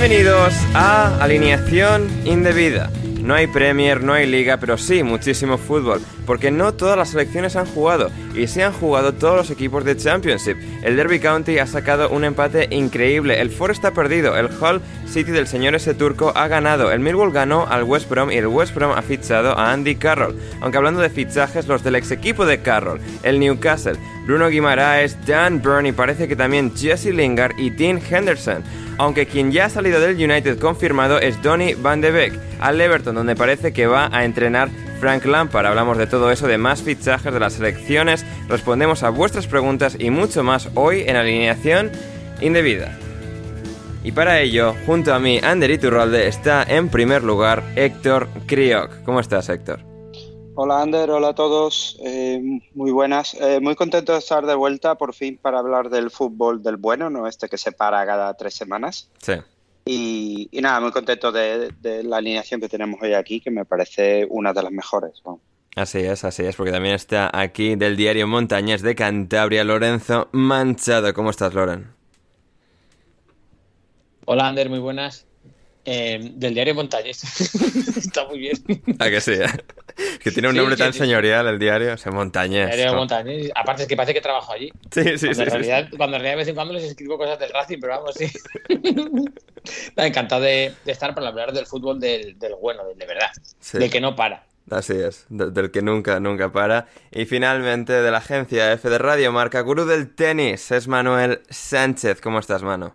Bienvenidos a Alineación Indebida. No hay Premier, no hay Liga, pero sí muchísimo fútbol, porque no todas las selecciones han jugado y se han jugado todos los equipos de Championship. El Derby County ha sacado un empate increíble, el Forest ha perdido, el Hull City del señor ese turco ha ganado, el Millwall ganó al West Brom y el West Brom ha fichado a Andy Carroll. Aunque hablando de fichajes, los del ex equipo de Carroll, el Newcastle, Bruno Guimaraes, Dan Byrne y parece que también Jesse Lingard y Dean Henderson. Aunque quien ya ha salido del United confirmado es Donny Van de Beek, al Everton, donde parece que va a entrenar Frank Lampard. Hablamos de todo eso, de más fichajes de las selecciones, respondemos a vuestras preguntas y mucho más hoy en alineación indebida. Y para ello, junto a mí, Ander Iturralde, está en primer lugar Héctor Kriok. ¿Cómo estás, Héctor? Hola Ander, hola a todos, eh, muy buenas. Eh, muy contento de estar de vuelta por fin para hablar del fútbol del bueno, no este que se para cada tres semanas. Sí. Y, nada, muy contento de, la alineación que tenemos hoy aquí, que me parece una de las mejores. Así es, así es, porque también está aquí del diario Montañas de Cantabria, Lorenzo Manchado. ¿Cómo estás, Loren? Hola Ander, muy buenas. Eh, del diario Montañés. Está muy bien. ¿A que sí? Que tiene un nombre tan señorial el diario, o Montañés. diario Montañés. Aparte es que parece que trabajo allí. Sí, sí, cuando sí. En realidad, Cuando en realidad de vez en cuando les escribo cosas del Racing, pero vamos, sí. Encantado de, estar para hablar del fútbol del, bueno, del de verdad. Del que no para. Así es, del que nunca, nunca para. Y finalmente de la agencia F de Radio Marca, gurú del tenis, es Manuel Sánchez. ¿Cómo estás, mano?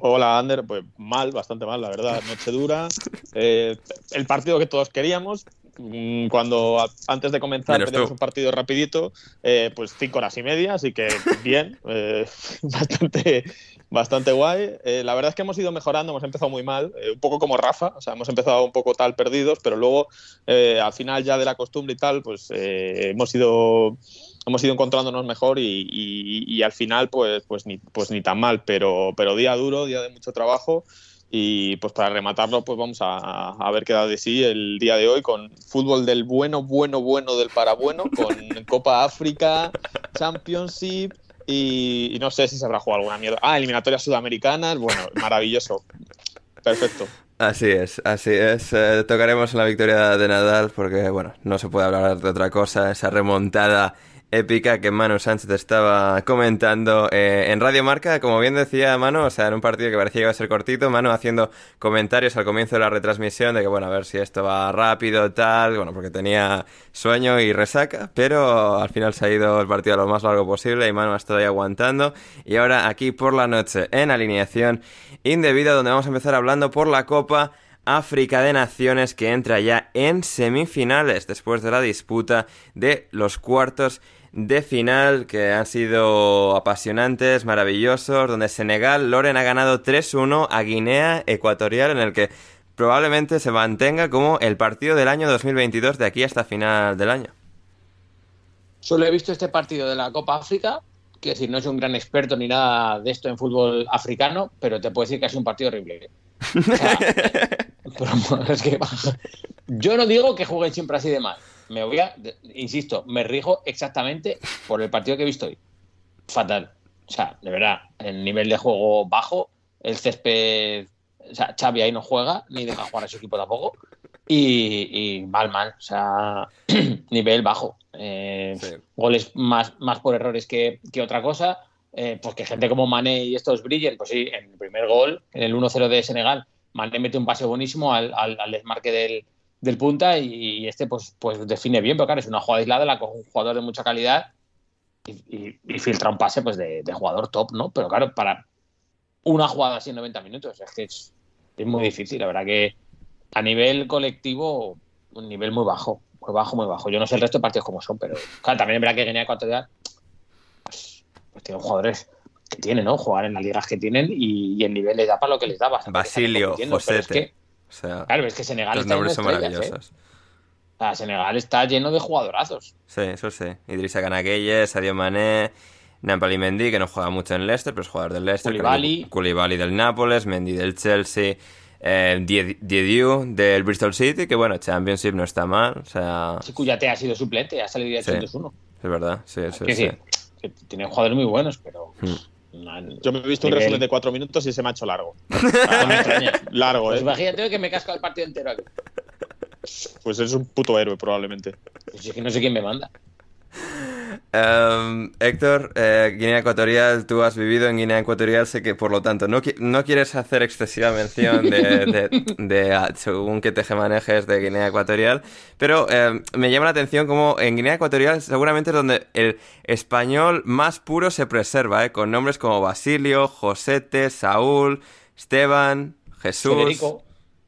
Hola, Ander. Pues mal, bastante mal, la verdad. Noche dura. Eh, el partido que todos queríamos. Mm, cuando antes de comenzar tenemos un partido rapidito, eh, pues cinco horas y media, así que bien, eh, bastante, bastante guay. la verdad es que hemos ido mejorando, hemos empezado muy mal, un poco como Rafa, o sea, hemos empezado un poco tal perdidos, pero luego al final ya de la costumbre y tal, pues hemos ido hemos ido encontrándonos mejor y, al final pues, pues, ni, pues ni tan mal, pero, pero día duro, día de mucho trabajo y pues para rematarlo pues vamos a, ver qué da de sí el día de hoy con fútbol del bueno, bueno, bueno del para bueno, con Copa África, Championship y, no sé si se habrá jugado alguna mierda. Ah, eliminatorias sudamericanas, bueno, maravilloso. Perfecto. Así es, así es. Eh, tocaremos la victoria de Nadal porque, bueno, no se puede hablar de otra cosa. Esa remontada épica que Manu Sánchez estaba comentando eh, en Radio Marca, como bien decía Manu, o sea, en un partido que parecía que iba a ser cortito, Manu haciendo comentarios al comienzo de la retransmisión de que, bueno, a ver si esto va rápido, tal, bueno, porque tenía sueño y resaca, pero al final se ha ido el partido a lo más largo posible y Manu ha estado ahí aguantando. Y ahora aquí por la noche, en alineación indebida, donde vamos a empezar hablando por la Copa África de Naciones que entra ya en semifinales después de la disputa de los cuartos de final que han sido apasionantes, maravillosos, donde Senegal, Loren ha ganado 3-1 a Guinea Ecuatorial en el que probablemente se mantenga como el partido del año 2022 de aquí hasta final del año. Solo he visto este partido de la Copa África, que si no es un gran experto ni nada de esto en fútbol africano, pero te puedo decir que es un partido horrible. yo no digo que jueguen siempre así de mal. Me voy a, insisto, me rijo exactamente por el partido que he visto hoy. Fatal. O sea, de verdad, el nivel de juego bajo, el césped o sea, Xavi ahí no juega, ni deja jugar a su equipo tampoco. Y, mal, mal. O sea, nivel bajo. Eh, goles más, más por errores que, otra cosa. Eh, pues que gente como Mané y estos brillen. Pues sí, en el primer gol, en el 1-0 de Senegal, Mané mete un pase buenísimo al, desmarque del, punta y, este pues, pues define bien, pero claro, es una jugada aislada, la coge un jugador de mucha calidad y, filtra un pase pues de, de, jugador top, ¿no? Pero claro, para, una jugada así en 90 minutos. Es que es, muy difícil. La verdad que a nivel colectivo, un nivel muy bajo. Muy bajo, muy bajo. Yo no sé el resto de partidos cómo son, pero claro, también es verdad que Guinea Ecuatorial pues, pues tienen jugadores que tienen, ¿no? Jugar en las ligas que tienen y, el nivel les da para lo que les da. Basilio, José. Que, o sea, claro, es que Senegal está lleno de estrellas, ¿eh? O sea, Senegal está lleno de jugadorazos. Sí, eso sí. Idrissa Ganagueye, Sadio Mané, Napoli Mendy, que no juega mucho en Leicester, pero es jugador del Leicester. Koulibaly. del Nápoles, Mendy del Chelsea. Eh, Diediu del Bristol City, que bueno, Championship no está mal. O sea... Sí, te ha sido suplente, ha salido ya sí, 1 Es verdad, sí, sí. sí, tiene jugadores muy buenos, pero. Hmm. Yo me he visto un resumen de cuatro minutos y se me ha hecho largo. largo, pues ¿eh? imagínate que me casco el partido entero aquí. Pues es un puto héroe, probablemente. Pues es que no sé quién me manda. Um, Héctor, eh, Guinea Ecuatorial, tú has vivido en Guinea Ecuatorial, sé que por lo tanto no, no quieres hacer excesiva mención de, ah, según que te manejes de Guinea Ecuatorial, pero em, me llama la atención como en Guinea Ecuatorial seguramente es donde el español más puro se preserva, ¿eh? con nombres como Basilio, Josete, Saúl, Esteban, Jesús. Federico.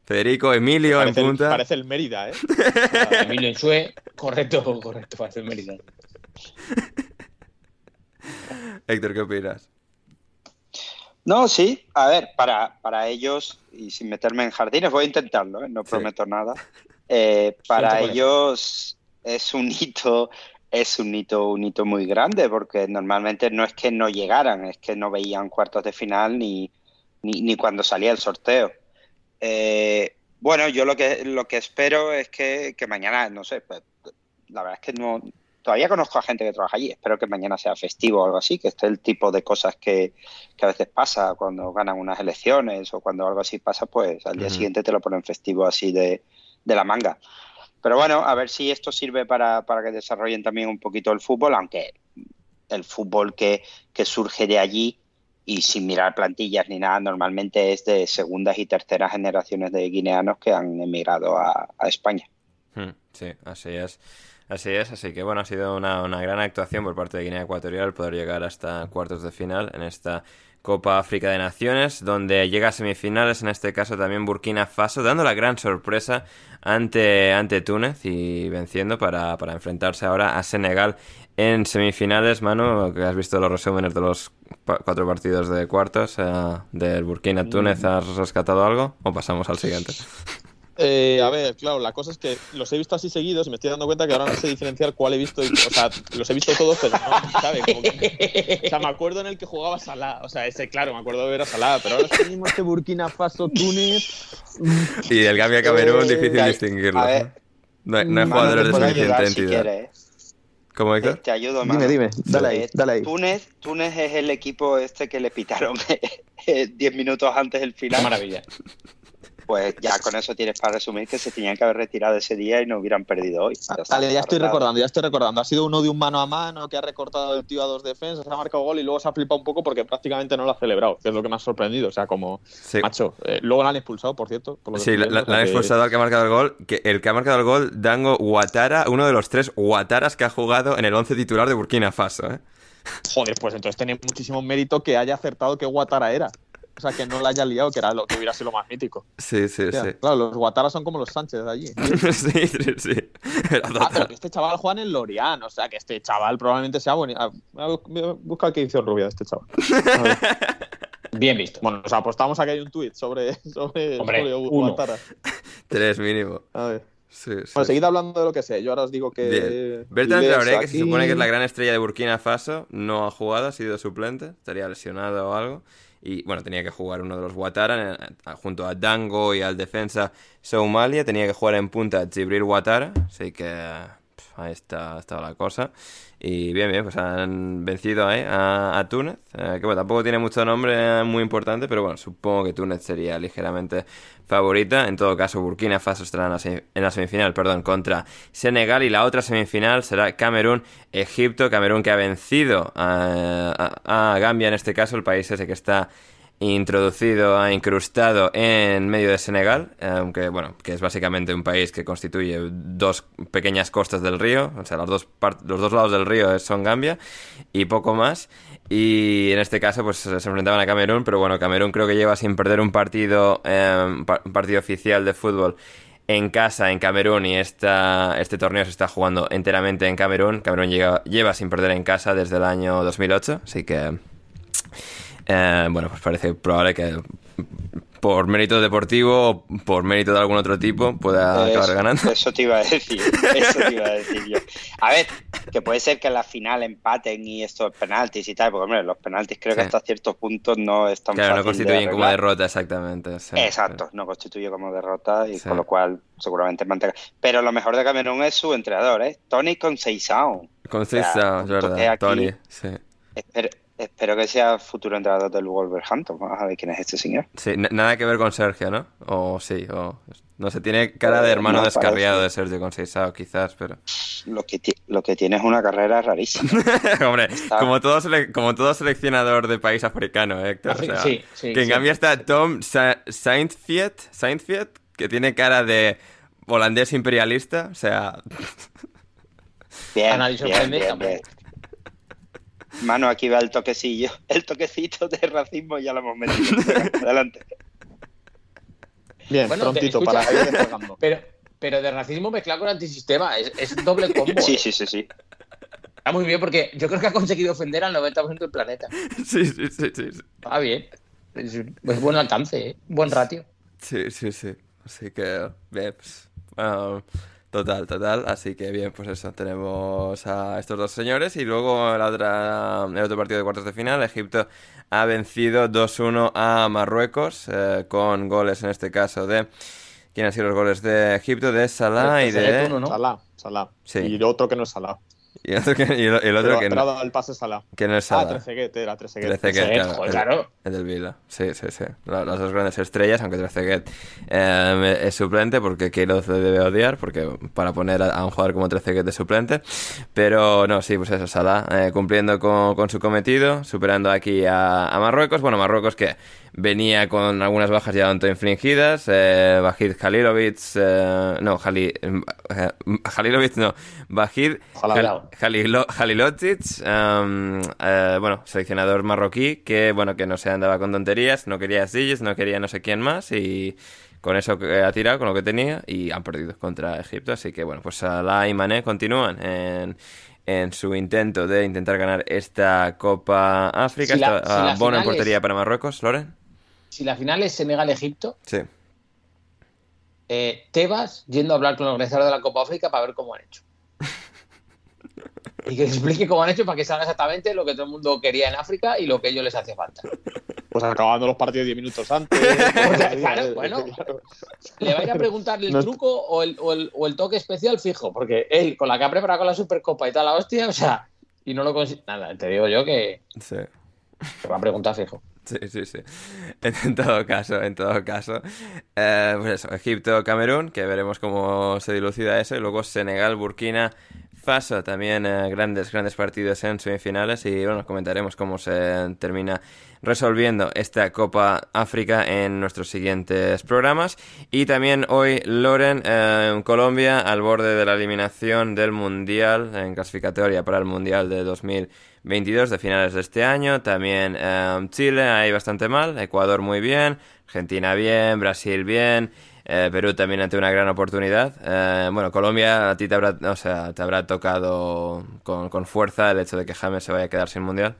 Federico, Emilio parece en punta. El, parece el Mérida, ¿eh? Emilio en Sue, correcto, correcto, parece el Mérida. Héctor, ¿qué opinas? No, sí, a ver, para, para ellos, y sin meterme en jardines, voy a intentarlo, ¿eh? no prometo nada. Eh, para ellos es un hito, es un hito, un hito muy grande, porque normalmente no es que no llegaran, es que no veían cuartos de final ni, ni cuando salía el sorteo. Eh, bueno, yo lo que, lo que espero es que, mañana, no sé, pues, la verdad es que no, todavía conozco a gente que trabaja allí, espero que mañana sea festivo o algo así, que este es el tipo de cosas que, a veces pasa cuando ganan unas elecciones o cuando algo así pasa, pues al día siguiente te lo ponen festivo así de, la manga. Pero bueno, a ver si esto sirve para, para, que desarrollen también un poquito el fútbol, aunque el fútbol que, que surge de allí y sin mirar plantillas ni nada, normalmente es de segundas y terceras generaciones de guineanos que han emigrado a, España. Hmm, sí, así es. Así es, así que bueno, ha sido una, una, gran actuación por parte de Guinea Ecuatorial poder llegar hasta cuartos de final en esta Copa África de Naciones, donde llega a semifinales, en este caso también Burkina Faso, dando la gran sorpresa ante, ante Túnez y venciendo para, para enfrentarse ahora a Senegal en semifinales, Manu, que has visto los resúmenes de los cuatro partidos de cuartos eh, del Burkina-Túnez, mm. ¿has rescatado algo? ¿O pasamos al siguiente? Eh, a ver, claro, la cosa es que los he visto así seguidos y me estoy dando cuenta que ahora no sé diferenciar cuál he visto. o sea, los he visto todos, pero no, ¿sabes? o sea, me acuerdo en el que jugaba Salah. O sea, ese, claro, me acuerdo de ver a Salah. Pero ahora es mismo este Burkina Faso, Túnez. Y del Gambia Camerún, eh, difícil distinguirlo. No, hay, jugadores de suficiente entidad. ¿Cómo Héctor? Te, ayudo más. Dime, dime, dale ahí, dale ahí. Túnez, Túnez es el equipo este que le pitaron 10 minutos antes del final. Qué maravilla pues ya con eso tienes para resumir que se tenían que haber retirado ese día y no hubieran perdido hoy. Ya, vale, ya estoy recordando, ya estoy recordando. Ha sido uno de un mano a mano que ha recortado el tío a dos defensas, ha marcado gol y luego se ha flipado un poco porque prácticamente no lo ha celebrado, que es lo que me ha sorprendido. O sea, como macho. Eh, luego lo han expulsado, por cierto. sí, la, han expulsado al que ha marcado el gol. Que el que ha marcado el gol, Dango Ouattara, uno de los tres Ouattaras que ha jugado en el once titular de Burkina Faso. ¿eh? Joder, pues entonces tenía muchísimo mérito que haya acertado que Ouattara era. O sea, que no la haya liado, que era lo que hubiera sido lo más mítico. Sí, sí, sí. Claro, los Guataras son como los Sánchez de allí. sí, sí, sí. ah, pero que este chaval juega en el Lorient, o sea que este chaval probablemente sea bueno. Ah, busca qué edición rubia de este chaval. Bien visto. Bueno, nos apostamos a que hay un tweet sobre, sobre, Hombre, uno. Tres mínimo. A ver. Sí, Bueno, seguid hablando de lo que sé. Yo ahora os digo que. Bertrand Traoré, que se supone que es la gran estrella de Burkina Faso, no ha jugado, ha sido suplente, estaría lesionado o algo. Y bueno, tenía que jugar uno de los Watara junto a Dango y al defensa Soumalia. Tenía que jugar en punta Jibril Watara, así que ahí está, estaba la cosa. Y bien, bien, pues han vencido ahí a, Túnez, eh, que bueno, tampoco tiene mucho nombre muy importante, pero bueno, supongo que Túnez sería ligeramente favorita. En todo caso, Burkina Faso estará en la, semifinal, perdón, contra Senegal y la otra semifinal será Camerún-Egipto. Camerún que ha vencido a, a Gambia en este caso, el país ese que está introducido, incrustado en medio de Senegal, aunque bueno, que es básicamente un país que constituye dos pequeñas costas del río, o sea, los dos, los dos lados del río son Gambia y poco más. Y en este caso, pues se enfrentaban a Camerún, pero bueno, Camerún creo que lleva sin perder un partido, un partido oficial de fútbol en casa en Camerún y esta, este torneo se está jugando enteramente en Camerún. Camerún lleva sin perder en casa desde el año 2008, así que eh, bueno, pues parece probable que por mérito deportivo o por mérito de algún otro tipo pueda acabar ganando. Eso te iba a decir, eso te iba a decir yo. A ver, que puede ser que en la final empaten y estos penaltis y tal, porque hombre, los penaltis creo que hasta ciertos puntos no están Claro, no constituyen como derrota, exactamente. Exacto, no constituye como derrota y con lo cual seguramente mantenga. Pero lo mejor de Camerún es su entrenador, ¿eh? Tony Conceição. Conceição, es verdad. Tony, sí. Espero que sea futuro entrenador del Wolverhampton. Vamos a ver quién es este señor. Sí, nada que ver con Sergio, ¿no? O sí, o... No sé, tiene cara de hermano descarriado de Sergio Conceição, quizás, pero... Lo que, lo que tiene es una carrera rarísima. Hombre, como, todo como todo seleccionador de país africano, Héctor. sí, sí, que en cambio está Tom Saintfiet, Saintfiet, que tiene cara de holandés imperialista, o sea... Bien, bien, bien, bien, Mano, aquí va el toquecillo. El toquecito de racismo ya lo hemos metido. Adelante. Bien, prontito para ir pero, pero de racismo mezclado con antisistema. Es, es doble combo. Sí, sí, sí, sí. Está muy bien porque yo creo que ha conseguido ofender al 90% del planeta. Sí, sí, sí. sí, Está bien. Es, buen alcance, ¿eh? buen ratio. Sí, sí, sí. Así que, bien, pues, Total, total. Así que bien, pues eso, tenemos a estos dos señores y luego la otra, el otro partido de cuartos de final, Egipto ha vencido 2-1 a Marruecos eh, con goles en este caso de... ¿Quién han sido los goles de Egipto? De Salah y de... Salah, Salah. Sí. Y otro que no es Salah. Y el otro que, y el, otro que no. el pase Salah. Que no es Salah. Ah, Trezeguet, era Trezeguet. Trezeguet, claro. El, del Vila. Sí, sí, sí. Las, dos grandes estrellas, aunque Trezeguet eh, es suplente porque le debe odiar, porque para poner a, un jugador como Trezeguet de suplente. Pero no, sí, pues eso, Salah eh, cumpliendo con, con, su cometido, superando aquí a, a Marruecos. Bueno, Marruecos que venía con algunas bajas ya tanto infringidas. Eh, Bajid Halilovic, eh, no, Jali, eh, no, Bajid Halilovic, um, eh, bueno, seleccionador marroquí que, bueno, que no se andaba con tonterías, no quería Silles, no quería no sé quién más y con eso que ha tirado, con lo que tenía y han perdido contra Egipto. Así que, bueno, pues Salah y Mané continúan en en su intento de intentar ganar esta Copa África. Si Bono en portería para Marruecos, Loren si la final es Senegal-Egipto, sí. eh, Tebas yendo a hablar con los organizadores de la Copa África para ver cómo han hecho. y que explique cómo han hecho para que salga exactamente lo que todo el mundo quería en África y lo que a ellos les hacía falta. Pues acabando los partidos 10 minutos antes. claro, bueno, le vais a preguntar el truco o el, o, el, o el, toque especial fijo, porque él, con la que ha preparado con la Supercopa y tal, la hostia, o sea, y no lo consigue. Nada, te digo yo que. Sí. Te va a preguntar fijo. Sí, sí, sí. En, todo caso, en todo caso. Eh, pues eso, Egipto, Camerún, que veremos cómo se dilucida eso. Y luego Senegal, Burkina Faso, también eh, grandes, grandes partidos en semifinales. Y bueno, comentaremos cómo se termina resolviendo esta Copa África en nuestros siguientes programas. Y también hoy Loren, en Colombia, al borde de la eliminación del Mundial, en clasificatoria para el Mundial de 2022 de finales de este año. También em, Chile, ahí bastante mal. Ecuador muy bien. Argentina bien. Brasil bien. Eh, Perú también ante una gran oportunidad. Eh, bueno, Colombia a ti te habrá, o sea, te habrá tocado con, con, fuerza el hecho de que James se vaya a quedar sin mundial.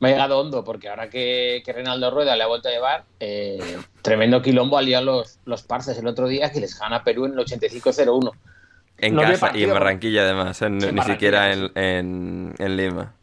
Me ha llegado hondo porque ahora que, que Reinaldo Rueda le ha vuelto a llevar, eh, tremendo quilombo al los, los parces el otro día que les gana Perú en el 85-0-1. En no casa y en Barranquilla además, ni siquiera en, en, en Lima.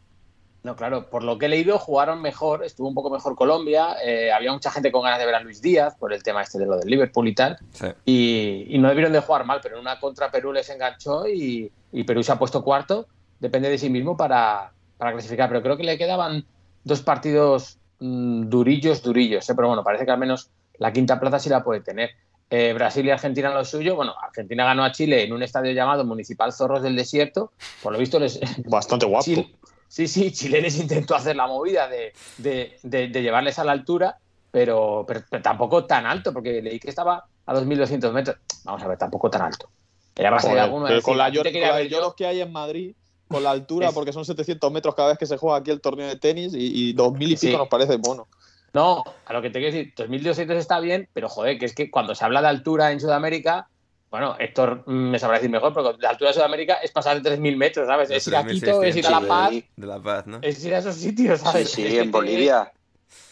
No, claro, por lo que he leído jugaron mejor, estuvo un poco mejor Colombia, eh, había mucha gente con ganas de ver a Luis Díaz por el tema este de lo del Liverpool y tal, sí. y, y, no debieron de jugar mal, pero en una contra Perú les enganchó y, y Perú se ha puesto cuarto, depende de sí mismo para, para, clasificar, pero creo que le quedaban dos partidos mmm, durillos, durillos, ¿eh? pero bueno, parece que al menos la quinta plaza sí la puede tener. Eh, Brasil y Argentina en lo suyo. Bueno, Argentina ganó a Chile en un estadio llamado Municipal Zorros del Desierto. Por lo visto les... Bastante guapo. Chile, Sí, sí, Chile les intentó hacer la movida de, de, de, de llevarles a la altura, pero, pero, pero, tampoco tan alto, porque leí que estaba a 2.200 metros. Vamos a ver, tampoco tan alto. Era más Joder, alguno decir, con la, con la lloros que hay en Madrid, con la altura, es... porque son 700 metros cada vez que se juega aquí el torneo de tenis y, y 2.000 y pico nos parece mono. No, a lo que te quiero decir, 2.200 está bien, pero joder, que es que cuando se habla de altura en Sudamérica, bueno, Héctor me sabrá decir mejor, pero la altura de Sudamérica es pasar de 3.000 metros, ¿sabes? Es ir a Quito, es ir a La Paz. De La Paz, ¿no? Es ir a esos sitios, ¿sabes? Sí, sí en Bolivia.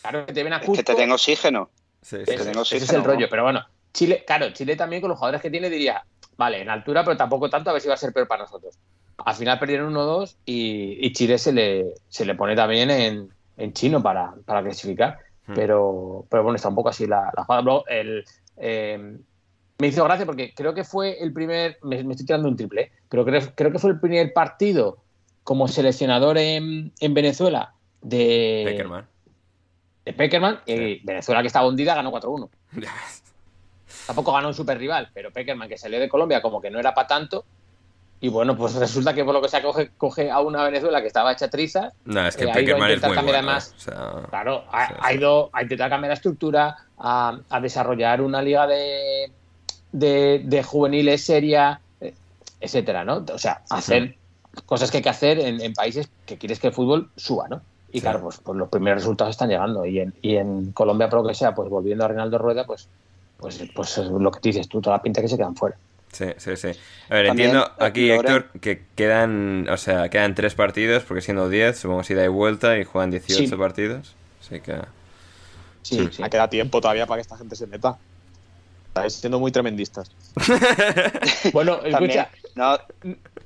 Claro, que te ven a Cusco. Es que te den oxígeno. Sí, sí, te den oxígeno. Ese es el rollo, pero bueno, Chile, claro, Chile también con los jugadores que tiene diría, vale, en altura, pero tampoco tanto, a ver si va a ser peor para nosotros. Al final perdieron 1-2 y, y, Chile se le, se le pone también en, en chino para, para clasificar. Hmm. Pero, pero bueno, está un poco así la, la jugada. El, eh, me hizo gracia porque creo que fue el primer, me, me estoy tirando un triple, ¿eh? pero creo, creo, que fue el primer partido como seleccionador en, en Venezuela de Peckerman. De Peckerman, sí. y Venezuela que estaba hundida ganó 4-1. Tampoco ganó un super rival, pero Peckerman que salió de Colombia como que no era para tanto. Y bueno, pues resulta que por lo que sea coge, coge a una Venezuela que estaba hecha trizas. No, es que eh, Peckerman es muy bueno, además, o sea, Claro, ha, sí, ha ido a intentar cambiar la estructura, a, a desarrollar una liga de, de, de juveniles seria, eh, etcétera, ¿no? O sea, hacer sí. cosas que hay que hacer en, en, países que quieres que el fútbol suba, ¿no? Y sí. claro, pues, pues, los primeros resultados están llegando. Y en, y en Colombia, por lo que sea, pues volviendo a Reinaldo Rueda, pues, pues, pues es lo que dices tú, toda la pinta que se quedan fuera. Sí, sí, sí. A ver, También, entiendo aquí, Loren... Héctor, que quedan, o sea, quedan tres partidos, porque siendo 10, supongo que ida y vuelta, y juegan 18 sí. partidos. Así que. Sí, sí, queda tiempo todavía para que esta gente se meta. Estáis siendo muy tremendistas. bueno, escucha, no.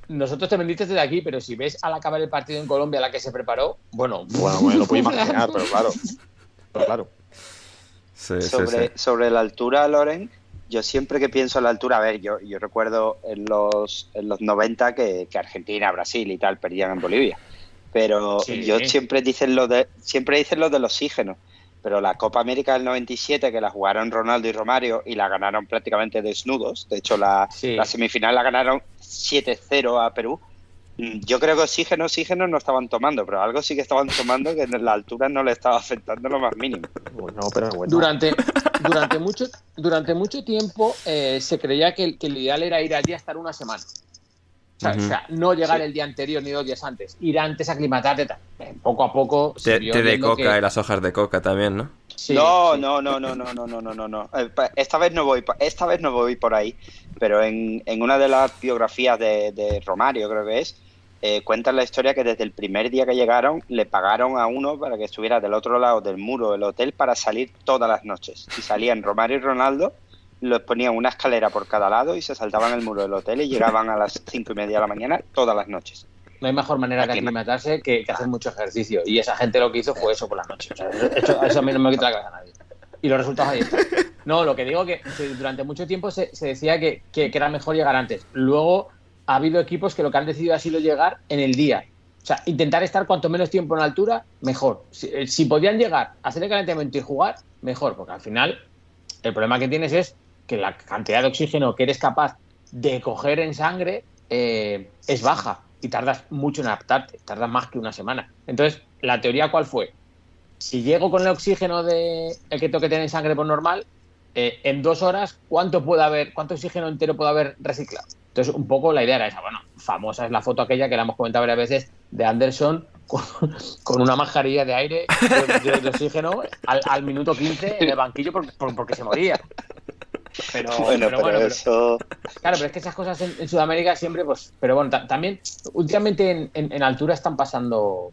nosotros tremendistas desde aquí, pero si ves al acabar el partido en Colombia la que se preparó, bueno, bueno, bueno lo puedo imaginar, pero claro. Pero claro. Sí, sobre, sí, sobre la altura, Loren, yo siempre que pienso en la altura, a ver, yo, yo recuerdo en los, en los 90 que, que Argentina, Brasil y tal perdían en Bolivia. Pero yo siempre dicen lo de, siempre dicen lo del oxígeno pero la Copa América del 97, que la jugaron Ronaldo y Romario y la ganaron prácticamente desnudos, de hecho la, sí. la semifinal la ganaron 7-0 a Perú, yo creo que oxígeno, oxígeno no estaban tomando, pero algo sí que estaban tomando que en la altura no le estaba afectando lo más mínimo. Bueno, pero bueno. Durante, durante, mucho, durante mucho tiempo eh, se creía que, que el ideal era ir allí a estar una semana. O sea, uh -huh. o sea, no llegar sí. el día anterior ni dos días antes, ir antes a aclimatarte. Eh, poco a poco. Té de coca que... y las hojas de coca también, ¿no? Sí, no, sí. no, no, no, no, no, no, no, no. Esta vez no voy, esta vez no voy por ahí, pero en, en una de las biografías de, de Romario, creo que es, eh, cuentan la historia que desde el primer día que llegaron le pagaron a uno para que estuviera del otro lado del muro del hotel para salir todas las noches. Y salían Romario y Ronaldo les ponían una escalera por cada lado y se saltaban el muro del hotel y llegaban a las cinco y media de la mañana todas las noches. No hay mejor manera de aclimatarse que, que, hacer mucho ejercicio. Y esa gente lo que hizo fue eso por la noche. O sea, eso, eso, a mí no me quita la cabeza a nadie. Y los resultados ahí están. No, lo que digo que, que durante mucho tiempo se, se decía que, que, que, era mejor llegar antes. Luego ha habido equipos que lo que han decidido ha sido llegar en el día. O sea, intentar estar cuanto menos tiempo en altura, mejor. Si, eh, si podían llegar, hacer el calentamiento y jugar, mejor. Porque al final el problema que tienes es que la cantidad de oxígeno que eres capaz de coger en sangre eh, es baja y tardas mucho en adaptarte, tardas más que una semana. Entonces, ¿la teoría cuál fue? Si llego con el oxígeno de el que tengo que tener en sangre por normal, eh, en dos horas, ¿cuánto puede haber, cuánto oxígeno entero puede haber reciclado? Entonces, un poco la idea era esa. Bueno, famosa es la foto aquella que la hemos comentado varias veces de Anderson con, una mascarilla de aire de, de, oxígeno al, al, minuto 15 en el banquillo por, por, porque se moría. Pero bueno, pero, pero eso... Claro, pero es que esas cosas en, en Sudamérica siempre, pues. Pero bueno, ta- también, últimamente en, en- en altura están pasando.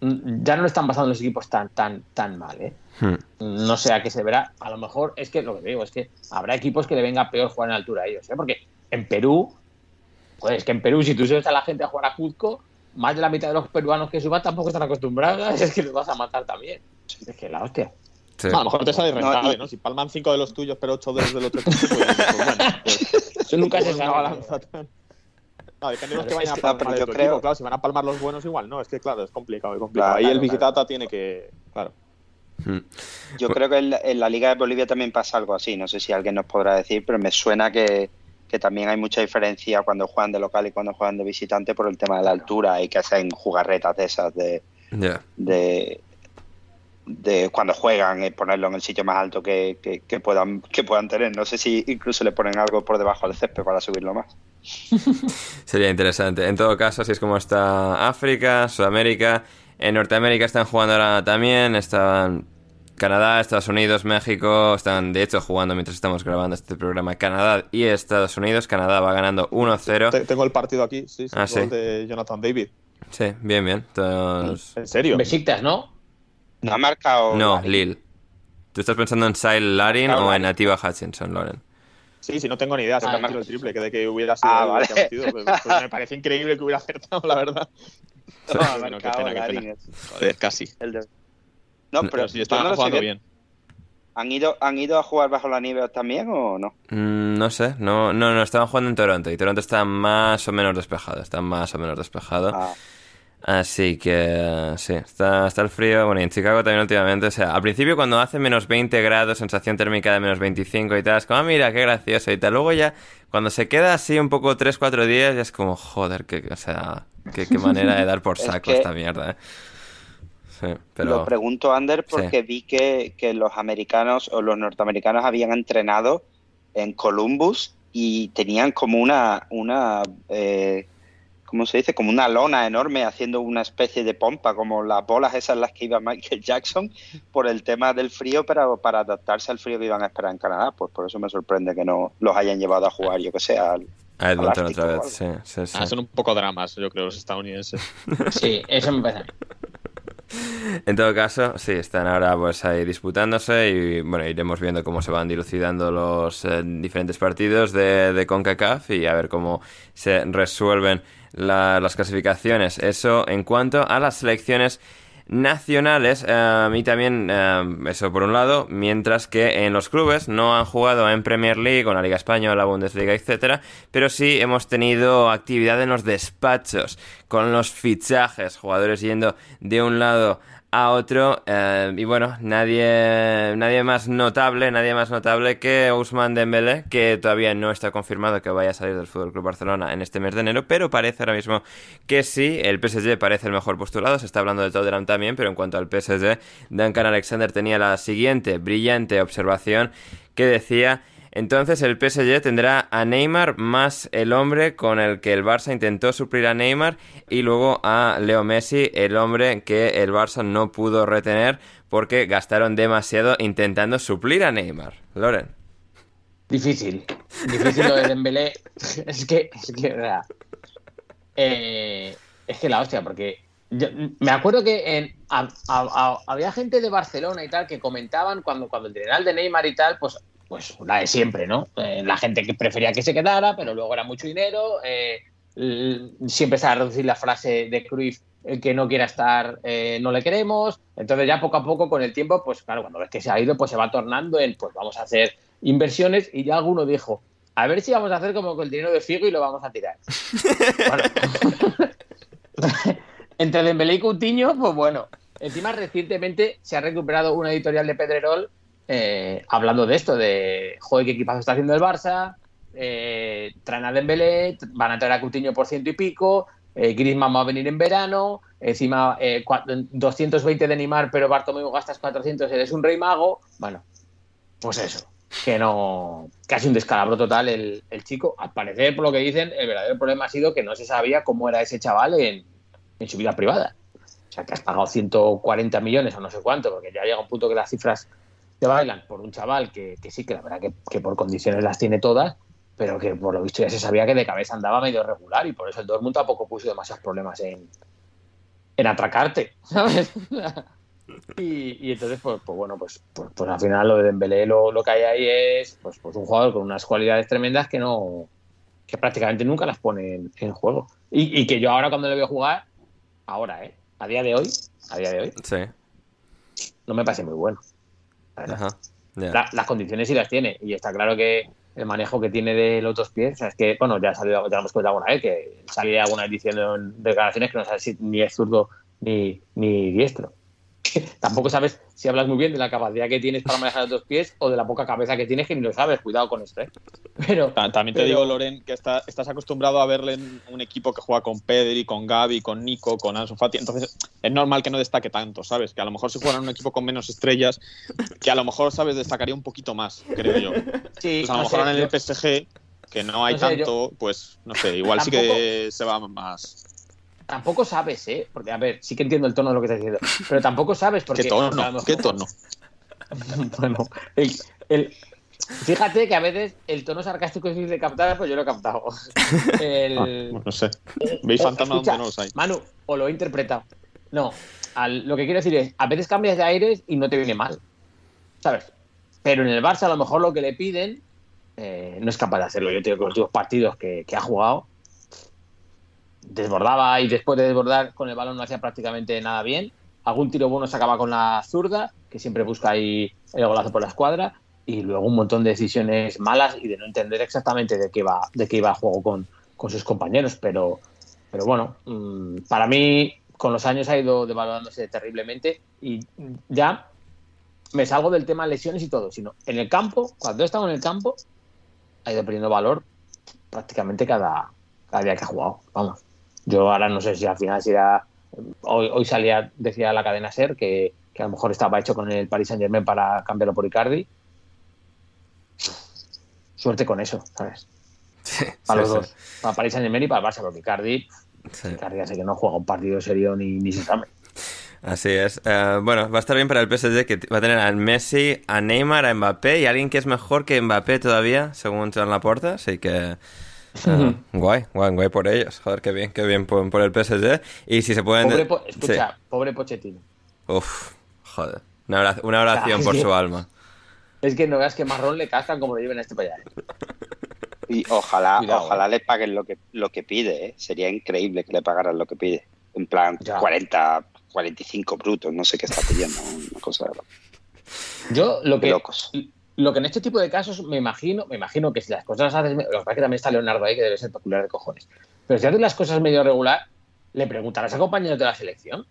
mm, Ya no lo están pasando los equipos tan, tan, tan mal, ¿eh? Hmm. No sé a qué se verá. A lo mejor es que lo que digo es que habrá equipos que le venga peor jugar en altura a ellos, ¿eh? Porque en Perú, pues es que en Perú, si tú subes a la gente a jugar a Cuzco, más de la mitad de los peruanos que suban tampoco están acostumbrados, es que los vas a matar también. Es que la hostia. Sí. A lo mejor te sale No, rentable, ¿no? Si palman cinco de los tuyos, pero ocho de los del otro equipo, pues, pues bueno, pues, Eso nunca se sabe. balanza tan- No, depende de los que vayan a Es que, no, palmar yo creo- equipo. Claro, si van a palmar los buenos, igual no. Es que, claro, es complicado, es complicado. Claro, Ahí el claro, Visitata tiene que. Claro. Hmm. Yo creo que en la, en la Liga de Bolivia también pasa algo así. No sé si alguien nos podrá decir, pero me suena que, que también hay mucha diferencia cuando juegan de local y cuando juegan de visitante por el tema de la altura y que hacen jugarretas de esas de, de, de cuando juegan y ponerlo en el sitio más alto que, que- que puedan que puedan tener. No sé si incluso le ponen algo por debajo del césped para subirlo más. Sería interesante. En todo caso, así es como está África, Sudamérica. En Norteamérica están jugando ahora también. Están Canadá, Estados Unidos, México. Están, de hecho, jugando mientras estamos grabando este programa. Canadá y Estados Unidos. Canadá va ganando 1-0. Te- Tengo el partido aquí, sí, sí, Ah, sí. de Jonathan David. Sí, bien, bien. ¿En serio? Besiktas, ¿no? No ha marcado. No, Larin. Lille. ¿Tú estás pensando en Sile Larin o en. Nativa Hutchinson, Loren? Sí, sí, no tengo ni idea. Se Ah, metido el triple, que de que hubiera sido Ah, vale. que ha metido. Pues, pues me parece increíble que hubiera acertado, la verdad. No, ha Bueno, qué marcado pena, qué Larin. pena. Joder, casi. El de- No, pero, Pero sí, yo estaba no lo sé jugando bien. bien. ¿Han ido, ¿Han ido a jugar bajo la nieve también o no? Mm, no sé, no, no, no, estaban jugando en Toronto y Toronto está más o menos despejado, está más o menos despejado. Ah, Así que sí, está, está el frío. Bueno, y en Chicago también últimamente, o sea, al principio cuando hace menos 20 grados, sensación térmica de menos 25 y tal, es como, ah, mira, qué gracioso y tal. Luego ya, cuando se queda así un poco 3-4 días, ya es como, joder, que, o sea, qué, manera de dar por Es saco que- esta mierda, ¿eh? Sí, pero... Lo pregunto, Ander, porque vi que, que los americanos o los norteamericanos habían entrenado en Columbus y tenían como una, una eh, ¿cómo se dice? Como una lona enorme haciendo una especie de pompa, como las bolas esas en las que iba Michael Jackson, por el tema del frío, pero para adaptarse al frío que iban a esperar en Canadá. Pues por eso me sorprende que no los hayan llevado a jugar, yo que sé, al, A Edmonton Ártico otra vez, sí, sí, sí. Ah, son un poco dramas, yo creo, los estadounidenses. Sí, eso me parece. En todo caso, sí, están ahora pues ahí disputándose y bueno, iremos viendo cómo se van dilucidando los eh, diferentes partidos de, de CONCACAF y a ver cómo se resuelven la- las clasificaciones. Eso en cuanto a las selecciones nacionales eh, y también eh, eso por un lado, mientras que en los clubes no han jugado en Premier League o en la Liga Española, Bundesliga, etcétera, pero sí hemos tenido actividad en los despachos con los fichajes, jugadores yendo de un lado a otro eh, y bueno, nadie nadie más notable, nadie más notable que Ousmane Dembélé, que todavía no está confirmado que vaya a salir del Fútbol Club Barcelona en este mes de enero, pero parece ahora mismo que sí, el PSG parece el mejor postulado, se está hablando de Tottenham también, pero en cuanto al PSG, Duncan Alexander tenía la siguiente brillante observación que decía entonces el PSG tendrá a Neymar más el hombre con el que el Barça intentó suplir a Neymar y luego a Leo Messi, el hombre que el Barça no pudo retener porque gastaron demasiado intentando suplir a Neymar. Loren. Difícil. Difícil lo de Dembélé. Es que, es que, sea, eh, es que la hostia, porque yo- me acuerdo que en- había gente de Barcelona y tal que comentaban cuando, cuando el general de Neymar y tal, pues, pues la de siempre, ¿no? Eh, la gente que prefería que se quedara, pero luego era mucho dinero. eh, siempre se va a reducir la frase de Cruyff, el que no quiera estar, eh, no le queremos. Entonces ya poco a poco, con el tiempo, pues claro, cuando ves que se ha ido, pues se va tornando en, pues vamos a hacer inversiones y ya alguno dijo, a ver si vamos a hacer como con el dinero de Figo y lo vamos a tirar. Entre Dembélé y Coutinho, pues bueno. Encima recientemente se ha recuperado una editorial de Pedrerol eh, hablando de esto, de joder, qué equipazo está haciendo el Barça, eh, traen a Dembélé, van a traer a Coutinho por ciento y pico, eh, Griezmann va a venir en verano, encima eh, cua- 220 de Neymar, pero Bartomeu gastas 400, eres un rey mago. Bueno, pues eso, que no, casi un descalabro total el, el chico. Al parecer, por lo que dicen, el verdadero problema ha sido que no se sabía cómo era ese chaval en, en su vida privada. O sea, que has pagado 140 millones o no sé cuánto, porque ya llega un punto que las cifras de bailan por un chaval que, que sí, que la verdad que, que, por condiciones las tiene todas, pero que por lo visto ya se sabía que de cabeza andaba medio regular y por eso el Dortmund tampoco puso demasiados problemas en, en atracarte, ¿sabes? y, y, entonces, pues, pues bueno, pues, pues, pues, al final lo de Dembélé lo, lo que hay ahí es pues, pues un jugador con unas cualidades tremendas que no que prácticamente nunca las pone en, en juego. Y, y, que yo ahora cuando le veo jugar, ahora, ¿eh? A día de hoy, a día de hoy, sí. no me parece muy bueno. Ajá. Yeah. La, las condiciones sí las tiene y está claro que el manejo que tiene de los dos pies, o sea, es que, bueno, ya, salió, ya lo hemos comentado alguna vez, que salía alguna vez diciendo en declaraciones que no sabe si ni es zurdo ni, ni diestro. Tampoco sabes si hablas muy bien de la capacidad que tienes para manejar los dos pies o de la poca cabeza que tienes que ni lo sabes. Cuidado con esto, ¿eh? Pero, También te pero... digo, Loren, que está, estás acostumbrado a verle en un equipo que juega con Pedri, con Gaby, con Nico, con Ansu Fati. Entonces es normal que no destaque tanto, ¿sabes? Que a lo mejor si fuera en un equipo con menos estrellas, que a lo mejor, ¿sabes? Destacaría un poquito más, creo yo. Sí, pues a lo no mejor sé, en el yo- PSG, que no hay No sé, tanto, pues no sé, igual sí que se va más. Tampoco sabes, ¿eh? Porque, a ver, sí que entiendo el tono de lo que estás diciendo, pero tampoco sabes porque... ¿Qué tono? ¿Qué tono? bueno, el, el- fíjate que a veces el tono sarcástico es difícil de captar, pues yo lo he captado. El, Ah, no sé. ¿Veis escucha, donde no los hay? Manu, o lo he interpretado. No, al- lo que quiero decir es, a veces cambias de aires y no te viene mal, ¿sabes? Pero en el Barça a lo mejor lo que le piden eh, no es capaz de hacerlo. Yo tengo que los últimos partidos que, que ha jugado desbordaba y después de desbordar con el balón no hacía prácticamente nada bien. Algún tiro bueno sacaba con la zurda, que siempre busca ahí el golazo por la escuadra, y luego un montón de decisiones malas y de no entender exactamente de qué iba, de qué iba a juego con, con sus compañeros. Pero, pero bueno, mmm, para mí con los años ha ido devalorándose terriblemente y ya me salgo del tema lesiones y todo, sino en el campo, cuando he estado en el campo, ha ido perdiendo valor prácticamente cada, cada día que ha jugado. Vamos. Yo ahora no sé si al final si era. Hoy, hoy salía, decía la cadena Ser, que, que a lo mejor estaba hecho con el Paris Saint Germain para cambiarlo por Icardi. Suerte con eso, ¿sabes? Sí, Para sí, los sí. dos. Para Paris Saint Germain y para el Barça, porque Icardi, Sí. Icardi sé que no juega un partido serio ni, ni se sabe. Así es. Eh, bueno, va a estar bien para el PSG que va a tener a Messi, a Neymar, a Mbappé y alguien que es mejor que Mbappé todavía, según Joan Laporta. Así que. Eh, guay, guay, guay por ellos. Joder, qué bien, qué bien por, por el PSG. Y si se pueden. Pobre, po- escucha, pobre Pochettino. Uf, joder. Una, ora- una oración por su alma. Es que no veas que marrón le cascan como lo lleven a este allá. Y ojalá, Cuidado, ojalá le paguen lo que, lo que pide, ¿eh? Sería increíble que le pagaran lo que pide. En plan, Ya. 40, 45 brutos, no sé qué está pidiendo. Una cosa de Yo lo de que, locos. Lo que en este tipo de casos me imagino, me imagino que si las cosas las haces, lo que pasa es que también está Leonardo ahí que debe ser peculiar de cojones. Pero si haces las cosas medio regular, le preguntarás a compañeros de la selección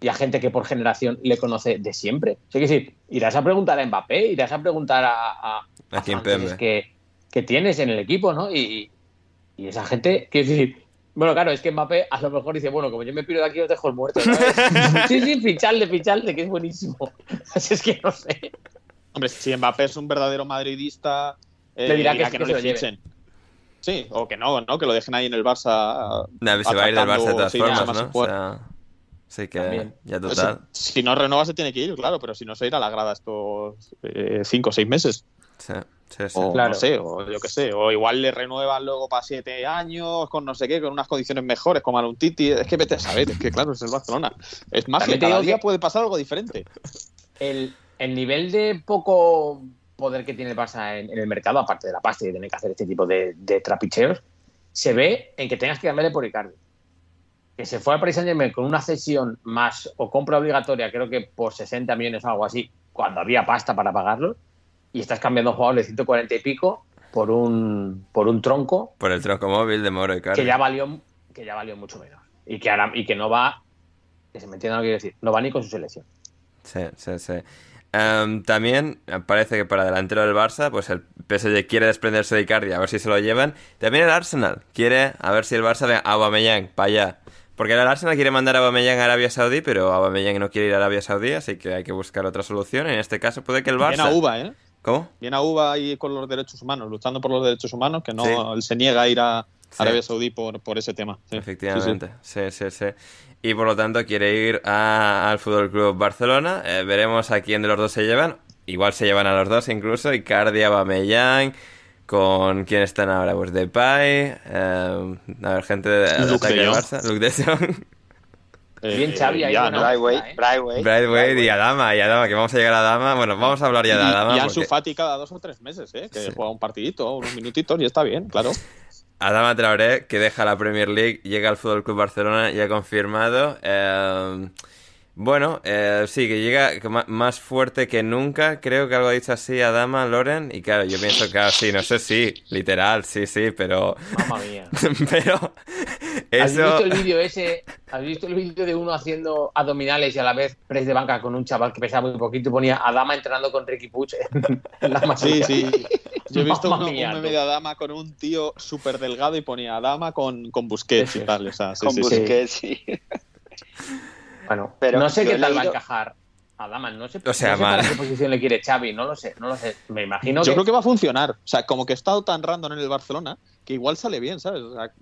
y a gente que por generación le conoce de siempre. O sea, que decir, irás a preguntar a Mbappé, irás a preguntar a, a, A a que, que tienes en el equipo, ¿no? Y, y esa gente, quiero decir, bueno, claro, es que Mbappé a lo mejor dice, bueno, como yo me piro de aquí os dejo el muerto, ¿sabes? sí, sí, ficharle, ficharle, que es buenísimo. Así es que no sé. Hombre, si Mbappé es un verdadero madridista, eh, Le dirá que- no le fichen. Sí, o que no, ¿no? Que lo dejen ahí en el Barça. Nah, se va a ir del Barça de todas meses formas, más ¿no? O sea, sí que También. ya Pues total. Si, si no renueva, se tiene que ir, claro, pero si no se irá a la grada estos eh, cinco o seis meses. Sí, sí, sí. O Claro. no sé, o yo qué sé. O igual le renuevan luego para siete años, con no sé qué, con unas condiciones mejores, como a un Titi. Es que vete a saber, es que claro, es el Barcelona. Es te cada día que- puede pasar algo diferente. el, el nivel de poco poder que tiene el Barça en, en el mercado, aparte de la pasta y de tener que hacer este tipo de, de trapicheos, se ve en que tengas que cambiarle por Icardi. Que se fue al Paris Saint Germain con una cesión más o compra obligatoria, creo que por 60 millones o algo así, cuando había pasta para pagarlo, y estás cambiando un jugador de 140 y pico por un, por un tronco Por el tronco móvil de Moro y Carlos. que ya valió que ya valió mucho menos. Y que, ahora, y que no va, que se me entienda lo que quiero decir, no va ni con su selección. Sí, sí, sí. Em, también parece que para delantero del Barça, pues el PSG quiere desprenderse de Icardi, a ver si se lo llevan. También el Arsenal quiere, a ver si el Barça ve a Aubameyang para allá. Porque el Arsenal quiere mandar a Aubameyang a Arabia Saudí, pero Aubameyang no quiere ir a Arabia Saudí, así que hay que buscar otra solución. En este caso puede que el Barça... Viene a Uva, ¿eh? ¿Cómo? Viene a Uva ahí con los derechos humanos, luchando por los derechos humanos, que no Sí. él se niega a ir a Sí. Arabia Saudí por, por ese tema. Sí, Efectivamente, sí sí. sí, Y por lo tanto quiere ir a- al Fútbol Club Barcelona. Eh, veremos a quién de los dos se llevan. igual se llevan a los dos incluso, Icardi, Aubameyang, con quién están ahora, pues Depay, eh, a ver, gente de, Luke ataque de. Barça, Luke de Jong, Bien, Xavi, ahí ya, buena ¿no? Brightway, onda, ¿eh? Brightway, Brightway y Adama, y Adama, que vamos a llegar a Adama, bueno, vamos a hablar ya de Y, Adama. y Ansu porque- Fati cada dos o tres meses, ¿eh? Que Sí. juega un partidito, unos minutitos y está bien, claro. Adama Traoré, que deja la Premier League, llega al Fútbol Club Barcelona, ya confirmado. Eh, bueno, eh, sí, que llega que más fuerte que nunca. Creo que algo ha dicho así Adama, Loren. Y claro, yo pienso, claro, sí, no sé si, literal, sí, sí, pero. Mamma mía. pero. ¿Has Eso. visto el vídeo ese? ¿Has visto el vídeo de uno haciendo abdominales y a la vez press de banca con un chaval que pesaba muy poquito y ponía a Dama entrenando con Ricky Puig en, la Sí, sí. Yo he visto mía, un meme de Adama con un tío súper delgado y ponía Adama con, con Busquets y tal. O sea, sí, con sí. Busquets, sí. Bueno, Pero no sé qué tal va a encajar a Dama. No sé, O sea, no sé para qué posición le quiere Xavi. No lo sé, no lo sé. Me imagino Yo que... creo que va a funcionar. O sea, como que he estado tan random en el Barcelona que igual sale bien, ¿sabes? O sea,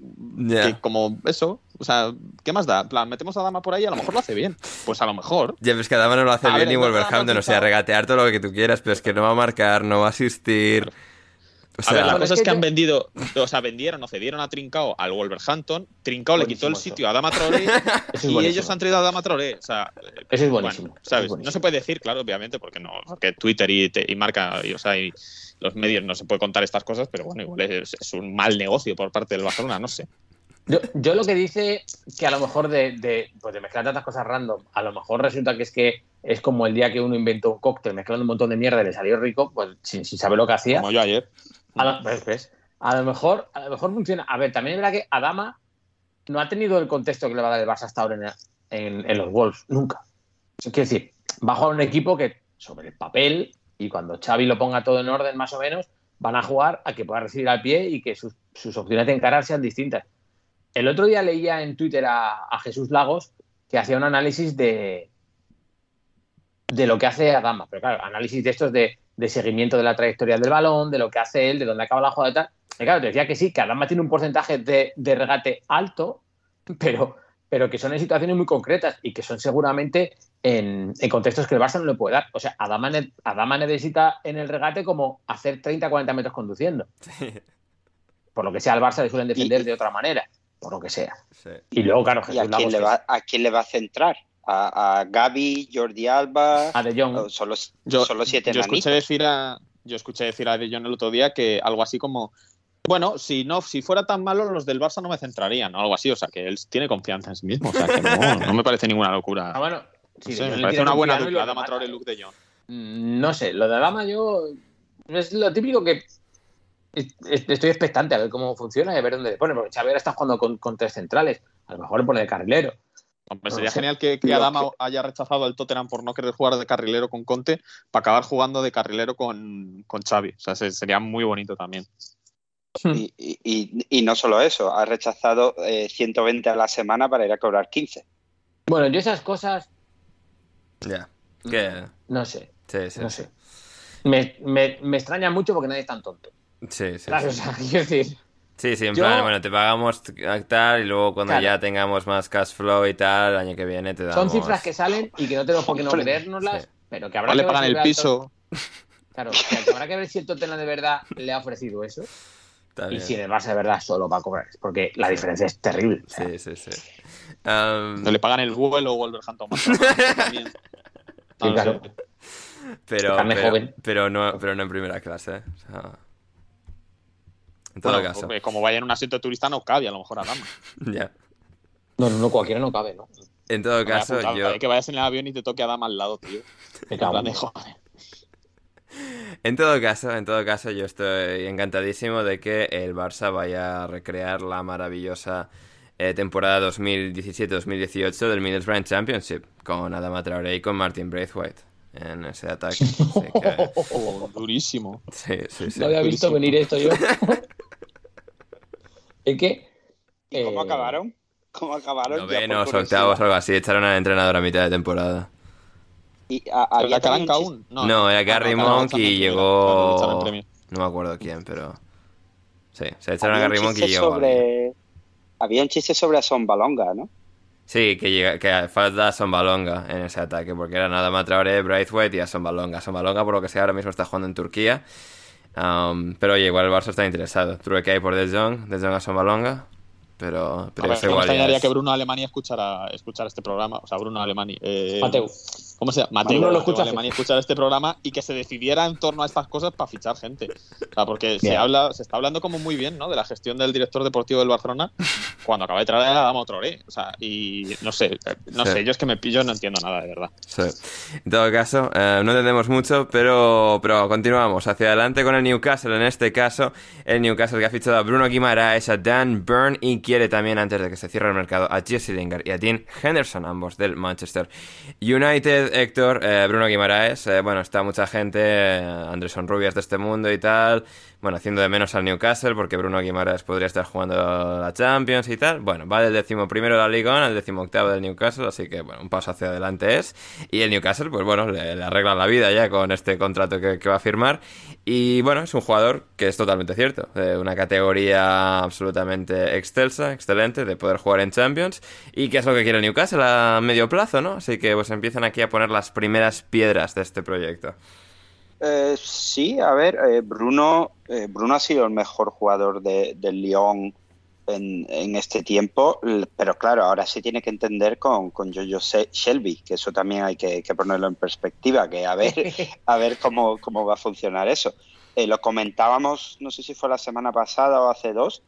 que como eso. O sea, ¿qué más da? Plan, metemos a Dama por ahí, a lo mejor lo hace bien. Pues a lo mejor. Ya ves que Adama no lo hace A bien ver, ni Wolverhampton, o sea, regatear todo lo que tú quieras, pero es que no va a marcar, no va a asistir. O A ver, sea, la Bueno, cosa es es que han te- vendido, o sea, vendieron o cedieron a Trincao al Wolverhampton. Trincao le quitó el sitio a Dama Traoré y buenísimo. ellos han traído a Dama Traoré. O sea, Eso es buenísimo. bueno, ¿sabes? es buenísimo. No se puede decir, claro, obviamente, porque no, porque Twitter y, te- y marca, y, o sea, y los medios no se puede contar estas cosas, pero bueno, igual es, es un mal negocio por parte del Barcelona, no sé. Yo, yo lo que dice que a lo mejor de, de, pues de mezclar tantas cosas random, a lo mejor resulta que es que es como el día que uno inventó un cóctel mezclando un montón de mierda y le salió rico, pues sin, sin saber lo que hacía. Como yo ayer. A lo, pues, pues, a lo mejor, a lo mejor funciona. A ver, también es verdad que Adama no ha tenido el contexto que le va a dar el Barça hasta ahora en, en- en los Wolves, nunca. Quiero decir, va a jugar un equipo que sobre el papel y cuando Xavi lo ponga todo en orden más o menos, van a jugar a que pueda recibir al pie y que sus, sus opciones de encarar sean distintas. El otro día leía en Twitter a, a Jesús Lagos que hacía un análisis de, de lo que hace Adama, pero claro, análisis de estos de, de seguimiento de la trayectoria del balón, de lo que hace él, de dónde acaba la jugada y tal. Y claro, te decía que sí, que Adama tiene un porcentaje de, de regate alto, pero, pero que son en situaciones muy concretas y que son seguramente en, en contextos que el Barça no le puede dar. O sea, Adama, ne- Adama necesita en el regate como hacer 30-40 metros conduciendo. Por lo que sea, al Barça le suelen defender Y- de otra manera, por lo que sea. sí. Y luego, claro, ¿Y a Jesús quién, Lagos, le que va, es- a quién le va a centrar? ¿A, a Gaby, Jordi Alba? a De Jong. o solo, Yo, siete yo escuché decir a yo escuché decir a De Jong el otro día que algo así como bueno, si no, si fuera tan malo, los del Barça no me centrarían, o algo así. O sea, que él tiene confianza en sí mismo. O sea, que no, no me parece ninguna locura. Ah, bueno, No sí, Jong me parece una buena dupla, Adama Traoré y. Luke de Jong. Mm, No sé, lo de Adama yo es lo típico que es- es- estoy expectante a ver cómo funciona y a ver dónde le pone, porque Xavi ahora está jugando con, con tres centrales, a lo mejor le pone de carrilero. Hombre, sería genial que, que Adama que- haya rechazado al Tottenham por no querer jugar de carrilero con Conte para acabar jugando de carrilero con, con Xavi. O sea, se- sería muy bonito también. Y, y- y- y no solo eso, ha rechazado eh, 120 a la semana para ir a cobrar 15. Bueno, yo esas cosas, Ya. Que. no sé, Sí, sí. no sé. Me, me, me extraña mucho porque nadie es tan tonto. Sí, sí. ¿sabes? O sea, quiero decir, Sí, sí, en Yo- plan, bueno, te pagamos tal y luego cuando Claro. ya tengamos más cash flow y tal, el año que viene te damos. son cifras que salen y que no tenemos por qué no creérnoslas, sí. pero que habrá O le que ver pagan el piso. Claro, que habrá que ver si el Tottenham de verdad le ha ofrecido eso y si en el Barça de verdad solo va a cobrar, porque la diferencia es terrible. o sea, Sí, sí, sí. Um, No le pagan el vuelo o Wolverhampton más también. No lo claro. pero, pero, joven. pero no, pero no en primera clase. O sea, en todo Bueno, como vaya en un asiento turista no cabe a lo mejor Adama. Ya. No, no, no, cualquiera no cabe, ¿no? En todo caso, yo. Que vayas en el avión y te toque Adama al lado, tío. Me En cago plan en de, joder. En todo caso, en todo caso, yo estoy encantadísimo de que el Barça vaya a recrear la maravillosa eh, temporada 2017-2018 del Middlesbrough Championship con Adama Traoré y con Martin Braithwaite en ese ataque. Que, Oh, durísimo. sí, sí, sí. No había visto venir esto yo. Es que. ¿Y cómo eh, acabaron? ¿Cómo acabaron? Curiosidad. octavos, algo así. Echaron al entrenador a mitad de temporada. Y, a- ¿Pero había chiste- aún? No, era Ah, Gary Monk y era, llegó-. No me acuerdo quién, pero. Sí, se echaron a Gary Monk y llegó. sobre... Había un chiste sobre Son Balonga, ¿no? Sí, que, que falta Balonga en ese ataque, porque era nada más Traoré, Braithwaite y a Balonga. Balonga, por lo que sea, ahora mismo está jugando en Turquía. Um, pero oye, igual el Barça está interesado. Tuve que hay por De Jong, De Jong a Balonga. Pero, pero ver, me extrañaría que Bruno Alemania escuchara, escuchara este programa. O sea, Bruno Alemania. Eh, Mateo. ¿Cómo se llama? Mateo, no lo escucha Alemania escuchar este programa y que se decidiera en torno a estas cosas para fichar gente. O sea, porque se habla, se está hablando como muy bien, ¿no? De la gestión del director deportivo del Barcelona cuando acaba de traer a Adama Traoré. O sea, y no sé, no sé, yo es que me pillo no entiendo nada, de verdad. Sí. En todo caso, eh, no entendemos mucho, pero, pero continuamos hacia adelante con el Newcastle. En este caso, el Newcastle que ha fichado a Bruno Guimaraes, a Dan Byrne y quiere también, antes de que se cierre el mercado, a Jesse Lingard y a Dean Henderson, ambos del Manchester United. Héctor, eh, Bruno Guimaraes, eh, bueno, está mucha gente, eh, Anderson Rubias de este mundo y tal, bueno, haciendo de menos al Newcastle porque Bruno Guimaraes podría estar jugando la Champions y tal. Bueno, va del décimo primero de la Liga al décimo octavo del Newcastle, así que bueno, un paso hacia adelante es. Y el Newcastle, pues bueno, le, arreglan la vida ya con este contrato que, va a firmar. Y bueno, es un jugador que es totalmente cierto, de una categoría absolutamente excelsa, excelente, de poder jugar en Champions. Y que es lo que quiere el Newcastle a medio plazo, ¿no? Así que pues empiezan aquí a poner las primeras piedras de este proyecto. Eh, sí, a ver, eh, Bruno, eh, Bruno ha sido el mejor jugador de, del Lyon en, este tiempo, pero claro, ahora se tiene que entender con, con Jojo Shelby, que eso también hay que, ponerlo en perspectiva, que a ver, a ver cómo, cómo va a funcionar eso. lo comentábamos, no sé si fue la semana pasada o hace dos,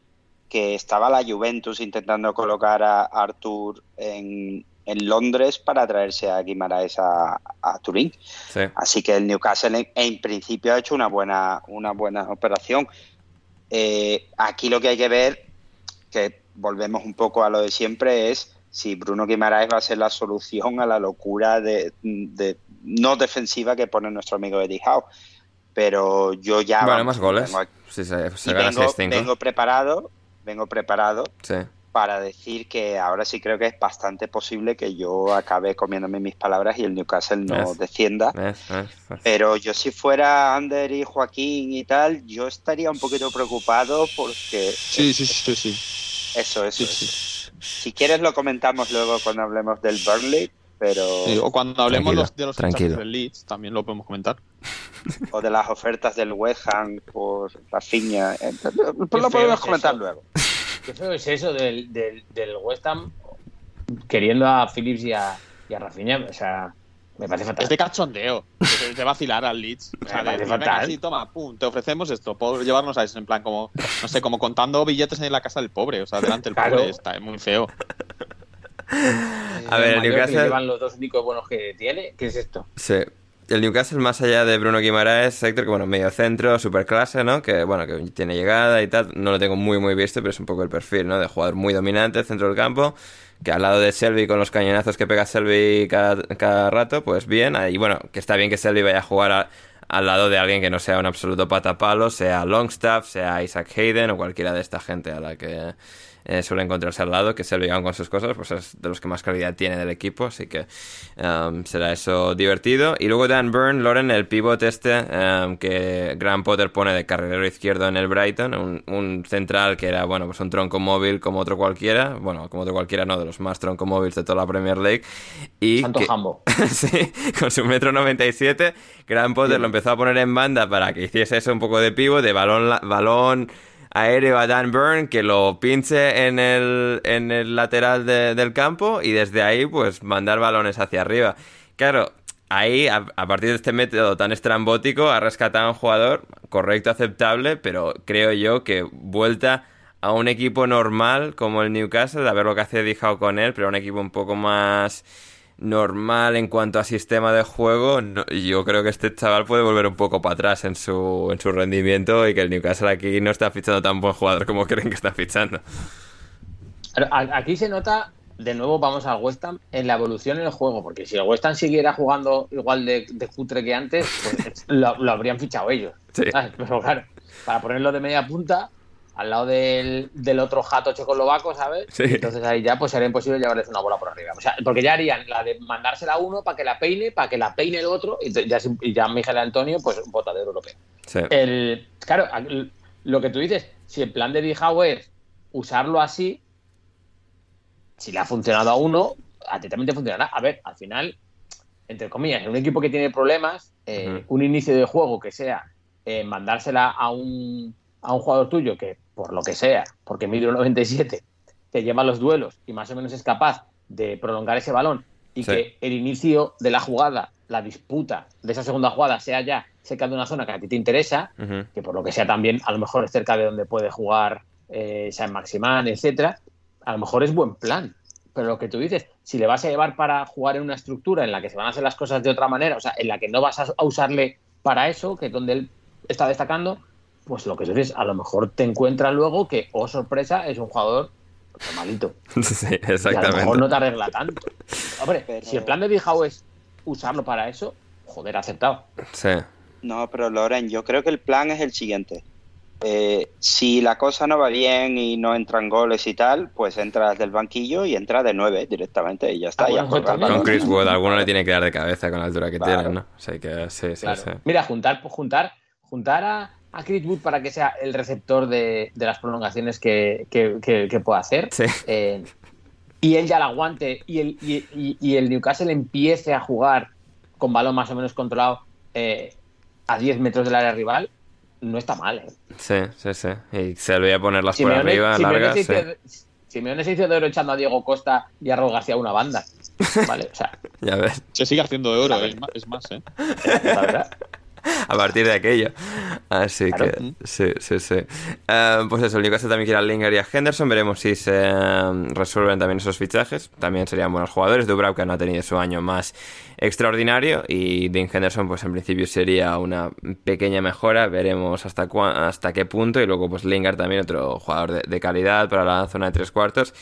que estaba la Juventus intentando colocar a Arthur en, en Londres para traerse a Guimaraes a, Turín. Así que el Newcastle en, principio ha hecho una buena, una buena operación. Eh, aquí lo que hay que ver, que volvemos un poco a lo de siempre, es si Bruno Guimaraes va a ser la solución a la locura de, no defensiva que pone nuestro amigo Eddie Howe. Pero yo ya... Bueno, más goles. vengo preparado, vengo preparado sí para decir que ahora sí creo que es bastante posible que yo acabe comiéndome mis palabras y el Newcastle no descienda. Pero yo si fuera Ander y Joaquín y tal, yo estaría un poquito preocupado porque... Sí, sí, sí, sí. Eso, eso. Si quieres lo comentamos luego cuando hablemos del Burnley, pero... o cuando hablemos de los del Leeds, también lo podemos comentar. O de las ofertas del West Ham por Rafinha. Eh, pues lo podemos comentar luego. Qué feo es eso del, del, del West Ham queriendo a Phillips y a, y a Rafinha. O sea, me parece fatal. Es de cachondeo. de vacilar al Leeds. O sea, de, fatal. Sí, toma, pum, te ofrecemos esto. Puedo llevarnos a eso. En plan, como, no sé, como contando billetes en la casa del pobre. O sea, delante del pobre. Está muy feo. a ver, el Newcastle. llevan los dos únicos buenos que tiene. ¿Qué es esto? Sí el Newcastle, más allá de Bruno Guimaraes, Héctor, que bueno, medio centro, super clase, ¿no? Que bueno, que tiene llegada y tal. No lo tengo muy, muy visto, pero es un poco el perfil, ¿no? De jugador muy dominante, centro del campo. Que al lado de Selby, con los cañonazos que pega Selby cada, rato, pues bien. Y bueno, que está bien que Selby vaya a jugar al lado de alguien que no sea un absoluto patapalo, sea Longstaff, sea Isaac Hayden o cualquiera de esta gente a la que eh, suele encontrarse al lado, que se le con sus cosas, pues es de los que más calidad tiene del equipo, así que um, será eso divertido. Y luego Dan Byrne, Loren, el pivot este um, que Graham Potter pone de carrilero izquierdo en el Brighton, un, central que era, bueno, pues un tronco móvil como otro cualquiera, bueno, como otro cualquiera, no, de los más tronco móviles de toda la Premier League. Y Santo Jambo. sí, con su metro 97, Graham Potter lo empezó a poner en banda para que hiciese eso un poco de pivot, de balón, balón aéreo a Dan Byrne que lo pinche en el, en el lateral del campo y desde ahí pues mandar balones hacia arriba. Claro, ahí a, partir de este método tan estrambótico ha rescatado a un jugador correcto, aceptable, pero creo yo que vuelta a un equipo normal como el Newcastle, a ver lo que hace Dijao con él, pero un equipo un poco más normal en cuanto a sistema de juego, yo creo que este chaval puede volver un poco para atrás en su, en su rendimiento y que el Newcastle aquí no está fichando tan buen jugador como creen que está fichando. Aquí se nota, de nuevo vamos al West Ham, en la evolución en el juego, porque si el West Ham siguiera jugando igual de, de cutre que antes, pues lo, lo, habrían fichado ellos. Pero claro, para ponerlo de media punta, al lado del, del otro jato checoslovaco, ¿sabes? Entonces ahí ya pues sería imposible llevarles una bola por arriba. O sea, porque ya harían la de mandársela a uno para que la peine, para que la peine el otro, y ya, y ya Miguel Antonio, pues botadero europeo. El, claro, lo que tú dices, si el plan de Dijau es usarlo así, si le ha funcionado a uno, a ti también te funcionará. A ver, al final, entre comillas, en un equipo que tiene problemas, eh, un inicio de juego que sea eh, mandársela a un, a un jugador tuyo que, por lo que sea, porque mide un 97, te lleva los duelos y más o menos es capaz de prolongar ese balón y que el inicio de la jugada, la disputa de esa segunda jugada sea ya cerca de una zona que a ti te interesa, que por lo que sea también a lo mejor es cerca de donde puede jugar eh, San Maximán, etcétera, a lo mejor es buen plan. Pero lo que tú dices, si le vas a llevar para jugar en una estructura en la que se van a hacer las cosas de otra manera, o sea, en la que no vas a usarle para eso, que es donde él está destacando, pues lo que dices, a lo mejor te encuentras luego que, oh sorpresa, es un jugador malito. Sí, exactamente. a lo mejor no te arregla tanto. Hombre, si el plan de Dijau es usarlo para eso, joder, aceptado. Sí. No, pero Loren, yo creo que el plan es el siguiente. Eh, si la cosa no va bien y no entran goles y tal, pues entras del banquillo y entra de nueve directamente y ya está. Ah, con Chris Wood, alguno le tiene que dar de cabeza con la altura que tiene, ¿no? O que sí, sí, sí. Mira, juntar, juntar, juntar a, a Chris Wood para que sea el receptor de, las prolongaciones que, que, pueda hacer. Eh, y él ya la aguante y el, y, el Newcastle empiece a jugar con balón más o menos controlado eh, a 10 metros del área rival, no está mal. ¿eh? Sí, sí, sí. Y se le voy a ponerlas por arriba, largas. Simeone se hizo de oro echando a Diego Costa y a Raúl García una banda. ¿Vale? O sea, ya ves. Se sigue haciendo de oro, es más, ¿eh? La verdad. a partir de aquello. Así que, sí, sí, sí. Eh, pues eso, el Newcastle también quiere a Linger y a Henderson. Veremos si se eh, resuelven también esos fichajes. También serían buenos jugadores. Dubravka no ha tenido su año más extraordinario. Y Dean Henderson, pues en principio sería una pequeña mejora. Veremos hasta, hasta qué punto. Y luego, pues Lingard también, otro jugador de, de calidad para la zona de tres cuartos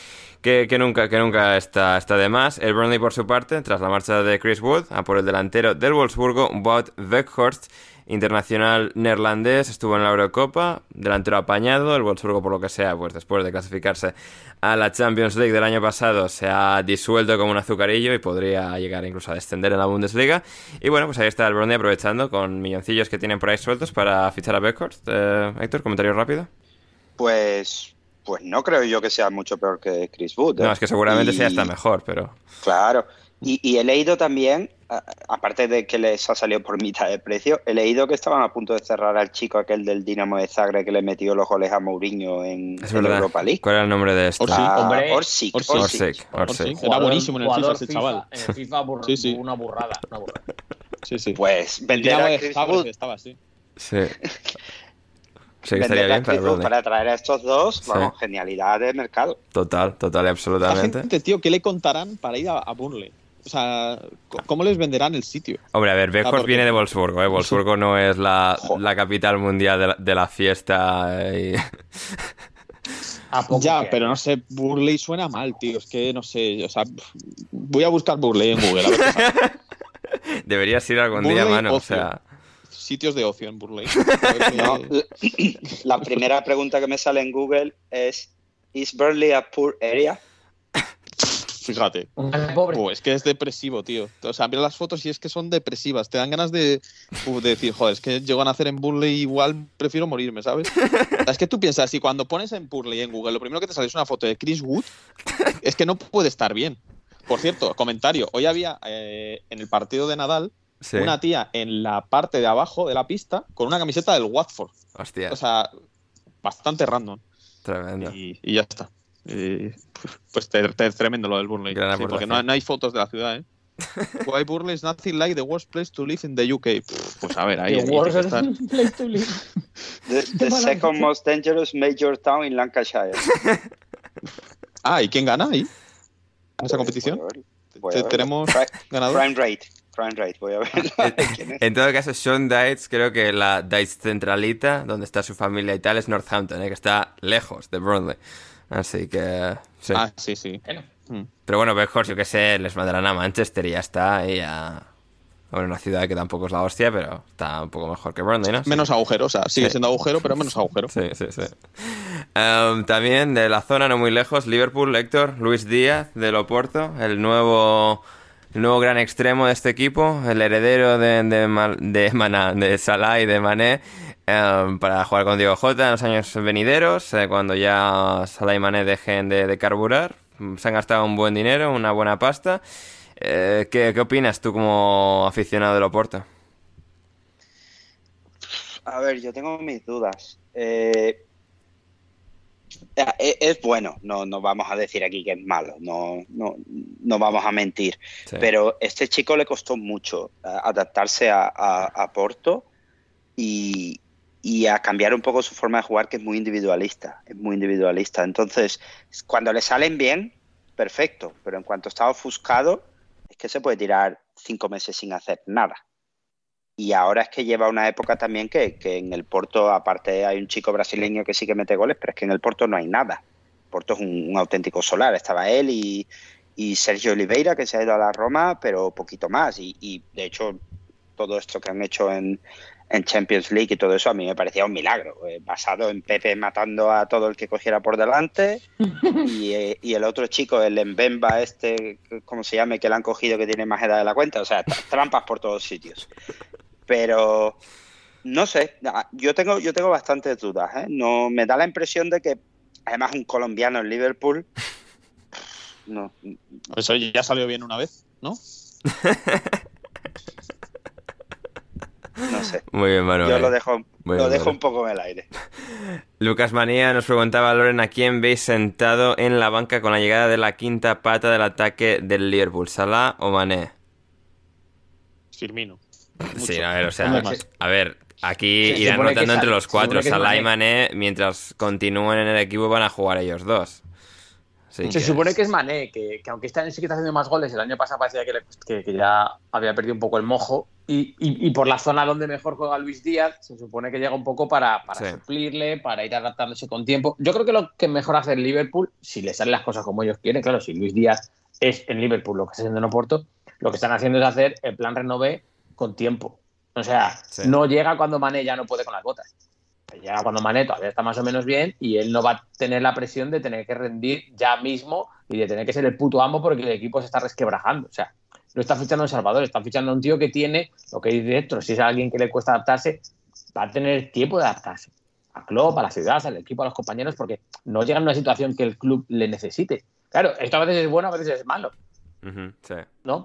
que, nunca, que nunca está, está de más. El Burnley, por su parte, tras la marcha de Chris Wood, a por el delantero del Wolfsburgo, Wout Weghorst, internacional neerlandés, estuvo en la Eurocopa, delantero apañado, el Wolfsburgo por lo que sea, pues después de clasificarse a la Champions League del año pasado se ha disuelto como un azucarillo y podría llegar incluso a descender en la Bundesliga. Y bueno, pues ahí está el Burnley aprovechando con milloncillos que tienen por ahí sueltos para fichar a Weghorst. Eh, Héctor, comentario rápido. Pues pues no creo yo que sea mucho peor que Chris Wood. No, ¿eh? es que seguramente sea hasta mejor, pero. Claro. Y, he leído también, aparte de que les ha salido por mitad de precio, he leído que estaban a punto de cerrar al chico aquel del Dinamo de Zagreb que le metió los goles a Mourinho en, Europa League. ¿Cuál era el nombre de este? Orsic. Orsic. Orsic. Era buenísimo en el FIFA ese chaval. En el FIFA sí, sí. una burrada. Una burrada. Sí, sí. Pues vender a Chris Wood. Estaba así. Sí. Sí, estaría bien para, para traer a estos dos, genialidad de mercado. Total, total y absolutamente. La gente, tío, ¿qué le contarán para ir a, Burnley? O sea, ¿cómo les venderán el sitio? Hombre, a ver, Beckhorst viene de Wolfsburgo, ¿eh? Wolfsburgo no es la, la capital mundial de la, fiesta. Y... ya, pero no sé, Burley suena mal, tío. Es que no sé, o sea, voy a buscar Burley en Google. A ver Deberías ir algún día, mano. O sea, sitios de ocio en Burley. la primera pregunta que me sale en Google es ¿Is Burley a poor area? Fíjate. Oh, es que es depresivo, tío. O sea, mira las fotos y es que son depresivas. Te dan ganas de, decir, joder, es que llegan a hacer en Burley igual prefiero morirme, ¿sabes? es que tú piensas, si cuando pones en Burley en Google, lo primero que te sale es una foto de Chris Wood, es que no puede estar bien. Por cierto, comentario. Hoy había eh, en el partido de Nadal, una tía en la parte de abajo de la pista con una camiseta del Watford. Hostia. O sea, bastante random. Tremendo. Y, ya está. pues es tremendo lo del Burnley. porque no, hay fotos de la ciudad, ¿eh? Why Burnley is nothing like the worst place to live in the UK. Pues a ver, ahí. The worst place to live. The, second most dangerous major town in Lancashire. ah, ¿y quién gana ahí? ¿En esa competición? Tenemos ganador. Crime rate voy a ver. en, todo caso, Sean Dites, creo que la Dites centralita, donde está su familia y tal, es Northampton, ¿eh? que está lejos de Burnley. Así que. Sí. Ah, sí, sí. Mm. Pero bueno, mejor, yo que sé, les mandarán a Manchester y ya está. Y a. Bueno, una ciudad que tampoco es la hostia, pero está un poco mejor que Burnley, ¿no? Menos agujero, o sea, sigue siendo agujero, pero menos agujero. Sí, sí, sí. Em, también de la zona no muy lejos, Liverpool, Héctor, Luis Díaz, de Loporto, el nuevo nuevo gran extremo de este equipo, el heredero de, de, de, Salah y de Mané, em, para jugar con Diego Jota en los años venideros, eh, cuando ya Salah y Mané dejen de, carburar. se han gastado un buen dinero, una buena pasta. Eh, ¿qué, opinas tú como aficionado del Oporto? A ver, yo tengo mis dudas. Eh, eh, es bueno, no, no vamos a decir aquí que es malo, no, no, no vamos a mentir. Pero este chico le costó mucho adaptarse a, Porto y, y, a cambiar un poco su forma de jugar, que es muy individualista. Es muy individualista. Entonces, cuando le salen bien, perfecto. Pero en cuanto está ofuscado, es que se puede tirar cinco meses sin hacer nada. Y ahora es que lleva una época también que, en el Porto, aparte hay un chico brasileño que sí que mete goles, pero es que en el Porto no hay nada. Porto es un, auténtico solar. Estaba él y, Sergio Oliveira, que se ha ido a la Roma, pero poquito más. y de hecho, todo esto que han hecho en, en Champions League y todo eso, a mí me parecía un milagro, eh, basado en Pepe matando a todo el que cogiera por delante eh, y, el otro chico, el Mbemba este, como se llame, que le han cogido que tiene más edad de la cuenta, o sea, trampas por todos sitios. Pero no sé, yo tengo yo tengo bastantes dudas, ¿eh? No me da la impresión de que además un colombiano en Liverpool no. Eso ya salió bien una vez, ¿no? No sé. Muy bien, Manuel. Yo lo dejo, lo dejo un poco en el aire. Lucas Manía nos preguntaba, Loren, ¿a quién veis sentado en la banca con la llegada de la quinta pata del ataque del Liverpool? ¿Salah o Mané? Firmino. Sí, a ver, o sea, a ver, aquí irán rotando entre los cuatro. Salah y Mané, mientras continúen en el equipo, van a jugar ellos dos se supone que es Mané, que, aunque este año sí que está haciendo más goles, el año pasado parecía que, ya había perdido un poco el mojo. Y, por la zona donde mejor juega Luis Díaz, se supone que llega un poco para, para suplirle, para ir adaptándose con tiempo. Yo creo que lo que mejor hace el Liverpool, si le salen las cosas como ellos quieren, claro, si Luis Díaz es en Liverpool lo que está haciendo en Oporto, lo que están haciendo es hacer el plan renové con tiempo. O sea, no llega cuando Mané ya no puede con las botas llega cuando Mané todavía está más o menos bien y él no va a tener la presión de tener que rendir ya mismo y de tener que ser el puto amo porque el equipo se está resquebrajando. O sea, no está fichando en Salvador, está fichando a un tío que tiene lo que dice dentro. Si es alguien que le cuesta adaptarse, va a tener tiempo de adaptarse a club, a la ciudad, al equipo, a los compañeros, porque no llega en una situación que el club le necesite. Claro, esto a veces es bueno, a veces es malo. ¿No?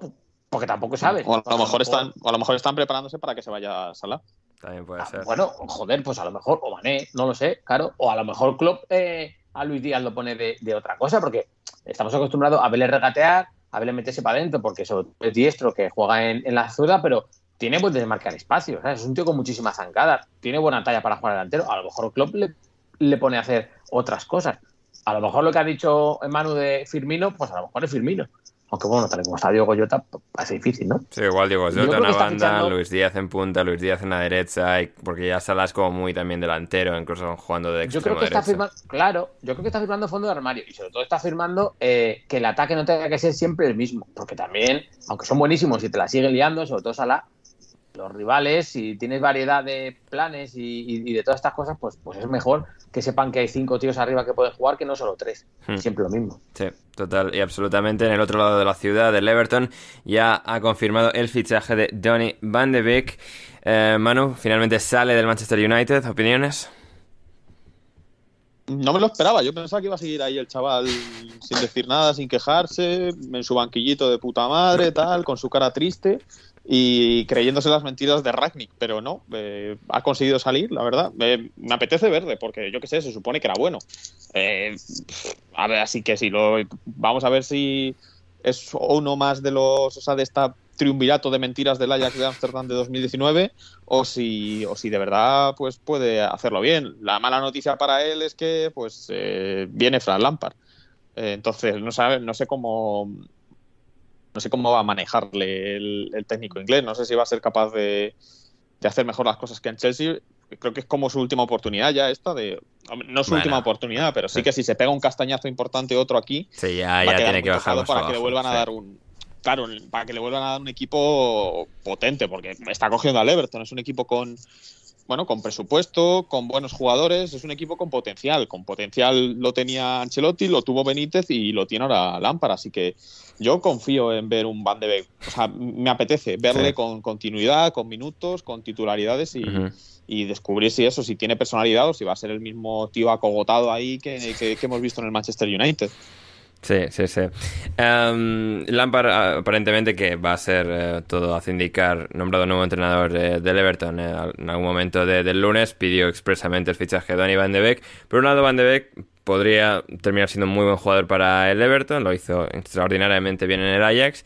Porque tampoco sabes. O a lo mejor están, a lo mejor están preparándose para que se vaya a Salah. También puede ah, ser. Bueno, joder, pues a lo mejor, o Mané, no lo sé, claro. O a lo mejor Klopp eh, a Luis Díaz lo pone de, otra cosa, porque estamos acostumbrados a verle regatear, a verle meterse para adentro, porque es diestro que juega en, la zurda, pero tiene buen desmarcar espacio. Es un tío con muchísimas zancadas, tiene buena talla para jugar delantero. A lo mejor Klopp le, le pone a hacer otras cosas. A lo mejor lo que ha dicho Manu de Firmino, pues a lo mejor es Firmino. Aunque bueno, tal como está Diego Jota, parece difícil, ¿no? Sí, igual Diego Jota en la banda, Luis Díaz en punta, Luis Díaz en la derecha, porque ya Salas como muy también delantero, incluso jugando de extremo Yo creo que está firmando, claro, yo creo que está firmando fondo de armario y sobre todo está firmando eh, que el ataque no tenga que ser siempre el mismo, porque también, aunque son buenísimos y te la siguen liando, sobre todo Salah, los rivales, si tienes variedad de planes y, de todas estas cosas, pues, pues es mejor que sepan que hay cinco tíos arriba que pueden jugar que no solo tres. Hmm. Siempre lo mismo. Sí, total y absolutamente. En el otro lado de la ciudad, del Everton, ya ha confirmado el fichaje de Donny Van de Beek. Eh, Manu, finalmente sale del Manchester United. ¿Opiniones? No me lo esperaba, yo pensaba que iba a seguir ahí el chaval sin decir nada, sin quejarse, en su banquillito de puta madre, tal, con su cara triste y creyéndose las mentiras de Ragnick, pero no, eh, ha conseguido salir, la verdad. me apetece verde, porque yo qué sé, se supone que era bueno. Eh, a ver, así que si lo vamos a ver si es uno más de los, o sea, de esta triunvirato de mentiras del Ajax de Amsterdam de 2019 o si, o si de verdad pues puede hacerlo bien. La mala noticia para él es que pues eh, viene Fran Lampard. entonces no sabe, no sé cómo no sé cómo va a manejarle el, técnico inglés, no sé si va a ser capaz de, hacer mejor las cosas que en Chelsea. Creo que es como su última oportunidad ya esta de... No su última oportunidad, pero sí que si se pega un castañazo importante otro aquí, sí, ya, ya tiene que bajar para que le vuelvan a dar un... Claro, para que le vuelvan a dar un equipo potente, porque está cogiendo al Everton, es un equipo con bueno, con presupuesto, con buenos jugadores, es un equipo con potencial. Con potencial lo tenía Ancelotti, lo tuvo Benítez y lo tiene ahora Lampard. Así que yo confío en ver un Van de Beek. O sea, me apetece verle con continuidad, con minutos, con titularidades y, descubrir si eso, si tiene personalidad o si va a ser el mismo tío acogotado ahí que, que hemos visto en el Manchester United. Sí, sí, sí. Um, Lampard aparentemente que va a ser eh, todo hace indicar nombrado nuevo entrenador del Everton eh, en algún momento del lunes pidió expresamente el fichaje de Donny Van de Beek. Por un lado Van de Beek podría terminar siendo un muy buen jugador para el Everton, lo hizo extraordinariamente bien en el Ajax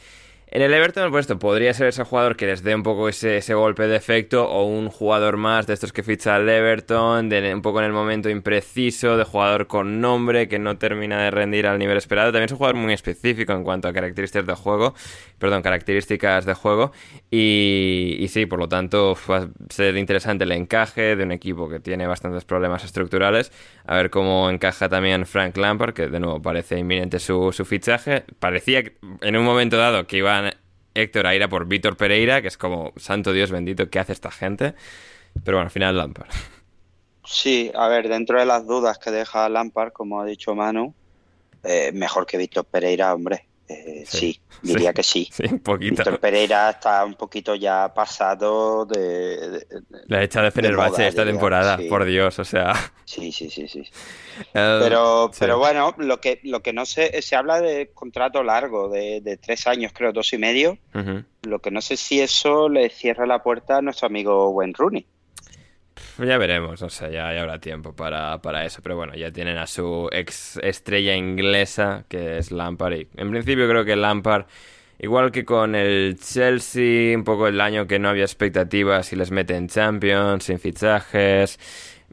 en el Everton, pues esto podría ser ese jugador que les dé un poco ese, golpe de efecto o un jugador más de estos que ficha el Everton, de, un poco en el momento impreciso, de jugador con nombre que no termina de rendir al nivel esperado. También es un jugador muy específico en cuanto a características de juego, perdón, características de juego. Y, sí, por lo tanto, va a ser interesante el encaje de un equipo que tiene bastantes problemas estructurales. A ver cómo encaja también Frank Lampard, que de nuevo parece inminente su, su fichaje. Parecía en un momento dado que iban Héctor a por Víctor Pereira, que es como, santo Dios bendito, ¿qué hace esta gente? Pero bueno, al final Lampard. Sí, a ver, dentro de las dudas que deja Lampard, como ha dicho Manu, eh, mejor que Víctor Pereira, hombre. Eh, sí, diría que sí. Sí, un poquito. Víctor Pereira está un poquito ya pasado de. la hecha de Fenerbahce esta temporada, por Dios, o sea. Sí, sí, sí, sí. Eh, pero, pero bueno, lo que, lo que no sé, se habla de contrato largo, de, tres años, creo, dos y medio. Lo que no sé si eso le cierra la puerta a nuestro amigo Wayne Rooney. Ya veremos, o sea, ya, habrá tiempo para, eso. Pero bueno, ya tienen a su ex estrella inglesa, que es Lampard. Y en principio creo que Lampard, igual que con el Chelsea, un poco el año que no había expectativas y les mete en Champions, sin fichajes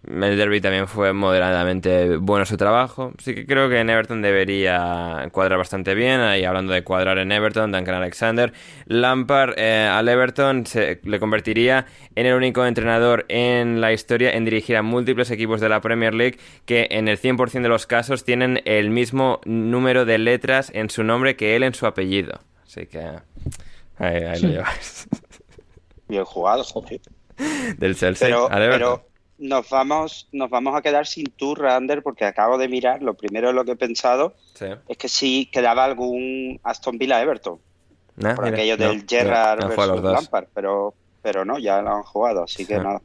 el derby también fue moderadamente bueno su trabajo. Sí que creo que en Everton debería cuadrar bastante bien. Y hablando de cuadrar en Everton, Duncan Alexander. Lampard eh, al Everton se le convertiría en el único entrenador en la historia en dirigir a múltiples equipos de la Premier League que en el 100% de los casos tienen el mismo número de letras en su nombre que él en su apellido. Así que ahí, lo lleváis. Bien jugado, Del Chelsea al Everton nos vamos, nos vamos a quedar sin tour, Rander, porque acabo de mirar, lo primero lo que he pensado es que si quedaba algún Aston Villa Everton. por aquello del Gerrard versus Lampard, pero, pero no, ya lo han jugado, así que nada.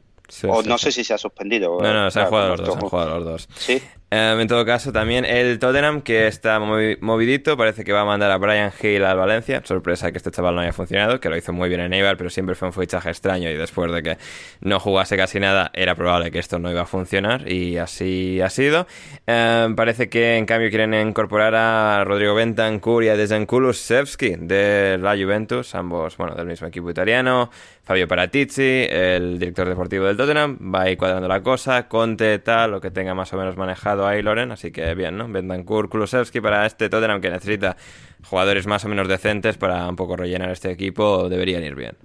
o no sé si se ha suspendido. No, no, se han jugado los dos, se han jugado los dos. Sí. Em, en todo caso, también el Tottenham, que está movidito, parece que va a mandar a Brian Hill al Valencia. Sorpresa que este chaval no haya funcionado, que lo hizo muy bien en Eibar, pero siempre fue un fichaje extraño y después de que no jugase casi nada, era probable que esto no iba a funcionar y así ha sido. Em, parece que en cambio quieren incorporar a Rodrigo Bentancur y a Dejan de la Juventus, ambos, bueno, del mismo equipo italiano. Fabio Paratici, el director deportivo del Tottenham, va ahí cuadrando la cosa. Conte, tal, lo que tenga más o menos manejado ahí Loren, así que bien, ¿no? Bentancur, Kulusevski para este Tottenham que necesita jugadores más o menos decentes para un poco rellenar este equipo, deberían ir bien.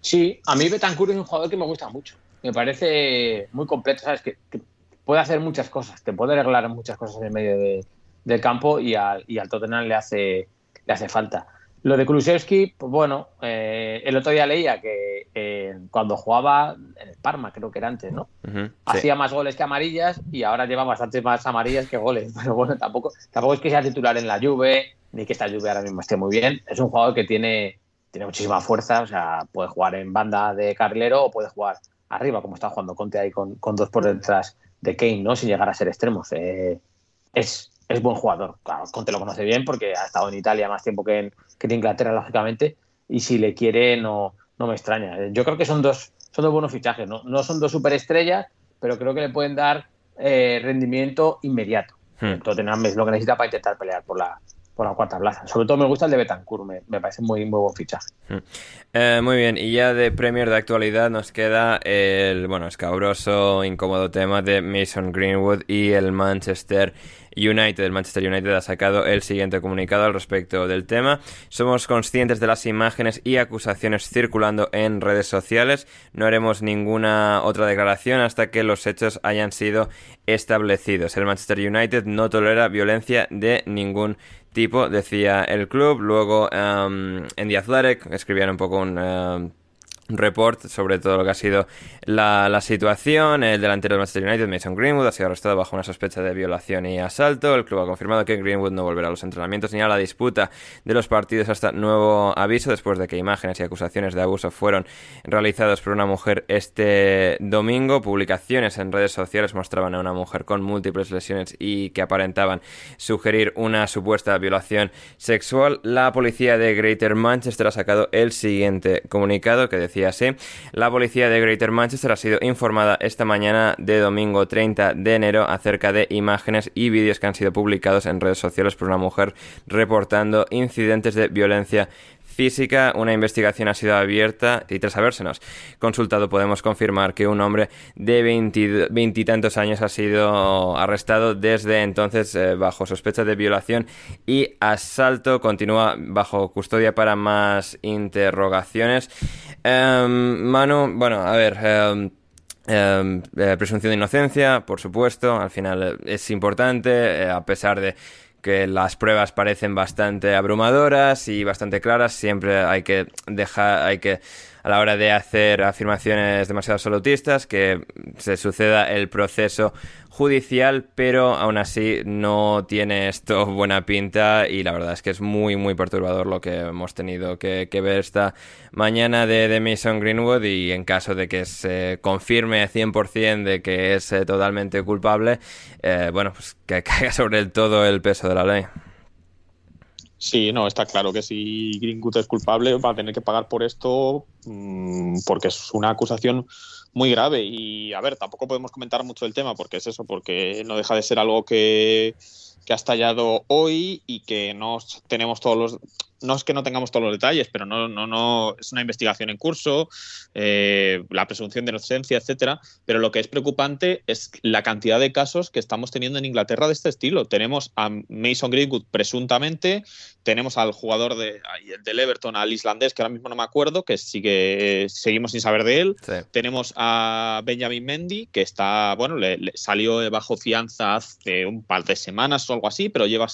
Sí, a mí Bentancur es un jugador que me gusta mucho. Me parece muy completo, ¿sabes? Que, puede hacer muchas cosas, te puede arreglar muchas cosas en medio del campo y al, y al Tottenham le hace, le hace falta. Lo de Kulusevski, pues bueno, eh, el otro día leía que eh, cuando jugaba en el Parma, creo que era antes, ¿no? Hacía más goles que amarillas y ahora lleva bastantes más amarillas que goles. Pero bueno, tampoco, tampoco es que sea titular en la Juve, ni que esta Juve ahora mismo esté muy bien. Es un jugador que tiene, tiene muchísima fuerza, o sea, puede jugar en banda de carrilero o puede jugar arriba, como está jugando Conte ahí con, dos por detrás de Kane, ¿no? Sin llegar a ser extremos. Eh, es, es buen jugador. Claro, Conte lo conoce bien porque ha estado en Italia más tiempo que en, que en Inglaterra, lógicamente, y si le quiere no, no me extraña. Yo creo que son dos, son dos buenos fichajes, no, no son dos superestrellas, pero creo que le pueden dar eh, rendimiento inmediato. Hmm. Tottenham es lo que necesita para intentar pelear por la, por la cuarta plaza. Sobre todo me gusta el de Betancourt, me, parece muy, muy buen fichaje. Hmm. Eh, muy bien, y ya de Premier de actualidad nos queda el, bueno, escabroso, incómodo tema de Mason Greenwood y el Manchester United, el Manchester United ha sacado el siguiente comunicado al respecto del tema. Somos conscientes de las imágenes y acusaciones circulando en redes sociales. No haremos ninguna otra declaración hasta que los hechos hayan sido establecidos. El Manchester United no tolera violencia de ningún tipo, decía el club. Luego um, en The Athletic escribían un poco un... Um, report sobre todo lo que ha sido la, la, situación. El delantero del Manchester United, Mason Greenwood, ha sido arrestado bajo una sospecha de violación y asalto. El club ha confirmado que Greenwood no volverá a los entrenamientos ni a la disputa de los partidos hasta nuevo aviso, después de que imágenes y acusaciones de abuso fueron realizadas por una mujer este domingo. Publicaciones en redes sociales mostraban a una mujer con múltiples lesiones y que aparentaban sugerir una supuesta violación sexual. La policía de Greater Manchester ha sacado el siguiente comunicado que decía La policía de Greater Manchester ha sido informada esta mañana de domingo 30 de enero acerca de imágenes y vídeos que han sido publicados en redes sociales por una mujer reportando incidentes de violencia física, una investigación ha sido abierta y tras habérsenos consultado podemos confirmar que un hombre de veintitantos años ha sido arrestado desde entonces eh, bajo sospecha de violación y asalto. Continúa bajo custodia para más interrogaciones. Em, Manu, bueno, a ver. Em, em, eh, presunción de inocencia, por supuesto, al final es importante, eh, a pesar de que las pruebas parecen bastante abrumadoras y bastante claras, siempre hay que dejar, hay que a la hora de hacer afirmaciones demasiado absolutistas, que se suceda el proceso judicial, pero aún así no tiene esto buena pinta y la verdad es que es muy, muy perturbador lo que hemos tenido que, ver esta mañana de, de, Mason Greenwood y en caso de que se confirme 100% de que es eh, totalmente culpable, eh, bueno, pues que caiga sobre el todo el peso de la ley. Sí, no, está claro que si Greenwood es culpable va a tener que pagar por esto mm, porque es una acusación muy grave. Y a ver, tampoco podemos comentar mucho del tema porque es eso, porque no deja de ser algo que, que ha estallado hoy y que no tenemos todos los no es que no tengamos todos los detalles, pero no, no, no es una investigación en curso, eh, la presunción de inocencia, etcétera. Pero lo que es preocupante es la cantidad de casos que estamos teniendo en Inglaterra de este estilo. Tenemos a Mason Greenwood presuntamente, tenemos al jugador de, del Everton, al islandés, que ahora mismo no me acuerdo, que sigue, seguimos sin saber de él. Tenemos a Benjamin Mendy, que está, bueno, le, salió bajo fianza hace un par de semanas o algo así, pero lleva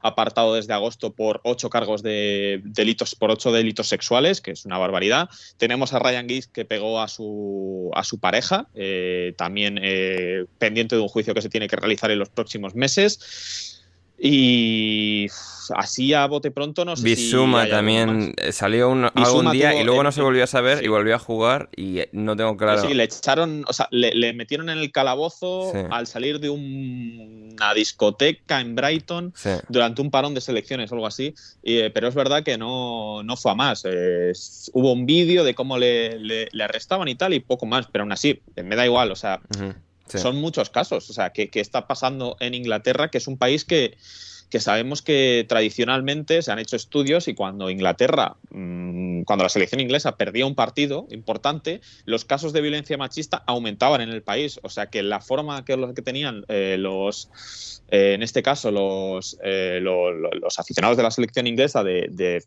apartado desde agosto por ocho cargos de delitos, por ocho delitos sexuales, que es una barbaridad. Tenemos a Ryan Giggs que pegó a su, a su pareja, eh, también eh, pendiente de un juicio que se tiene que realizar en los próximos meses. Y así a bote pronto no sé Bisuma también eh, salió un, algún día y luego no se volvió a saber y volvió a jugar y no tengo claro. Sí, le echaron, o sea, le, metieron en el calabozo al salir de una discoteca en Brighton durante un parón de selecciones o algo así. Eh, pero es verdad que no, no fue a más. hubo un vídeo de cómo le, le, arrestaban y tal y poco más, pero aún así, me da igual, o sea. Son muchos casos. O sea, ¿qué, está pasando en Inglaterra? Que es un país que, sabemos que tradicionalmente se han hecho estudios y cuando Inglaterra, mm, cuando la selección inglesa perdía un partido importante, los casos de violencia machista aumentaban en el país. O sea que la forma que, que tenían eh, los, eh, en este caso, los, eh, los, aficionados de la selección inglesa de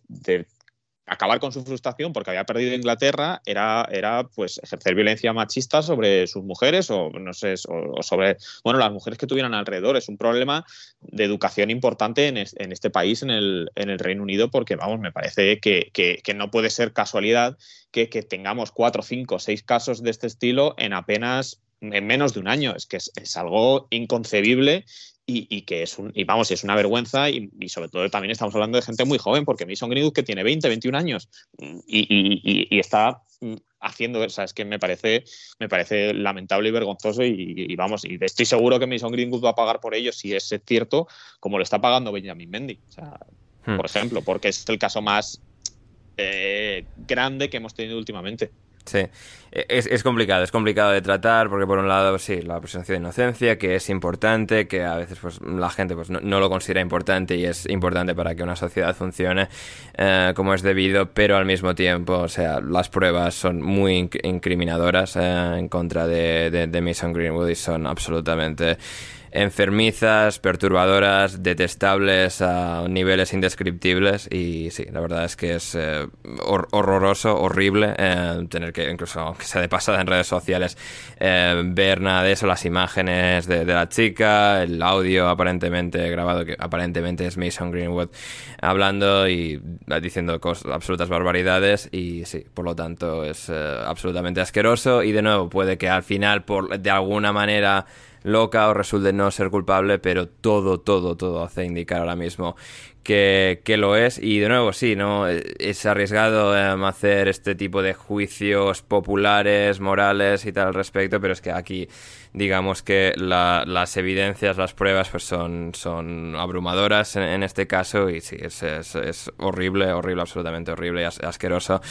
acabar con su frustración porque había perdido Inglaterra era, era pues ejercer violencia machista sobre sus mujeres o no sé o, sobre bueno las mujeres que tuvieran alrededor. Es un problema de educación importante en, este país en el, en el, Reino Unido porque vamos me parece que, no puede ser casualidad que, tengamos cuatro cinco seis casos de este estilo en apenas en menos de un año es que es algo inconcebible y, que es un, y vamos, es una vergüenza y, sobre todo también estamos hablando de gente muy joven, porque Mason Greenwood que tiene 20, 21 años y, está haciendo, o sea, es que me parece, me parece lamentable y vergonzoso y, vamos, y estoy seguro que Mason Greenwood va a pagar por ello si es cierto, como lo está pagando Benjamin Mendy, o sea, hmm. por ejemplo, porque es el caso más eh, grande que hemos tenido últimamente. Sí, e, es, complicado, es complicado de tratar porque por un lado sí, la presencia de inocencia, que es importante, que a veces pues la gente pues no, lo considera importante y es importante para que una sociedad funcione eh, como es debido, pero al mismo tiempo, o sea, las pruebas son muy incriminadoras eh, en contra de, de, Mason Greenwood y son absolutamente enfermizas, perturbadoras, detestables a niveles indescriptibles y sí, la verdad es que es eh, horroroso, horrible eh, tener que, incluso aunque sea de pasada en redes sociales, eh, ver nada de eso, las imágenes de, la chica, el audio aparentemente grabado, que aparentemente es Mason Greenwood hablando y diciendo cosas, absolutas barbaridades y sí, por lo tanto es absolutamente asqueroso y de nuevo puede que al final por de alguna manera loca o resulte no ser culpable, pero todo, todo, todo hace indicar ahora mismo que, que lo es. Y de nuevo, sí, ¿no? Es arriesgado em, hacer este tipo de juicios populares, morales y tal al respecto, pero es que aquí digamos que las evidencias, las pruebas, pues son, son abrumadoras en, este caso y sí, es, es, horrible, horrible, absolutamente horrible y asqueroso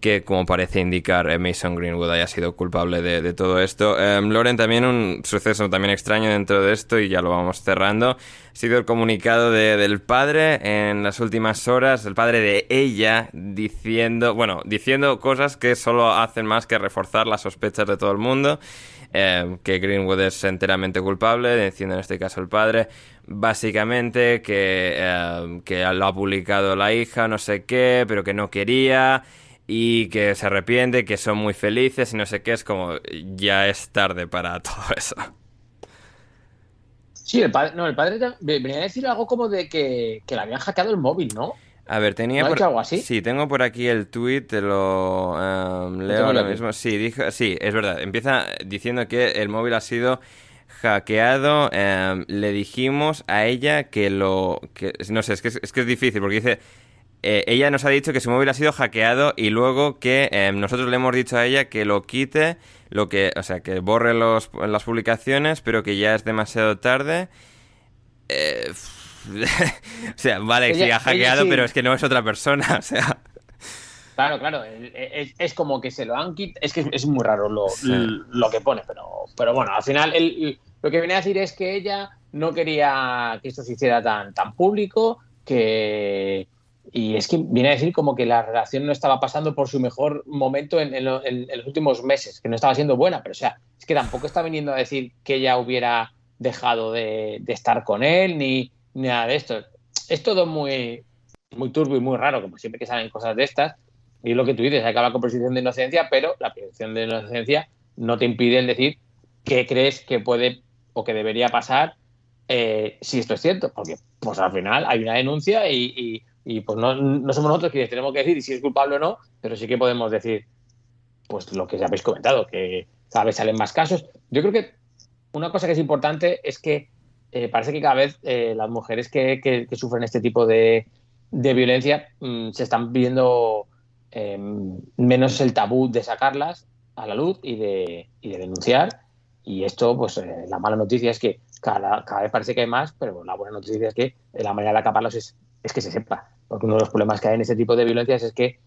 que, como parece indicar, eh, Mason Greenwood haya sido culpable de, todo esto. Em, Loren, también un suceso también extraño dentro de esto y ya lo vamos cerrando. Sido el comunicado del padre en las últimas horas, el padre de ella, diciendo, bueno, diciendo cosas que solo hacen más que reforzar las sospechas de todo el mundo. Eh, que Greenwood es enteramente culpable, diciendo en este caso el padre, básicamente que, eh, que lo ha publicado la hija, no sé qué, pero que no quería y que se arrepiente, que son muy felices y no sé qué, es como ya es tarde para todo eso. Sí, el padre, no, el padre venía a decir algo como de que, que le habían hackeado el móvil, ¿no? A ver, tenía por... algo así? Sí, tengo por aquí el tweet, te lo em, leo ahora mismo. Sí, dijo, sí, es verdad. Empieza diciendo que el móvil ha sido hackeado. Em, le dijimos a ella que lo... Que, no sé, es que es, que es difícil porque dice... Eh, ella nos ha dicho que su móvil ha sido hackeado y luego que em, nosotros le hemos dicho a ella que lo quite, lo que, o sea, que borre los, las publicaciones, pero que ya es demasiado tarde. Eh, o sea, vale, sí ha hackeado, pero es que no es otra persona, o sea. Claro, claro, es, como que se lo han quitado, es que es muy raro lo, lo, que pone, pero, pero bueno, al final lo que viene a decir es que ella no quería que esto se hiciera tan, tan público, que... Y es que viene a decir como que la relación no estaba pasando por su mejor momento en, los últimos meses, que no estaba siendo buena, pero o sea, es que tampoco está viniendo a decir que ella hubiera dejado de, de estar con él, ni, nada de esto. Es todo muy, muy turbio y muy raro, como siempre que salen cosas de estas. Y lo que tú dices, hablar con presunción de inocencia, pero la presunción de inocencia no te impide el decir qué crees que puede o que debería pasar eh, si esto es cierto. Porque pues al final hay una denuncia y, pues no, no, somos nosotros quienes tenemos que decir si es culpable o no, pero sí que podemos decir pues lo que ya habéis comentado, que cada vez salen más casos. Yo creo que una cosa que es importante es que eh, parece que cada vez eh, las mujeres que, sufren este tipo de, violencia mm, se están viendo em, menos el tabú de sacarlas a la luz y de, denunciar. Y esto, pues eh, la mala noticia es que cada, vez parece que hay más, pero la buena noticia es que la manera de acaparlos es, que se sepa. Porque uno de los problemas que hay en este tipo de violencias es que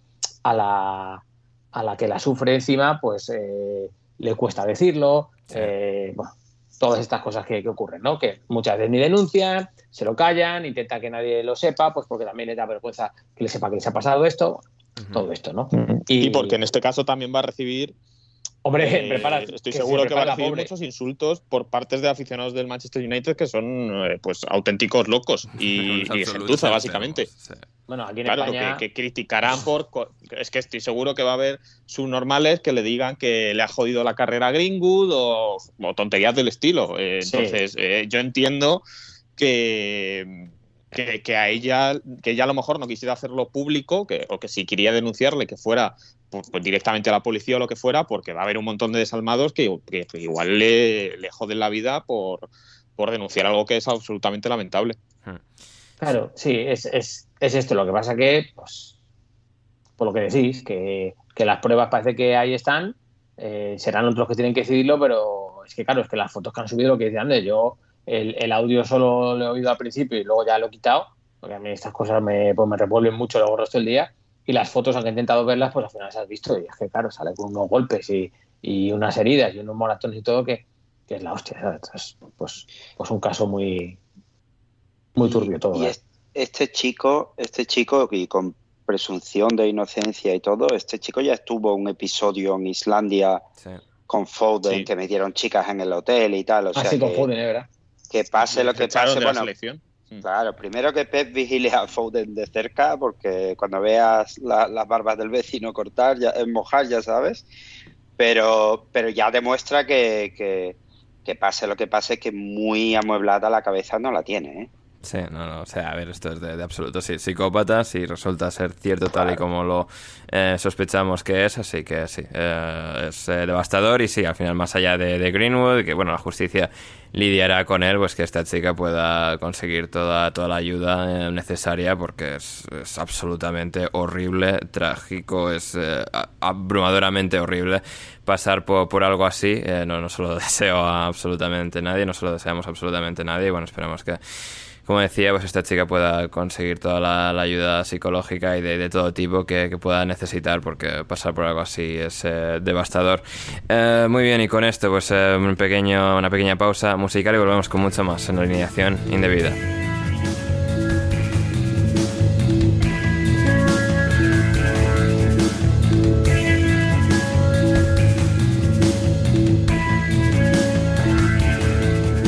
a la, a la que la sufre encima, pues le cuesta decirlo. bueno, todas estas cosas que, ocurren, ¿no? Que muchas veces ni denuncian, se lo callan, intenta que nadie lo sepa, pues porque también les da vergüenza que le sepa que les ha pasado esto, todo esto, ¿no? y, porque en este caso también va a recibir Hombre, eh, Estoy seguro que va a recibir muchos insultos por partes de aficionados del Manchester United que son eh, pues auténticos locos y, y gentuza, básicamente. Bueno, aquí en claro, que, criticarán por. Es que estoy seguro que va a haber subnormales que le digan que le ha jodido la carrera a Greenwood o, tonterías del estilo. Eh, entonces, yo entiendo que que, a ella, que ella a lo mejor no quisiera hacerlo público, que, o que si quería denunciarle que fuera pues, pues, directamente a la policía o lo que fuera, porque va a haber un montón de desalmados que, igual le, le, joden la vida por, por denunciar algo que es absolutamente lamentable. Hmm. Claro, sí, es, es, es esto. Lo que pasa que, pues, por lo que decís, que, que las pruebas parece que ahí están, eh, serán otros que tienen que decidirlo, pero es que, claro, es que las fotos que han subido, lo que decía Andrés, yo el, audio solo lo he oído al principio y luego ya lo he quitado, porque a mí estas cosas me, pues me revuelven mucho luego el resto del día. Y las fotos, aunque he intentado verlas, pues al final se has visto. Y es que, claro, sale con unos golpes y, y unas heridas y unos moratones y todo que, que es la hostia. pues, pues un caso muy, muy turbio todo. Y este chico, este chico, y con presunción de inocencia y todo, este chico ya estuvo un episodio en Islandia con Foden que me dieron chicas en el hotel y tal. O ah, sea con Foden, ¿verdad? que pase lo que pase. Bueno, Claro, primero que Pep vigile a Foden de cerca, porque cuando veas las barbas del vecino cortar, ya, mojar, ya sabes. Pero, pero ya demuestra que, que, pase lo que pase, que muy amueblada la cabeza no la tiene, ¿eh? Sí, no, no, o sea, a ver, esto es de, absoluto sí, psicópata, si resulta ser cierto tal y como lo eh, sospechamos que es, así que sí, eh, es eh, devastador y sí, al final más allá de, de, Greenwood, que bueno, la justicia lidiará con él, pues que esta chica pueda conseguir toda, toda la ayuda necesaria porque es, es, absolutamente horrible, trágico, es abrumadoramente horrible pasar por, por algo así, no, no se lo deseo a absolutamente nadie, no se lo deseamos a absolutamente nadie y bueno, esperemos que como decía, pues esta chica pueda conseguir toda la, ayuda psicológica y de, todo tipo que, pueda necesitar, porque pasar por algo así es eh, devastador. Eh, muy bien, y con esto, pues eh, un pequeño, una pequeña pausa musical y volvemos con mucho más en la alineación indebida.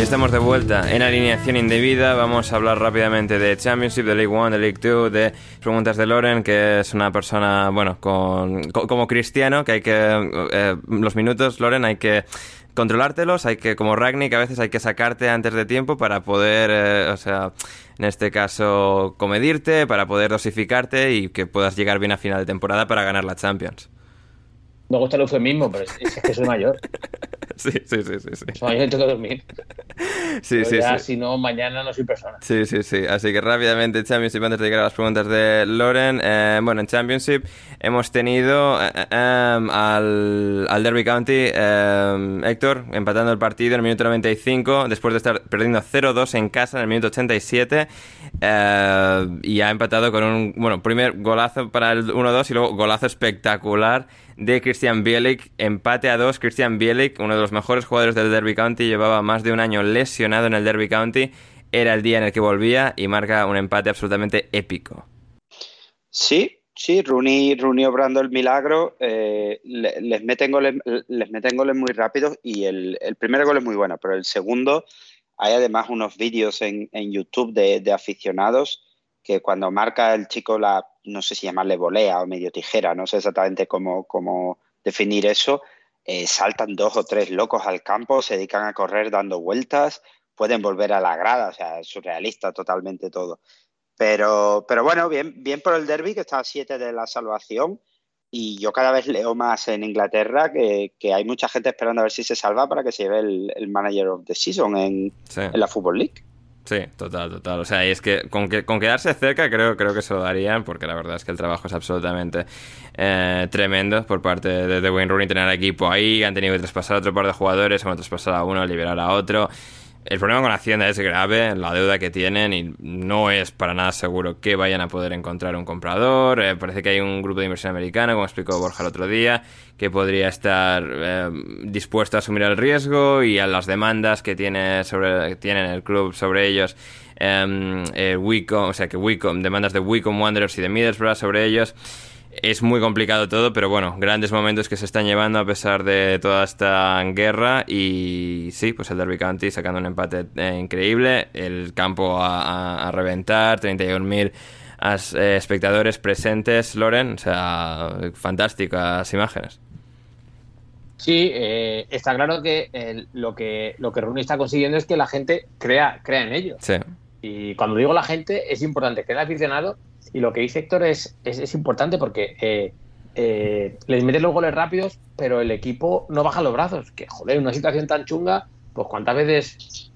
Estamos de vuelta en alineación indebida. Vamos a hablar rápidamente de Championship, de League One, de League Two, de preguntas de Loren, que es una persona, bueno, con, como cristiano, que hay que. Eh, los minutos, Loren, hay que controlártelos, hay que, como Ragnick, a veces hay que sacarte antes de tiempo para poder, eh, o sea, en este caso, comedirte, para poder dosificarte y que puedas llegar bien a final de temporada para ganar la Champions. Me gusta el eufemismo, pero es, que soy mayor. sí, sí, sí, sí. sí. Soy mayor y tengo que dormir. Sí, sí, ya, Si no, mañana no soy persona. Sí, sí, sí. Así que rápidamente, Championship, antes de llegar a las preguntas de Loren. Eh, bueno, en Championship hemos tenido eh, eh, em, al, al, Derby County, em, Héctor, empatando el partido en el minuto 95, después de estar perdiendo 0-2 en casa en el minuto 87. Y ha empatado con un, bueno, primer golazo para el 1-2 y luego golazo espectacular de Christian Bielik. Empate a dos. Christian Bielik, uno de los mejores jugadores del Derby County, llevaba más de un año lesionado en el Derby County. Era el día en el que volvía y marca un empate absolutamente épico. Sí, sí, Rooney, Rooney obrando el milagro. Eh, les, meten goles, goles muy rápidos y el, primer gol es muy bueno, pero el segundo hay además unos vídeos en, YouTube de, de aficionados que cuando marca el chico la no sé si llamarle volea o medio tijera, no sé exactamente cómo, cómo definir eso, eh, saltan dos o tres locos al campo, se dedican a correr dando vueltas, pueden volver a la grada, o sea, es surrealista totalmente todo. Pero, pero bueno, bien, bien por el derby, que está a siete de la salvación. Y yo cada vez leo más en Inglaterra que, hay mucha gente esperando a ver si se salva para que se lleve el, Manager of the Season en, en la Football League. Sí, total, total. O sea, y es que con, que con quedarse cerca creo, creo que se lo darían, porque la verdad es que el trabajo es absolutamente eh, tremendo por parte de, de Wayne Rooney tener equipo ahí. Han tenido que traspasar a otro par de jugadores, han traspasado a uno, liberar a otro. El problema con Hacienda es grave, la deuda que tienen y no es para nada seguro que vayan a poder encontrar un comprador. Eh, parece que hay un grupo de inversión americano, como explicó Borja el otro día, que podría estar eh, dispuesto a asumir el riesgo y a las demandas que tiene sobre tienen el club sobre ellos. Em, eh, o sea que Wicom, demandas de Wicom Wanderers y de Middlesbrough sobre ellos es muy complicado todo, pero bueno, grandes momentos que se están llevando a pesar de toda esta guerra y sí, pues el Derby County sacando un empate eh, increíble, el campo a, reventar, 31.000 eh, espectadores presentes, Loren, o sea, fantásticas imágenes. Sí, eh, está claro que lo que lo que Rooney está consiguiendo es que la gente crea, crea en ello. Sí. Y cuando digo la gente, es importante que el aficionado y lo que dice Héctor es, es, importante porque eh, eh, les meten los goles rápidos, pero el equipo no baja los brazos. Que, joder, una situación tan chunga, pues cuántas veces,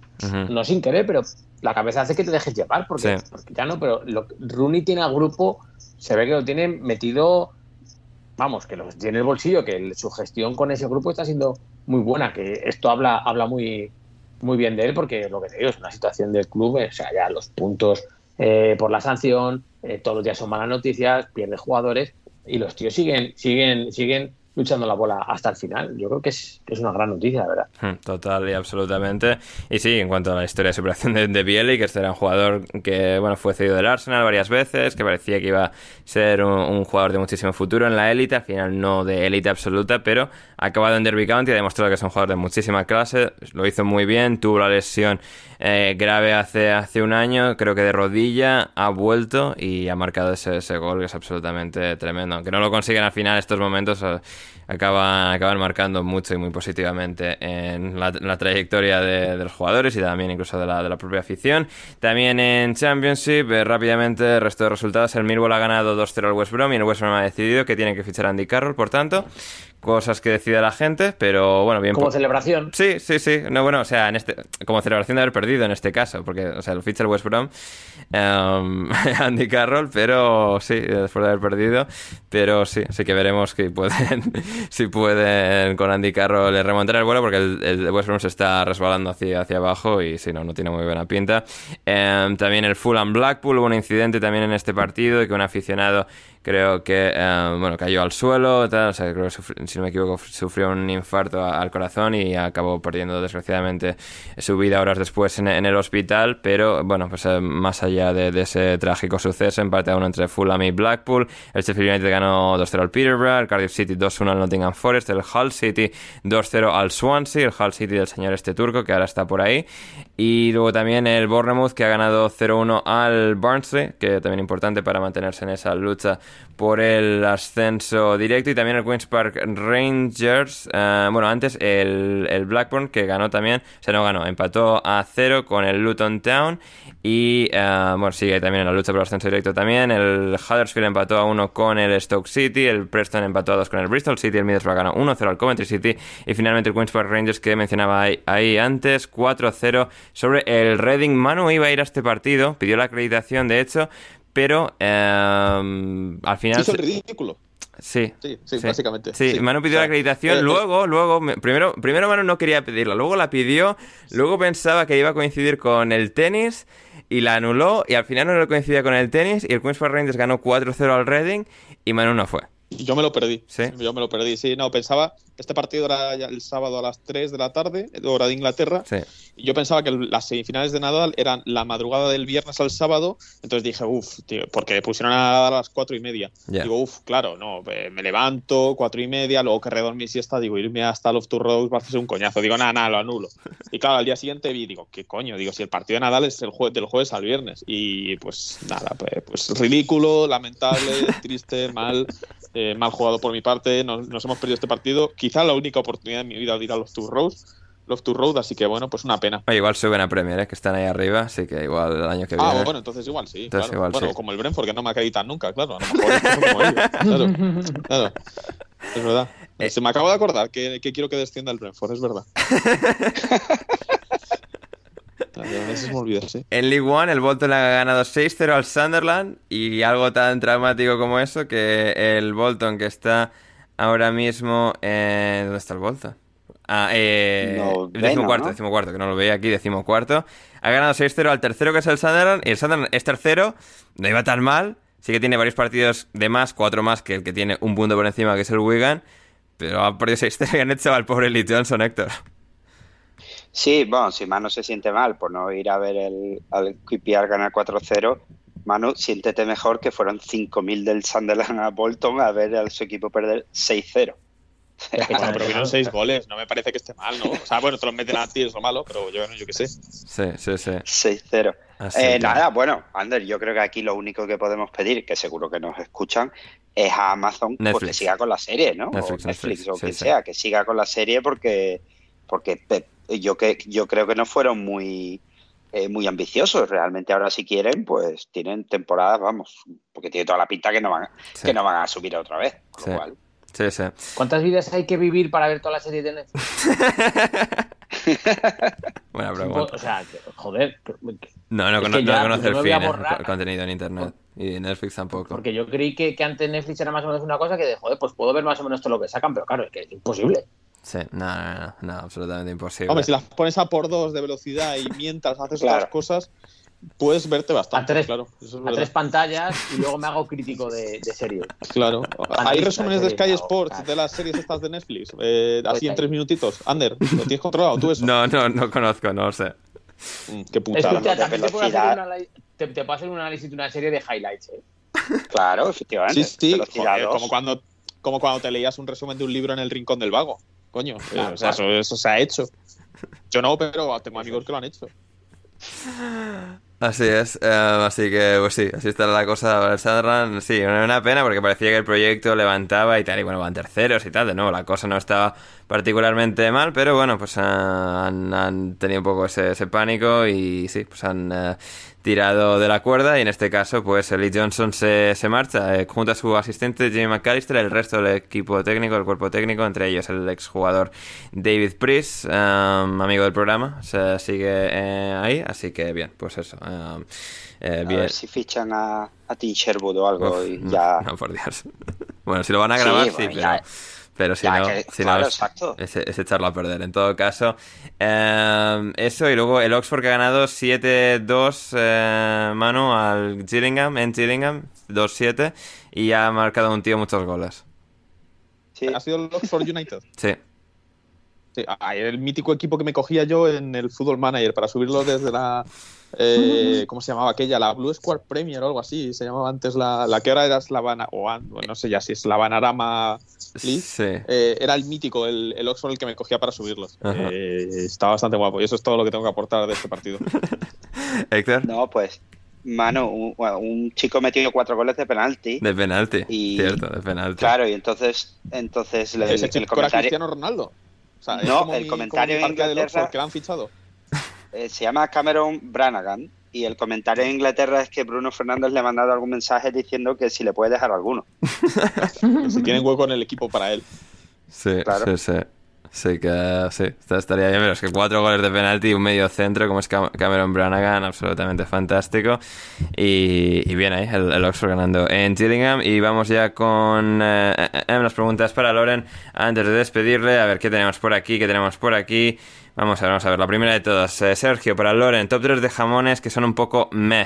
no sin querer, pero la cabeza hace que te dejes llevar, porque, ya no, pero lo, Rooney tiene al grupo, se ve que lo tiene metido, vamos, que lo tiene en el bolsillo, que su gestión con ese grupo está siendo muy buena, que esto habla, habla muy, muy bien de él, porque lo que te digo es una situación del club, o sea, ya los puntos eh, por la sanción, eh, todos los días son malas noticias, pierde jugadores y los tíos siguen, siguen, siguen luchando la bola hasta el final. Yo creo que es, es una gran noticia, la verdad. Hmm, total y absolutamente. Y sí, en cuanto a la historia de superación de, de Bielli, que este era un jugador que bueno fue cedido del Arsenal varias veces, que parecía que iba a ser un, jugador de muchísimo futuro en la élite, al final no de élite absoluta, pero ha acabado en Derby County, ha demostrado que es un jugador de muchísima clase, lo hizo muy bien, tuvo la lesión eh, grave hace, hace un año, creo que de rodilla, ha vuelto y ha marcado ese, ese gol que es absolutamente tremendo. Aunque no lo consiguen al final estos momentos, eh, acaban, acaban marcando mucho y muy positivamente en la, trayectoria de, los jugadores y también incluso de la, de la propia afición. También en Championship, eh, rápidamente, el resto de resultados, el Millwall ha ganado 2-0 al West Brom y el West Brom ha decidido que tiene que fichar a Andy Carroll, por tanto, cosas que decide la gente, pero bueno, bien. Como celebración. Sí, sí, sí. No, bueno, o sea, en este, como celebración de haber perdido en este caso, porque, o sea, lo ficha el West Brom, um, Andy Carroll, pero sí, después de haber perdido, pero sí, sí que veremos que pueden, si pueden con Andy Carroll remontar el vuelo, porque el, West Brom se está resbalando hacia, hacia abajo y si no, no tiene muy buena pinta. Um, también el Fulham Blackpool, hubo un incidente también en este partido y que un aficionado creo que um, bueno cayó al suelo tal, o sea, creo que si no me equivoco sufrió un infarto al corazón y acabó perdiendo desgraciadamente su vida horas después en, el hospital pero bueno pues eh, más allá de, ese trágico suceso empate a uno entre Fulham y Blackpool el Sheffield United ganó 2-0 al Peterborough el Cardiff City 2-1 al Nottingham Forest el Hull City 2-0 al Swansea el Hull City del señor este turco que ahora está por ahí y luego también el Bournemouth que ha ganado 0-1 al Barnsley que también importante para mantenerse en esa lucha por el ascenso directo y también el Queen's Park Rangers. Eh, bueno, antes el, el, Blackburn que ganó también, o sea, no ganó, empató a cero con el Luton Town y eh, bueno, sigue también en la lucha por el ascenso directo también. El Huddersfield empató a uno con el Stoke City, el Preston empató a dos con el Bristol City, el Middlesbrough ganó 1-0 al Coventry City y finalmente el Queen's Park Rangers que mencionaba ahí, ahí antes, 4-0 sobre el Reading. Manu iba a ir a este partido, pidió la acreditación de hecho, pero eh, al final... Hizo el ridículo. Sí, sí, sí, básicamente. Sí, Manu pidió la acreditación, eh, luego, luego, primero, primero Manu no quería pedirla, luego la pidió, luego pensaba que iba a coincidir con el tenis y la anuló y al final no lo coincidía con el tenis y el Queens Park Rangers ganó 4-0 al Reading y Manu no fue. Yo me lo perdí. ¿Sí? Yo me lo perdí, sí. No, pensaba, este partido era el sábado a las 3 de la tarde, hora de Inglaterra. Sí. Y yo pensaba que las semifinales de Nadal eran la madrugada del viernes al sábado. Entonces dije, uff, porque pusieron a las 4 y media. Digo, uff, claro, no, me levanto, 4 y media, luego que redormí siesta, digo, irme hasta Love to Rose va a hacer un coñazo. Digo, nada, nada, lo anulo. Y claro, al día siguiente vi, digo, ¿qué coño? Digo, si el partido de Nadal es el del jueves al viernes. Y pues nada, pues, pues ridículo, lamentable, triste, mal. Eh, mal jugado por mi parte, nos, hemos perdido este partido. Quizá la única oportunidad de mi vida de ir a los Two Roads. Los Two Road, así que bueno, pues una pena. igual suben a Premier, ¿eh? que están ahí arriba, así que igual el año que ah, viene. Ah, bueno, entonces igual sí. bueno, como el Brentford, que no me acreditan nunca, claro. A lo mejor claro, claro. Es verdad. Eh. Se me acabo de acordar que, que quiero que descienda el Brentford, es verdad. En League One, el Bolton ha ganado 6-0 al Sunderland y algo tan traumático como eso que el Bolton que está ahora mismo... en... ¿Dónde está el Bolton? Ah, eh, decimocuarto, decimocuarto, que no lo veía aquí, decimocuarto. Ha ganado 6-0 al tercero que es el Sunderland y el Sunderland es tercero, no iba tan mal. Sí que tiene varios partidos de más, cuatro más que el que tiene un punto por encima que es el Wigan, pero ha perdido 6-0 y han hecho al pobre Lee Johnson, Héctor. Sí, bueno, si Manu se siente mal por no ir a ver el, al QPR ganar 4-0, Manu, siéntete mejor que fueron 5.000 del Sunderland a Bolton a ver a su equipo perder 6-0. Bueno, pero vieron 6 goles, no me parece que esté mal, ¿no? O sea, bueno, te los meten a ti, es lo malo, pero yo, yo qué sé. Sí, sí, sí. 6-0. Eh, nada, bueno, Ander, yo creo que aquí lo único que podemos pedir, que seguro que nos escuchan, es a Amazon pues, que siga con la serie, ¿no? o Netflix, o quien sea, que siga con la serie porque, porque yo, que, yo creo que no fueron muy, eh, muy ambiciosos. Realmente ahora si quieren, pues tienen temporadas, vamos, porque tiene toda la pinta que no van, que no van a subir otra vez. Con lo cual... Sí, sí. ¿Cuántas vidas hay que vivir para ver toda la serie de Netflix? Buena pregunta. O sea, joder. No, no, no, conoce el fin, el contenido en internet. Y Netflix tampoco. Porque yo creí que, que, antes Netflix era más o menos una cosa que de, joder, pues puedo ver más o menos todo lo que sacan, pero claro, es que es imposible. Sí, no, no, no, no, absolutamente imposible. Hombre, si las pones a por dos de velocidad y mientras haces otras cosas, puedes verte bastante, a tres, claro. a tres pantallas y luego me hago crítico de, de series. Claro. Hay resúmenes de Sky Sports de las series estas de Netflix, eh, así en tres minutitos. Ander, ¿lo tienes controlado tú eso? No, no, no conozco, no lo sé. Mm, qué putada. Escucha, también te puedo, hacer una, te, te puedo hacer un análisis de una serie de highlights, ¿eh? Claro, efectivamente. Sí, sí, joder, como, cuando, como cuando te leías un resumen de un libro en el rincón del vago. Coño, claro, o sea, claro. eso, eso se ha hecho. Yo no, pero tengo amigos que lo han hecho. Así es, eh, así que pues sí, así está la cosa para el Sunderland. Sí, una pena porque parecía que el proyecto levantaba y tal, y bueno, van terceros y tal, de nuevo, la cosa no estaba particularmente mal, pero bueno, pues han, han tenido un poco ese, ese, pánico y sí, pues han uh, tirado de la cuerda y en este caso pues Lee Johnson se, se marcha eh, junto a su asistente Jimmy McAllister, el resto del equipo técnico, el cuerpo técnico, entre ellos el exjugador David Priest, um, amigo del programa, se sigue eh, ahí, así que bien, pues eso. Um, eh, bien. A ver si fichan a, a Tim Sherwood o algo Uf, y ya... No, no, por Dios. bueno, si lo van a grabar, sí, sí pero... Ya pero si ya, no, que, si claro, no exacto. es, es, echarlo a perder. En todo caso, eh, eso y luego el Oxford que ha ganado 7-2 eh, Manu al Gillingham, en Gillingham, 2-7 y ha marcado un tío muchos goles. Sí. ¿Ha sido el Oxford United? sí. sí. El mítico equipo que me cogía yo en el Football Manager para subirlo desde la eh, ¿cómo se llamaba aquella? La Blue Square Premier o algo así, se llamaba antes la, la que ahora era Slavana, o bueno, no sé ya si es Slavanarama League, Sí. eh, era el mítico, el, el, Oxford el que me cogía para subirlos. Eh, está bastante guapo y eso es todo lo que tengo que aportar de este partido. Héctor. No, pues, mano, un, un, chico metió cuatro goles de penalti. De penalti, y, cierto, de penalti. Claro, y entonces, entonces le, Ese chico el comentario... Cristiano Ronaldo. O sea, no, el mi, comentario en Inglaterra... que lo han fichado. Eh, se llama Cameron Brannagan y el comentario en Inglaterra es que Bruno Fernández le ha mandado algún mensaje diciendo que si le puede dejar alguno. si tienen hueco en el equipo para él. Sí, claro. sí, sí. Sí, que sí, estaría bien, pero es que cuatro goles de penalti y un medio centro como es Cameron Brannagan, absolutamente fantástico. Y, y bien ahí, el, el, Oxford ganando en Gillingham. Y vamos ya con eh, eh, las preguntas para Loren antes de despedirle. A ver qué tenemos por aquí, qué tenemos por aquí. Vamos a ver, vamos a ver. La primera de todas, eh, Sergio, para Loren, top 3 de jamones que son un poco meh.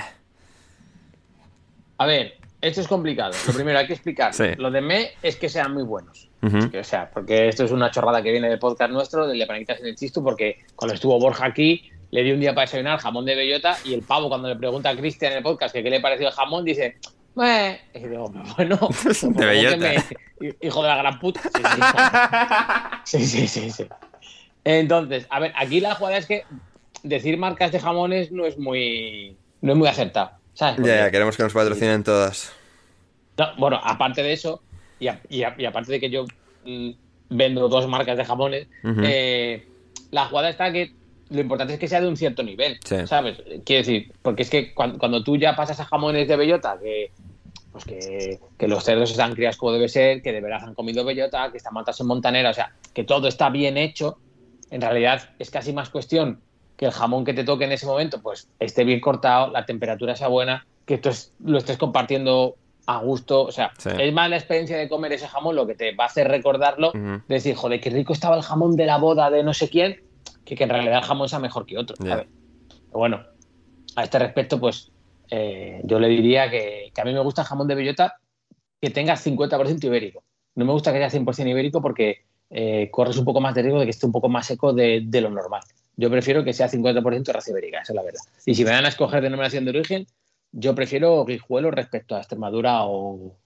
A ver, esto es complicado. Lo primero hay que explicar. Sí. Lo de meh es que sean muy buenos. Uh -huh. O sea, porque esto es una chorrada que viene del podcast nuestro, del de Paniquitas en el Chistu, porque cuando estuvo Borja aquí, le di un día para desayunar jamón de bellota y el pavo, cuando le pregunta a Cristian en el podcast que qué le pareció el jamón, dice. Y digo, bueno, de bellota. Me... hijo de la gran puta. Sí. sí, sí, sí. Entonces, a ver, aquí la jugada es que decir marcas de jamones no es muy, no es muy acertado. ¿sabes? Ya, ya, queremos que nos patrocinen todas. No, bueno, aparte de eso, y, a, y, a, y, aparte de que yo mmm, vendo dos marcas de jamones, uh -huh. eh, la jugada está que lo importante es que sea de un cierto nivel, sí. ¿sabes? Quiero decir, porque es que cuando, cuando, tú ya pasas a jamones de bellota, que pues que, que, los cerdos están criados como debe ser, que de verdad han comido bellota, que están matados en montanera, o sea, que todo está bien hecho, en realidad es casi más cuestión que el jamón que te toque en ese momento pues esté bien cortado, la temperatura sea buena, que tú es, lo estés compartiendo a gusto, o sea, sí. es más la experiencia de comer ese jamón lo que te va a hacer recordarlo, uh -huh. de decir, joder, qué rico estaba el jamón de la boda de no sé quién, que, que en realidad el jamón sea mejor que otro, yeah. Pero bueno, a este respecto, pues eh, yo le diría que, que, a mí me gusta el jamón de bellota que tenga 50% ibérico. No me gusta que sea 100% ibérico porque eh, corres un poco más de riesgo de que esté un poco más seco de, de lo normal. Yo prefiero que sea 50% raza ibérica, esa es la verdad. Y si me dan a escoger denominación de origen, yo prefiero Guijuelo respecto a Extremadura o,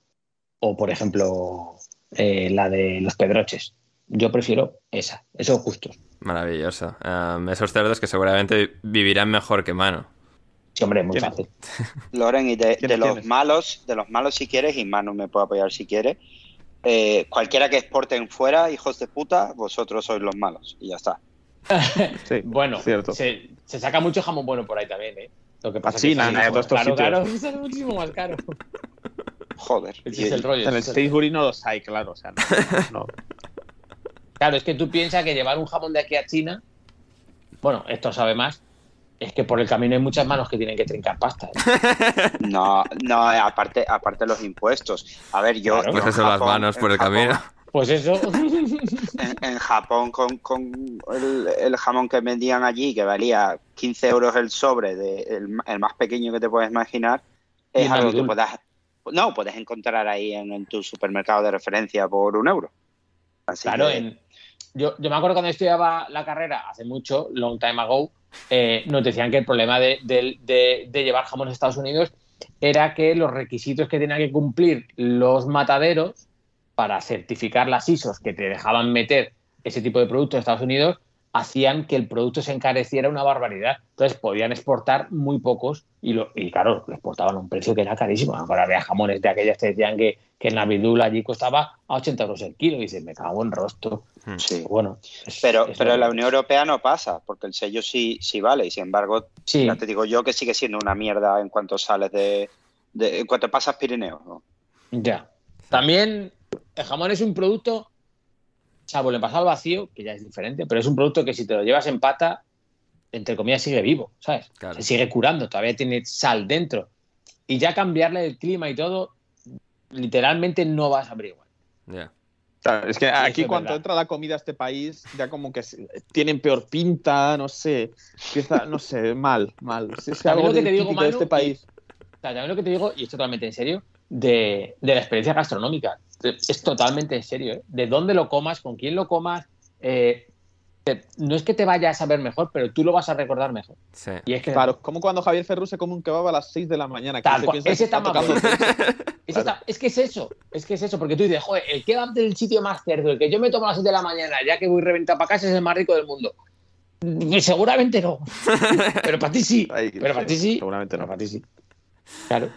o por ejemplo, eh, la de los Pedroches. Yo prefiero esa, esos gustos. Maravilloso. Um, esos cerdos que seguramente vivirán mejor que mano. Sí, hombre, muy fácil. Loren, y de, de los malos, de los malos si quieres, y Manu me puede apoyar si quiere. Eh, cualquiera que exporten fuera, hijos de puta, vosotros sois los malos. Y ya está. sí, bueno, se, se, saca mucho jamón bueno por ahí también, ¿eh? Lo que pasa sí, es que nada, es claro, claro, es muchísimo más caro. Joder. Ese es el rollo. En el Sainsbury no los hay, claro. O sea, no, no. Claro, es que tú piensas que llevar un jamón de aquí a China, bueno, esto sabe más, es que por el camino hay muchas manos que tienen que trincar pasta. ¿eh? No, no, aparte, aparte los impuestos. A ver, yo. Claro, pues eso, las manos por el Japón, camino. Pues eso. En, Japón, con, el, jamón que vendían allí, que valía 15 euros el sobre, de, el, más pequeño que te puedes imaginar, es algo que puedas, no, puedes encontrar ahí en, tu supermercado de referencia por un euro. claro, yo, yo me acuerdo cuando estudiaba la carrera, hace mucho, long time ago, eh, nos decían que el problema de, llevar jamón a Estados Unidos era que los requisitos que tenían que cumplir los mataderos para certificar las ISOs que te dejaban meter ese tipo de productos a Estados Unidos hacían que el producto se encareciera una barbaridad. Entonces podían exportar muy pocos y, lo, y claro, lo exportaban a un precio que era carísimo. Ahora había jamones de aquellas que decían que, que en la vidula allí costaba a 80 euros el kilo y dices, me cago en rostro. Hmm. Sí. Bueno, pero, pero en la Unión Europea no pasa, porque el sello sí, sí vale y sin embargo, ya te digo yo que sigue siendo una mierda en cuanto sales de, en cuanto pasas Pirineos. Ya. También el jamón es un producto salvo el al vacío, que ya es diferente, pero es un producto que si te lo llevas en pata, entre comillas, sigue vivo, ¿sabes? Se sigue curando, todavía tiene sal dentro. Y ya cambiarle el clima y todo, literalmente no vas a abrir igual. es que aquí cuando entra la comida a este país, ya como que tienen peor pinta, no sé, empieza, no sé, mal, mal. Es algo que te digo, de este país. también lo que te digo, y es totalmente en serio, de, de la experiencia gastronómica es totalmente en serio. ¿eh? De dónde lo comas, con quién lo comas, eh, no es que te vaya a saber mejor, pero tú lo vas a recordar mejor. Y es que, claro, como cuando Javier Ferrus se come un kebab a las 6 de la mañana. ese está, Es que es eso, es que es eso, porque tú dices, joder, el kebab del sitio más cerdo, el que yo me tomo a las 6 de la mañana, ya que voy reventado para casa, es el más rico del mundo. Mm, seguramente no. pero para ti sí. pero para ti sí. Seguramente no. para ti sí. Claro.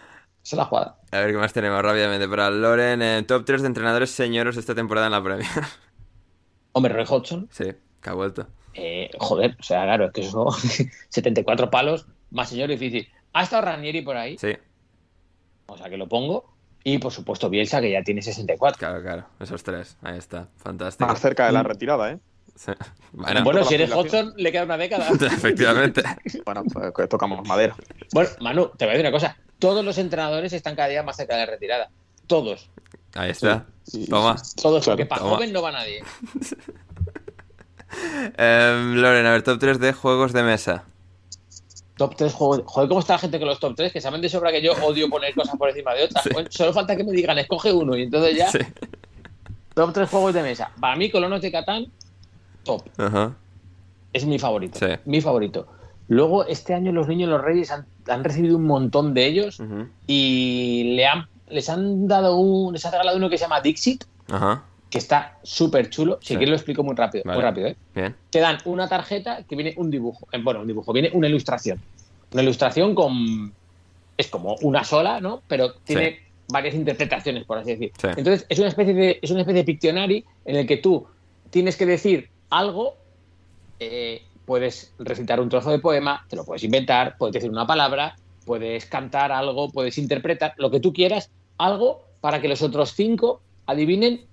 Esa es la jugada. A ver qué más tenemos rápidamente para Loren. en top 3 de entrenadores señoros esta temporada en la Premier. Hombre, Roy Hodgson. Sí, que ha vuelto. Eh, joder, o sea, claro, es que eso 74 palos, más señor difícil. ¿Ha estado Ranieri por ahí? Sí. O sea, que lo pongo. Y por supuesto Bielsa, que ya tiene 64. Claro, claro, esos tres. Ahí está, fantástico. Más cerca de la retirada, ¿eh? Bueno, si eres Hodgson, le queda una década. Efectivamente. bueno, pues tocamos madera. Bueno, Manu, te voy a decir una cosa todos los entrenadores están cada día más cerca de la retirada. Todos. Ahí está. Toma. Todos, porque para joven no va nadie. Em, Loren, a ver, top 3 de juegos de mesa. Top 3 juegos. Joder, ¿cómo está la gente con los top 3? Que saben de sobra que yo odio poner cosas por encima de otras. solo falta que me digan, escoge uno y entonces ya. Top 3 juegos de mesa. Para mí, Colonos de Catán, top. Es mi favorito. Mi favorito. Luego, este año los niños los reyes han, recibido un montón de ellos y le han, les han dado un, les han regalado uno que se llama Dixit, que está súper chulo. Si quieres lo explico muy rápido, muy rápido, ¿eh? Te dan una tarjeta que viene un dibujo, eh, bueno, un dibujo, viene una ilustración. Una ilustración con es como una sola, ¿no? Pero tiene varias interpretaciones, por así decir. Entonces, es una especie de es una especie de pictionary en el que tú tienes que decir algo eh, puedes recitar un trozo de poema, te lo puedes inventar, puedes decir una palabra, puedes cantar algo, puedes interpretar lo que tú quieras, algo para que los otros cinco adivinen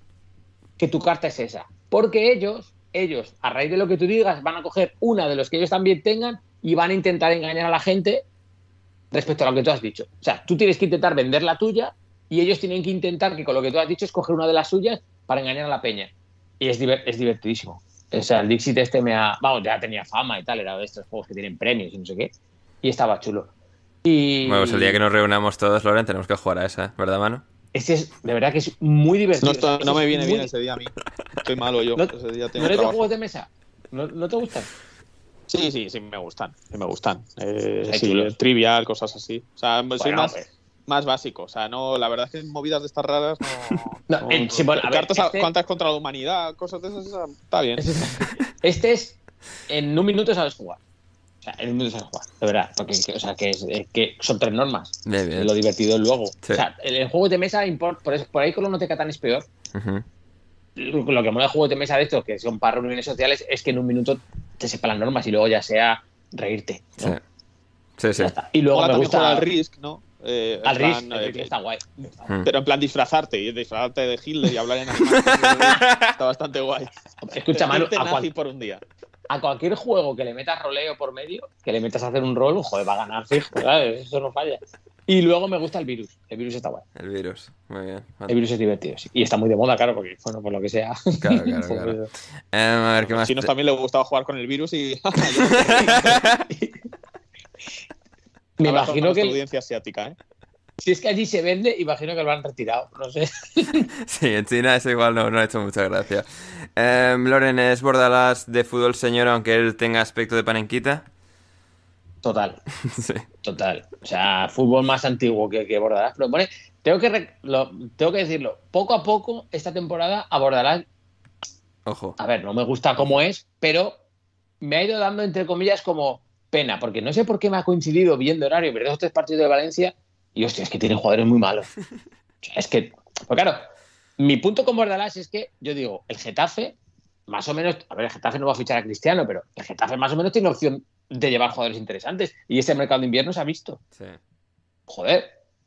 que tu carta es esa. Porque ellos, ellos, a raíz de lo que tú digas, van a coger una de los que ellos también tengan y van a intentar engañar a la gente respecto a lo que tú has dicho. O sea, tú tienes que intentar vender la tuya y ellos tienen que intentar que con lo que tú has dicho escoger una de las suyas para engañar a la peña. Y es, es divertidísimo. O sea, el Dixit este me ha. Vamos, ya tenía fama y tal, era de estos juegos que tienen premios y no sé qué. Y estaba chulo. Y. Bueno, pues el día que nos reunamos todos, Loren, tenemos que jugar a esa, ¿verdad, mano? Este es, de verdad que es muy divertido. No, me viene bien ese día a mí. Estoy malo yo. ¿No, ese día tengo ¿no eres de juegos de mesa? ¿No, ¿No, te gustan? Sí, sí, sí, me gustan. Sí, me gustan. Eh, sí, trivial, cosas así. O sea, soy más. Pues más básico. O sea, no, la verdad es que movidas de estas raras no. no, en, cartas este... cuántas contra la humanidad, cosas de esas, está bien. Este es en un minuto sabes jugar. O sea, en un minuto sabes jugar, de verdad. Porque, o sea, que, es, que son tres normas. Lo divertido es luego. O sea, el, juego de mesa, por, por ahí con los no te catan es peor. Lo que mola el juego de mesa de estos, que son para reuniones sociales, es que en un minuto te sepa las normas y luego ya sea reírte. Sí. Sí, sí. Y luego me gusta el Risk, ¿no? Eh, Al Risk, eh, está guay. Hmm. Pero en plan disfrazarte, y disfrazarte de Hitler y hablar en está bastante guay. Escucha, Manu, a, cual, por un día. a cualquier juego que le metas roleo por medio, que le metas a hacer un rol, joder, va a ganar fijo, ¿sabes? Eso no falla. Y luego me gusta el virus. El virus está bueno. El virus, muy bien. El virus es divertido, sí. Y está muy de moda, claro, porque, bueno, por lo que sea. Claro, claro, claro. Eh, a ver, ¿qué A más? los chinos te- también les gustaba jugar con el virus y. Me imagino que audiencia asiática, ¿eh? si es que allí se vende, imagino que lo han retirado. No sé. Sí, en China eso igual no, no ha hecho mucha gracia. Eh, Loren, ¿es Bordalás de fútbol señor aunque él tenga aspecto de panenquita? Total, sí. total. O sea, fútbol más antiguo que, que Bordalás. Pero bueno, tengo que, lo- tengo que decirlo. Poco a poco, esta temporada a Bordalás, Ojo. a ver, no me gusta cómo es, pero me ha ido dando, entre comillas, como pena. Porque no sé por qué me ha coincidido viendo horario, pero dos tres partidos de Valencia y hostia, es que tienen jugadores muy malos. O sea, es que, pues claro, mi punto con Bordalás es que yo digo, el Getafe, más o menos, a ver, el Getafe no va a fichar a Cristiano, pero el Getafe más o menos tiene opción de llevar jugadores interesantes. Y este mercado de invierno se ha visto. Sí. Joder,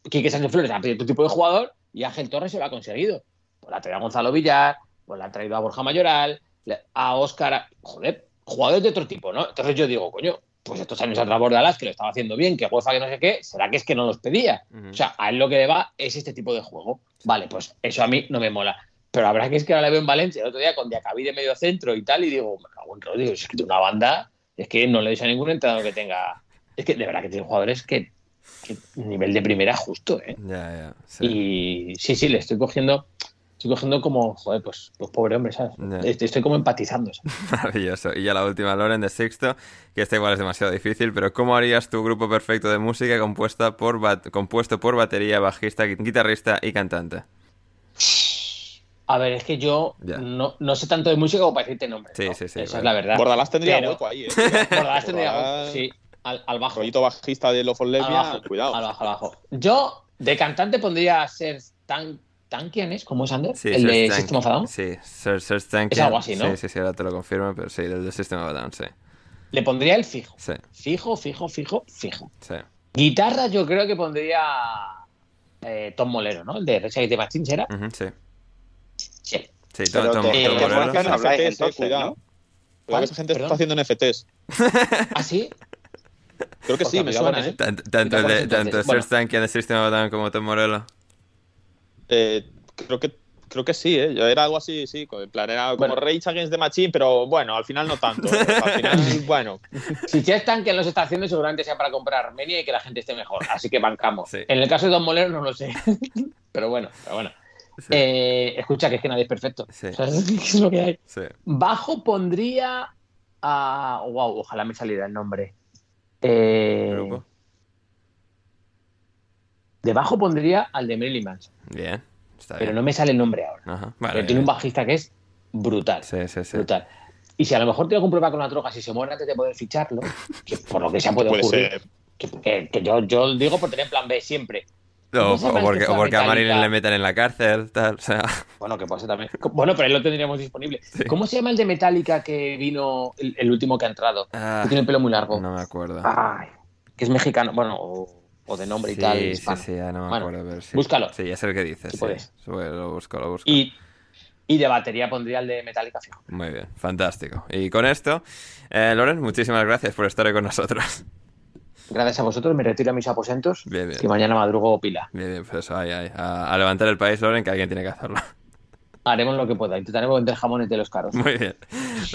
Quique Sánchez Flores ha pedido otro tipo de jugador y Ángel Torres se lo ha conseguido. Pues la ha traído a Gonzalo Villar, pues la ha traído a Borja Mayoral, a Óscar, a- joder, jugadores de otro tipo, ¿no? Entonces yo digo, coño, pues estos años atrás Bordalás, que lo estaba haciendo bien, que UEFA, que no sé qué, ¿será que es que no los pedía? O sea, a él lo que le va es este tipo de juego. Vale, pues eso a mí no me mola. Pero habrá que es que ahora le veo en Valencia el otro día con Diacabí de medio centro y tal, y digo, me cago en Dios, es que tiene una banda, es que no le des a ningún entrenador que tenga. Es que de verdad que tiene jugadores que, que nivel de primera justo, ¿eh? Ya, ya. Sí. Y sí, sí, le estoy cogiendo, estoy cogiendo como, joder, pues, pues pobre hombre, ¿sabes? Estoy, estoy como empatizando, ¿sabes? Maravilloso. Y ya la última, Loren, de sexto, que esta igual es demasiado difícil, pero ¿cómo harías tu grupo perfecto de música compuesta por bat- compuesto por batería, bajista, gui- guitarrista y cantante? A ver, es que yo no, no sé tanto de música como para decirte nombres. Sí, ¿no? sí, sí, Esa vale. es la verdad. Bordalás tendría Pero- hueco ahí, ¿eh? Bordalás tendría Bordalás- sí, al, al bajo. Rollito bajista de Love for Al Lesbia, bajo, cuidado. Al bajo, al bajo. Yo, de cantante, pondría ser tan. ¿Tan quién es? ¿Cómo es Ander? Sí, ¿El de Tank- System of a Down? Sí, Serge Serge Tankian. Es algo así, ¿no? Sí, sí, sí, ahora te lo confirmo, pero sí, del de System of a Down, sí. Le pondría el fijo. Sí, Fijo, fijo, fijo, fijo. sí. Guitarra, yo creo que pondría. eh, Tom Molero, ¿no? El de Recha de Machine, ¿era? Ujú, sí. Sí. Sí, Tom, Tom- Tom Morello. que no habláis, NFTs, entonces, cuidado. ¿no? Cuidado que esa gente Perdón. está haciendo NFTs. ¿Ah, sí? Creo que Porque sí, me suena, ¿eh? parece- Tanto, tanto, el Quitamos de, entonces. tanto Bueno. Serge Tankian de System of a Down como Tom Morello. Eh, creo que creo que sí, ¿eh? Yo era algo así, sí, con- en plan, era como Bueno. Rage Against the Machine, pero bueno, al final no tanto. ¿eh? Al final, bueno. Si Chestan que los está haciendo, seguramente sea para comprar Armenia y que la gente esté mejor. Así que bancamos. Sí. En el caso de Don Molero, no lo sé. pero bueno, pero bueno. Sí. Eh, escucha, que es que nadie es perfecto. Sí. O sea, es lo que hay. Sí. Bajo pondría a. Wow, ojalá me saliera el nombre. Eh, Grupo. De bajo pondría al de Marilyn Manson. Bien. Está Pero no me sale el nombre ahora. Ajá. Pero tiene un bajista que es brutal. Sí, sí, sí. Brutal. Y si a lo mejor tengo un problema con la droga, si se muere antes de poder ficharlo, que por lo que sea puede, Puede ocurrir, ser. que, que- que yo, yo digo por tener plan B siempre. No, ¿Cómo se o porque, o a porque a Metallica? Marilyn le meten en la cárcel, tal. O sea, Bueno, que ser también. Bueno, pero él lo tendríamos disponible. ¿Cómo se llama el de Metallica que vino, el, el último que ha entrado? Ah, que tiene el pelo muy largo. no me acuerdo. Ay, que es mexicano, bueno, o, o de nombre y Sí, tal. sí, hispano. sí, ya no me Bueno, acuerdo. Pero sí. búscalo. Sí, ya sé el que dices. Sí. Sí, Lo busco, lo busco. Y, y de batería pondría el de Metallica fijo. Muy bien, fantástico. Y con esto, eh, Loren, muchísimas gracias por estar con nosotros. Gracias a vosotros, me retiro a mis aposentos. Bien, bien. Que mañana madrugo pila. Bien, bien, pues eso, ahí, ahí. A, a levantar el país, Loren, que alguien tiene que hacerlo. Haremos lo que pueda. Intentaremos vender jamones de los caros. Muy bien.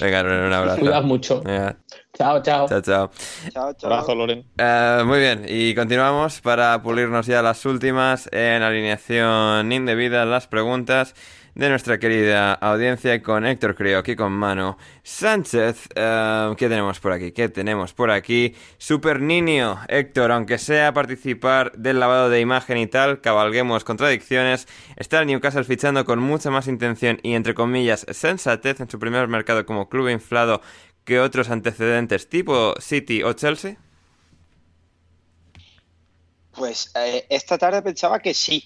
Venga, Loren, un abrazo. Cuidad mucho. Venga, Chao, chao. chao, chao. Chao, chao. Abrazo, Loren. Eh, muy bien, y continuamos para pulirnos ya las últimas en alineación indebida, las preguntas de nuestra querida audiencia con Héctor Crioc y con Mano Sánchez. Eh, ¿Qué tenemos por aquí? ¿Qué tenemos por aquí? Super Niño, Héctor, aunque sea participar del lavado de imagen y tal, cabalguemos contradicciones, está el Newcastle fichando con mucha más intención y entre comillas sensatez en su primer mercado como club inflado que otros antecedentes tipo City o Chelsea. Pues eh, esta tarde pensaba que sí,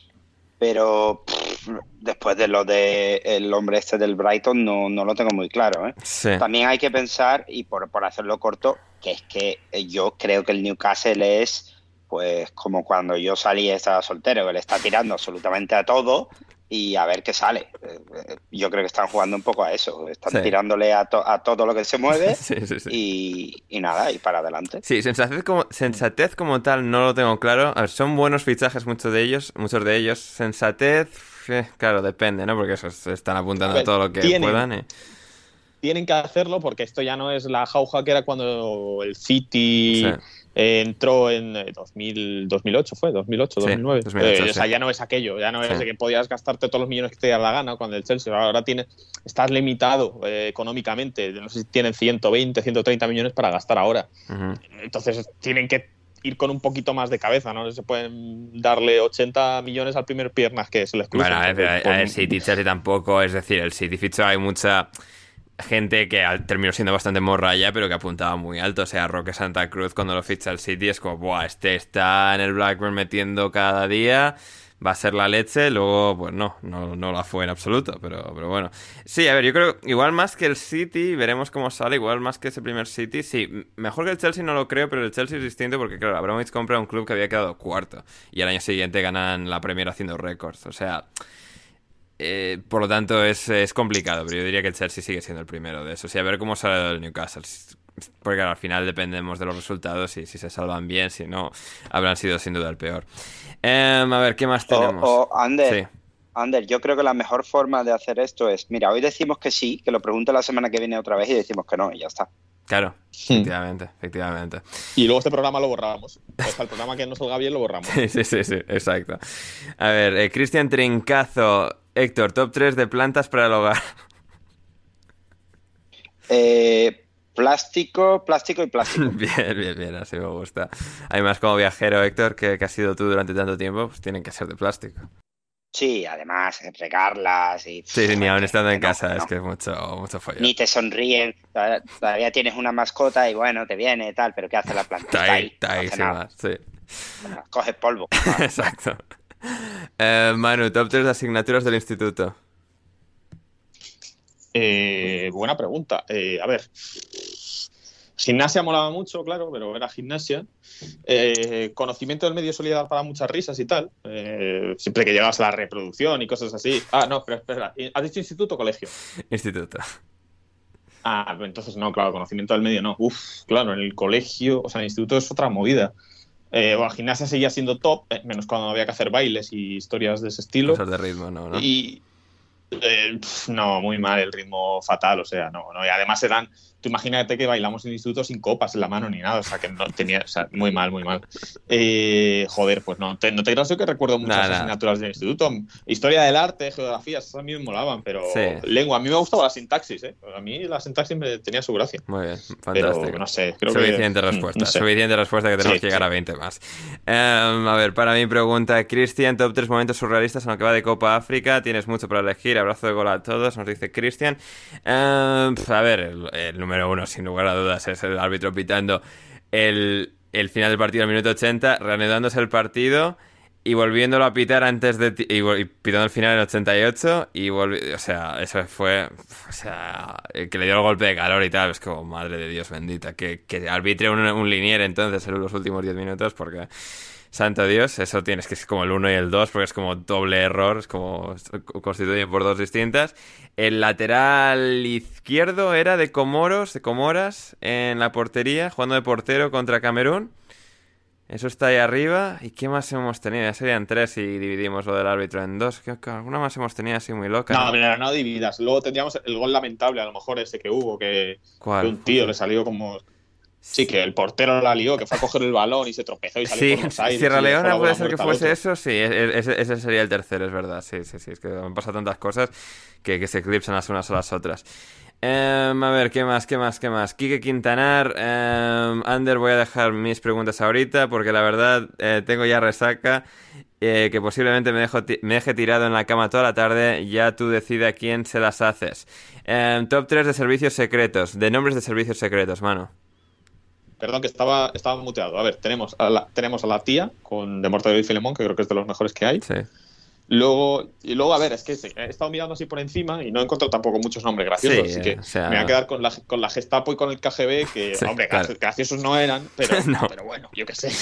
pero después de lo de el hombre este del Brighton no, no lo tengo muy claro. ¿eh? Sí. También hay que pensar, y por, por hacerlo corto, que es que eh, yo creo que el Newcastle es pues como cuando yo salí estaba soltero, que le está tirando absolutamente a todo y a ver qué sale. Eh, eh, yo creo que están jugando un poco a eso, están tirándole a, a, todo lo que se mueve y, y, nada, y para adelante. Sí, sensatez como, sensatez como tal no lo tengo claro. A ver, son buenos fichajes muchos de ellos, muchos de ellos. Sensatez, eh, claro, depende, ¿no? Porque eso, se están apuntando a, todo lo que puedan. Tienen que hacerlo porque esto ya no es la jauja que era cuando el City eh, entró en 2000, 2008, ¿fue? 2008, 2009. o sea, ya no es aquello, ya no es de que podías gastarte todos los millones que te diera la gana cuando el Chelsea. Ahora tiene, estás limitado eh, económicamente. No sé si tienen 120, 130 millones para gastar ahora. Entonces tienen que ir con un poquito más de cabeza, ¿no? Se pueden darle 80 millones al primer piernas que se les cruza. Bueno, a ver, el City Chelsea tampoco, es decir, el City fichó hay mucha gente que terminó siendo bastante morralla, pero que apuntaba muy alto. O sea, Roque Santa Cruz cuando lo ficha el City es como, Buah, este está en el Blackburn metiendo cada día, va a ser la leche. Luego, pues no, no, no la fue en absoluto, pero, pero bueno. Sí, a ver, yo creo, igual más que el City, veremos cómo sale, igual más que ese primer City. Sí, mejor que el Chelsea no lo creo, pero el Chelsea es distinto porque, claro, Abramovich compra un club que había quedado cuarto y al año siguiente ganan la Premier haciendo récords. O sea... Eh, por lo tanto, es, es, complicado, pero yo diría que el Chelsea sigue siendo el primero de eso. Sí, a ver cómo sale el Newcastle. Porque al final dependemos de los resultados y si se salvan bien, si no, habrán sido sin duda el peor. Em, a ver, ¿qué más tenemos? O, Ander, Ander, yo creo que la mejor forma de hacer esto es, mira, hoy decimos que sí, que lo pregunte la semana que viene otra vez y decimos que no, y ya está. Claro, efectivamente, efectivamente. Y luego este programa lo borrábamos. O el programa que no salga bien lo borramos. sí, sí, sí, exacto. A ver, eh, Cristian Trincazo Héctor, top 3 de plantas para el hogar. Eh, plástico, plástico y plástico. bien, bien, bien, así me gusta. Además, como viajero, Héctor, que, has sido tú durante tanto tiempo, pues tienen que ser de plástico. Sí, además, regarlas y... Sí, ni aún estando en casa, es que es mucho, mucho follón. Ni te sonríen, todavía tienes una mascota y bueno, te viene y tal, pero ¿qué hace la planta? Está ahí, está ahí, sí. coges polvo. Exacto. Eh, Manu, top 3 de asignaturas del instituto. Eh, buena pregunta. Eh, a ver, gimnasia molaba mucho, claro, pero era gimnasia. conocimiento del medio solía dar para muchas risas y tal. siempre que llegabas a la reproducción y cosas así. Ah, no, pero espera. ¿Has dicho instituto o colegio? Instituto. Ah, entonces no, claro, conocimiento del medio no. Uf, claro, en el colegio, o sea, en el instituto es otra movida. Eh, bueno, gimnasia seguía siendo top, eh, menos cuando había que hacer bailes y historias de ese estilo. Cosas de ritmo, no, ¿no? Y eh, no, muy mal, el ritmo fatal, o sea, no, no. Y además eran Tú imagínate que bailamos en el instituto sin copas en la mano ni nada, o sea, que no tenía, o sea, muy mal, muy mal. Eh, joder, pues no, te, no te creas que recuerdo muchas asignaturas del instituto. Historia del arte, geografía, esas a mí me molaban, pero lengua, a mí me gustaba la sintaxis, ¿eh? A mí la sintaxis me tenía su gracia. Muy bien, fantástico. Pero, no sé, creo Suficiente respuesta, suficiente respuesta que tenemos que llegar a 20 más. Em, a ver, para mi pregunta, Cristian, top 3 momentos surrealistas en lo que va de Copa África, tienes mucho para elegir, abrazo de gol a todos, nos dice Cristian. Em, a ver, el, el número uno, sin lugar a dudas, es el árbitro pitando el, el final del partido al minuto 80, reanudándose el partido y volviéndolo a pitar antes de... Y, y pitando el final en el 88 y volviendo... O sea, eso fue... O sea, que le dio el golpe de calor y tal. Es como, madre de Dios bendita, que, que arbitre un, un linier entonces en los últimos 10 minutos porque... Santo Dios, eso tienes que es como el 1 y el 2, porque es como doble error, es como constituyen por dos distintas. El lateral izquierdo era de Comoros, de Comoras, en la portería, jugando de portero contra Camerún. Eso está ahí arriba. ¿Y qué más hemos tenido? Ya serían tres si dividimos lo del árbitro en dos. ¿Qué, alguna más hemos tenido así muy loca. No, ¿no? pero no dividas. Luego tendríamos el gol lamentable, a lo mejor ese que hubo, que, que un tío le salió como Sí, que el portero la lió, que fue a coger el balón y se tropezó y salió por los aires. Sierra Leona puede ser que fuese eso, sí, e-, e-, ese, sería el tercero, es verdad. Sí, sí, sí, es que han pasado tantas cosas que, se eclipsan las unas a las otras. Em, a ver, ¿qué más? ¿Qué más? ¿Qué más? Quique Quintanar, um, Ander, voy a dejar mis preguntas ahorita porque la verdad eh, tengo ya resaca eh, que posiblemente me, dejo me deje tirado en la cama toda la tarde. Ya tú decide a quién se las haces. Em, top 3 de servicios secretos, de nombres de servicios secretos, mano. Perdón, que estaba, estaba muteado. A ver, tenemos a la, tenemos a la tía con De Mortadelo y Filemón, que creo que es de los mejores que hay. Sí. Luego, y luego, a ver, es que he estado mirando así por encima y no he encontrado tampoco muchos nombres graciosos. así que me voy a quedar con la, con la Gestapo y con el KGB, que, hombre, graciosos no eran, pero, pero bueno, yo qué sé.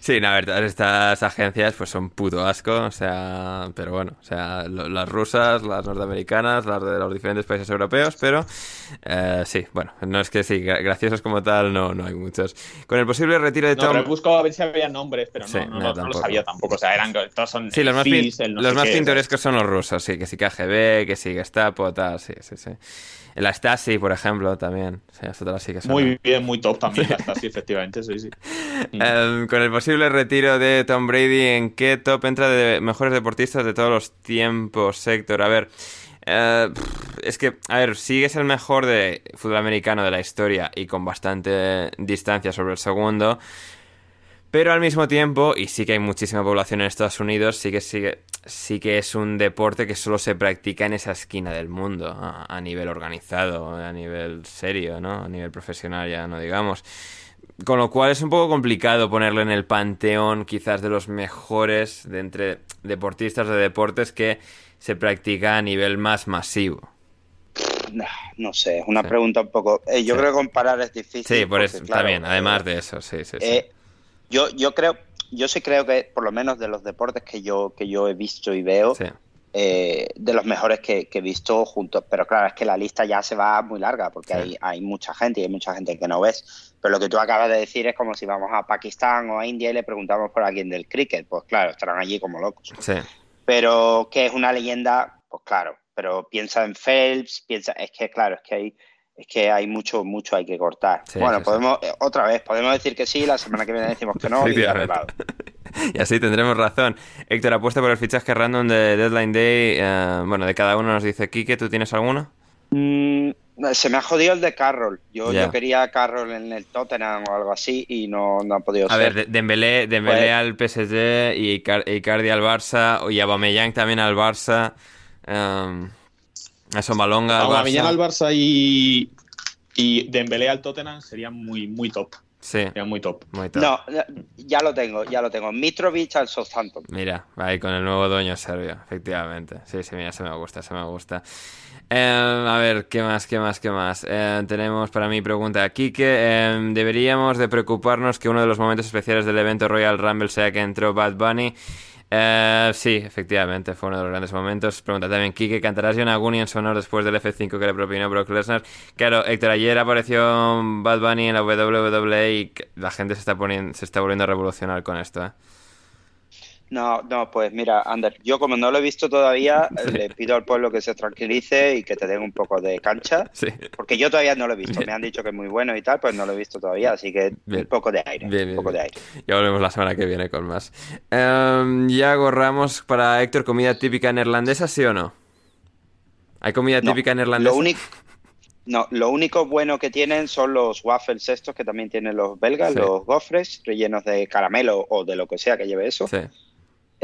Sí, no, a ver, todas estas agencias pues son puto asco, o sea, pero bueno, o sea, las rusas, las norteamericanas, las de los diferentes países europeos, pero eh, sí, bueno, no es que sí, graciosos como tal, no, no hay muchos. Con el posible retiro de Tom... No, busco a ver si había nombres, pero no, no, no, lo sabía tampoco, o sea, eran, todos son... Sí, los más, los más pintorescos son los rusos, sí, que sí KGB, que sí Gestapo, tal, sí, sí, sí. La Stasi, por ejemplo, también. muy bien, muy top también la Stasi, efectivamente, sí, sí. Em, con el posible retiro de Tom Brady, ¿en qué top entra de mejores deportistas de todos los tiempos, Sector? A ver, eh, es que, a ver, sigue es el mejor de fútbol americano de la historia y con bastante distancia sobre el segundo. Pero al mismo tiempo, y sí que hay muchísima población en Estados Unidos, sí que, sí que es un deporte que solo se practica en esa esquina del mundo, a, nivel organizado, a nivel serio, ¿no? A nivel profesional ya no digamos. Con lo cual es un poco complicado ponerle en el panteón quizás de los mejores de entre deportistas de deportes que se practica a nivel más masivo. No, sé, es una pregunta un poco... Eh, yo creo que comparar es difícil. Sí, por eso, también, además eh, de eso, sí, sí, sí. Yo, yo creo, yo sí creo que por lo menos de los deportes que yo, que yo he visto y veo, eh, de los mejores que, he visto juntos. Pero claro, es que la lista ya se va muy larga porque hay, hay mucha gente y hay mucha gente que no ves. Pero lo que tú acabas de decir es como si vamos a Pakistán o a India y le preguntamos por alguien del cricket. Pues claro, estarán allí como locos. Pero que es una leyenda, pues claro. Pero piensa en Phelps, piensa, es que claro, es que hay es que hay mucho, mucho hay que cortar. bueno, podemos, otra vez, podemos decir que sí, la semana que viene decimos que no, y, y así tendremos razón. Héctor, apuesta por el fichaje random de Deadline Day. Eh, bueno, de cada uno nos dice Kike, ¿tú tienes alguno? Mm, se me ha jodido el de Carroll. Yo, yo quería Carroll en el Tottenham o algo así y no, no ha podido ser. A ver, Dembélé, Dembélé pues al PSG y Icardi al Barça y Aubameyang también al Barça. Um... Eso, Malonga al Barça. al Barça y, y Dembélé al Tottenham sería muy, muy top. Sí. Sería muy top. No, ya lo tengo, ya lo tengo. Mitrovic al Southampton. Mira, ahí con el nuevo dueño serbio, efectivamente. Sí, sí, mira, se me gusta, se me gusta. Eh, a ver, ¿qué más, qué más, qué más? Eh, tenemos para mí pregunta aquí que eh, deberíamos de preocuparnos que uno de los momentos especiales del evento Royal Rumble sea que entró Bad Bunny eh, sí, efectivamente, fue uno de los grandes momentos. Pregunta también, Kike, ¿cantarás Yonaguni en sonor después del F5 que le propinó Brock Lesnar? Claro, Héctor, ayer apareció Bad Bunny en la WWE y la gente se está, poniendo, se está volviendo a revolucionar con esto, ¿eh? No, no, pues mira, Ander, yo como no lo he visto todavía, le pido al pueblo que se tranquilice y que te den un poco de cancha, sí. porque yo todavía no lo he visto. Me han dicho que es muy bueno y tal, pues no lo he visto todavía, así que un poco de aire, un poco de aire. Ya volvemos la semana que viene con más. Um, ya gorramos para Héctor comida típica neerlandesa, ¿sí o no? ¿Hay comida típica neerlandesa? Lo único no, lo único bueno que tienen son los waffles estos que también tienen los belgas, los gofres rellenos de caramelo o de lo que sea que lleve eso. Sí.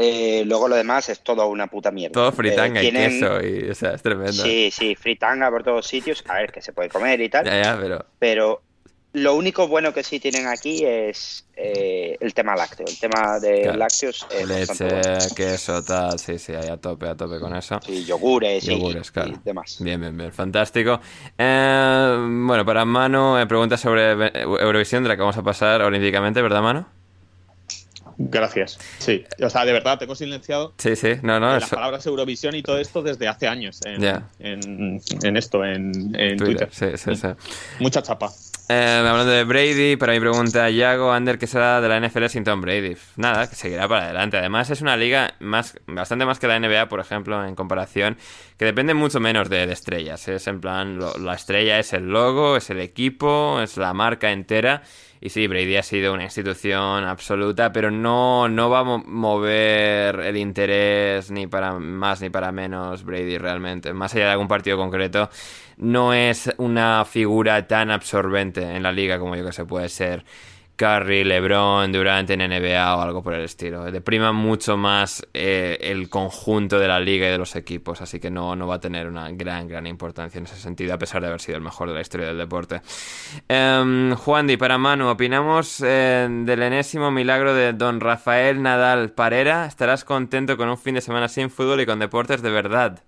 Eh, luego lo demás es todo una puta mierda. Todo fritanga eh, y queso, y, o sea, es tremendo. Sí, sí, fritanga por todos sitios. A ver, que se puede comer y tal. Ya, ya, pero... Pero lo único bueno que sí tienen aquí es eh, el tema lácteo. El tema de lácteos es Leche, queso, tal. Sí, sí, ahí a tope, a tope con eso. Sí, yogures, yogures y, demás. Bien, bien, bien. Fantástico. bueno, para Manu, pregunta sobre Eurovisión, de la que vamos a pasar olímpicamente, ¿verdad, Manu? Gracias. Sí, o sea, de verdad, tengo silenciado sí, sí. No, no, las palabras Eurovisión y todo esto desde hace años en, en, esto, en, Twitter. Sí, sí, sí. Mucha chapa. Eh, hablando de Brady, para mi pregunta, Yago, Ander, ¿qué será de la NFL sin Tom Brady? Nada, que seguirá para adelante. Además, es una liga más, bastante más que la NBA, por ejemplo, en comparación, que depende mucho menos de, estrellas. Es en plan, la estrella es el logo, es el equipo, es la marca entera y sí, Brady ha sido una institución absoluta, pero no, no va a mover el interés ni para más ni para menos Brady realmente. Más allá de algún partido concreto, no es una figura tan absorbente en la liga como yo que se puede ser Curry, LeBron, Durant en NBA o algo por el estilo. Deprima mucho más eh, el conjunto de la liga y de los equipos, así que no, no va a tener una gran, gran importancia en ese sentido, a pesar de haber sido el mejor de la historia del deporte. Um, Juan Di, para Manu, opinamos eh, del enésimo milagro de don Rafael Nadal Parera. ¿Estarás contento con un fin de semana sin fútbol y con deportes de verdad?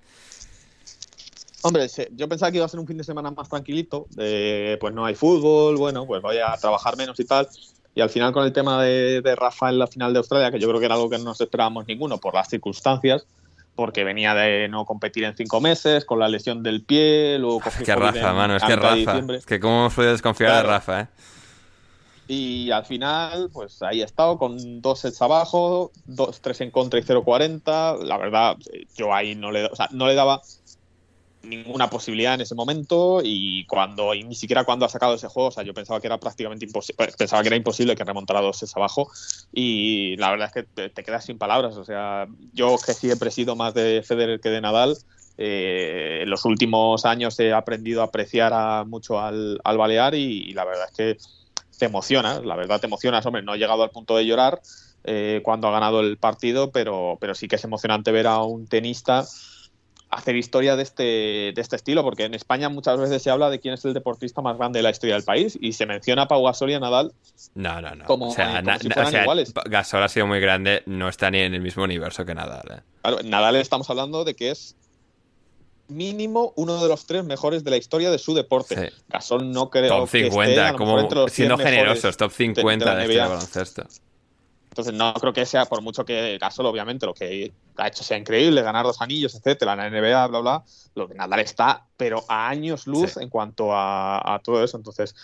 Hombre, yo pensaba que iba a ser un fin de semana más tranquilito, pues no hay fútbol, bueno, pues voy a trabajar menos y tal. Y al final con el tema de, de Rafa en la final de Australia, que yo creo que era algo que no nos esperábamos ninguno por las circunstancias, porque venía de no competir en cinco meses, con la lesión del pie, luego Es que Rafa, mano, es que Rafa. Es que cómo podido desconfiar de Rafa, ¿eh? Y al final, pues ahí he estado con dos sets abajo, dos, tres en contra y 0.40. La verdad, yo ahí no le, o sea, no le daba ninguna posibilidad en ese momento y cuando y ni siquiera cuando ha sacado ese juego, o sea, yo pensaba que era prácticamente imposible, pues, pensaba que era imposible que remontara dos sets abajo y la verdad es que te, quedas sin palabras, o sea, yo que siempre he sido más de Federer que de Nadal, eh, en los últimos años he aprendido a apreciar mucho al, al Balear y, la verdad es que te emocionas, la verdad te emocionas, hombre, no he llegado al punto de llorar eh, cuando ha ganado el partido, pero, pero sí que es emocionante ver a un tenista hacer historia de este, de este estilo, porque en España muchas veces se habla de quién es el deportista más grande de la historia del país y se menciona a Pau Gasol y a Nadal no, no, no. como, o sea, como si fueran iguales. Gasol ha sido muy grande, no está ni en el mismo universo que Nadal. ¿eh? Claro, Nadal estamos hablando de que es mínimo uno de los tres mejores de la historia de su deporte. Sí. Gasol no creo top 50, que esté, como siendo generosos, top 50 de, de, de este baloncesto. Entonces no creo que sea, por mucho que Gasol, obviamente, lo que ha hecho sea increíble, ganar dos anillos, etcétera, la NBA, bla, bla, lo que Nadal está, pero a años luz sí. en cuanto a, a, todo eso. Entonces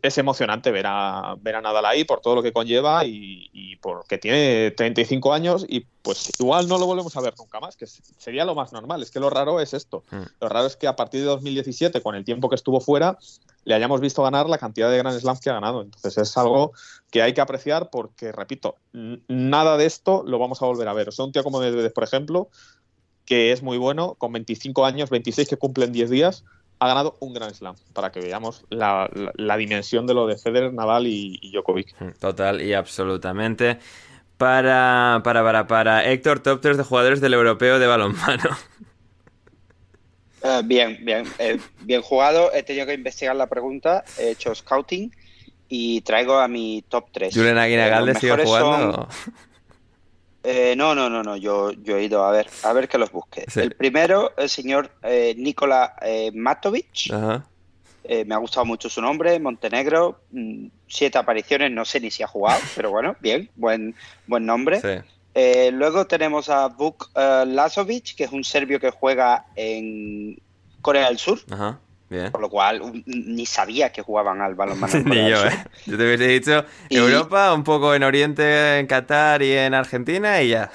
es emocionante ver a, ver a Nadal ahí por todo lo que conlleva y, y porque tiene 35 años y pues igual no lo volvemos a ver nunca más, que sería lo más normal. Es que lo raro es esto. Mm. Lo raro es que a partir de 2017, con el tiempo que estuvo fuera, le hayamos visto ganar la cantidad de Grand Slams que ha ganado. Entonces es algo que hay que apreciar porque, repito, nada de esto lo vamos a volver a ver. O sea, un tío como Medvedev, por ejemplo, que es muy bueno, con 25 años, 26 que cumplen 10 días, ha ganado un Grand Slam, para que veamos la, dimensión de lo de Federer, Nadal y, y, Djokovic. Total y absolutamente. Para, para, para, para Héctor, top 3 de jugadores del europeo de balonmano. Uh, bien, bien, eh, bien jugado. He tenido que investigar la pregunta, he hecho scouting y traigo a mi top 3. ¿Julen Aguinagalde eh, sigue jugando? Son... Eh, no, no, no, no. Yo, yo he ido a ver, a ver que los busque. Sí. El primero, el señor eh, Nikola eh, Matovic. Ajá. me ha gustado mucho su nombre, Montenegro. Mm, siete apariciones, no sé ni si ha jugado, pero bueno, bien, buen, buen nombre. Sí. Eh, luego tenemos a Vuk uh, Lazovic, que es un serbio que juega en Corea del Sur. Ajá, bien. Por lo cual un, ni sabía que jugaban al balonmano. ni yo, ¿eh? Yo te hubiese dicho y... Europa, un poco en Oriente, en Qatar y en Argentina y ya.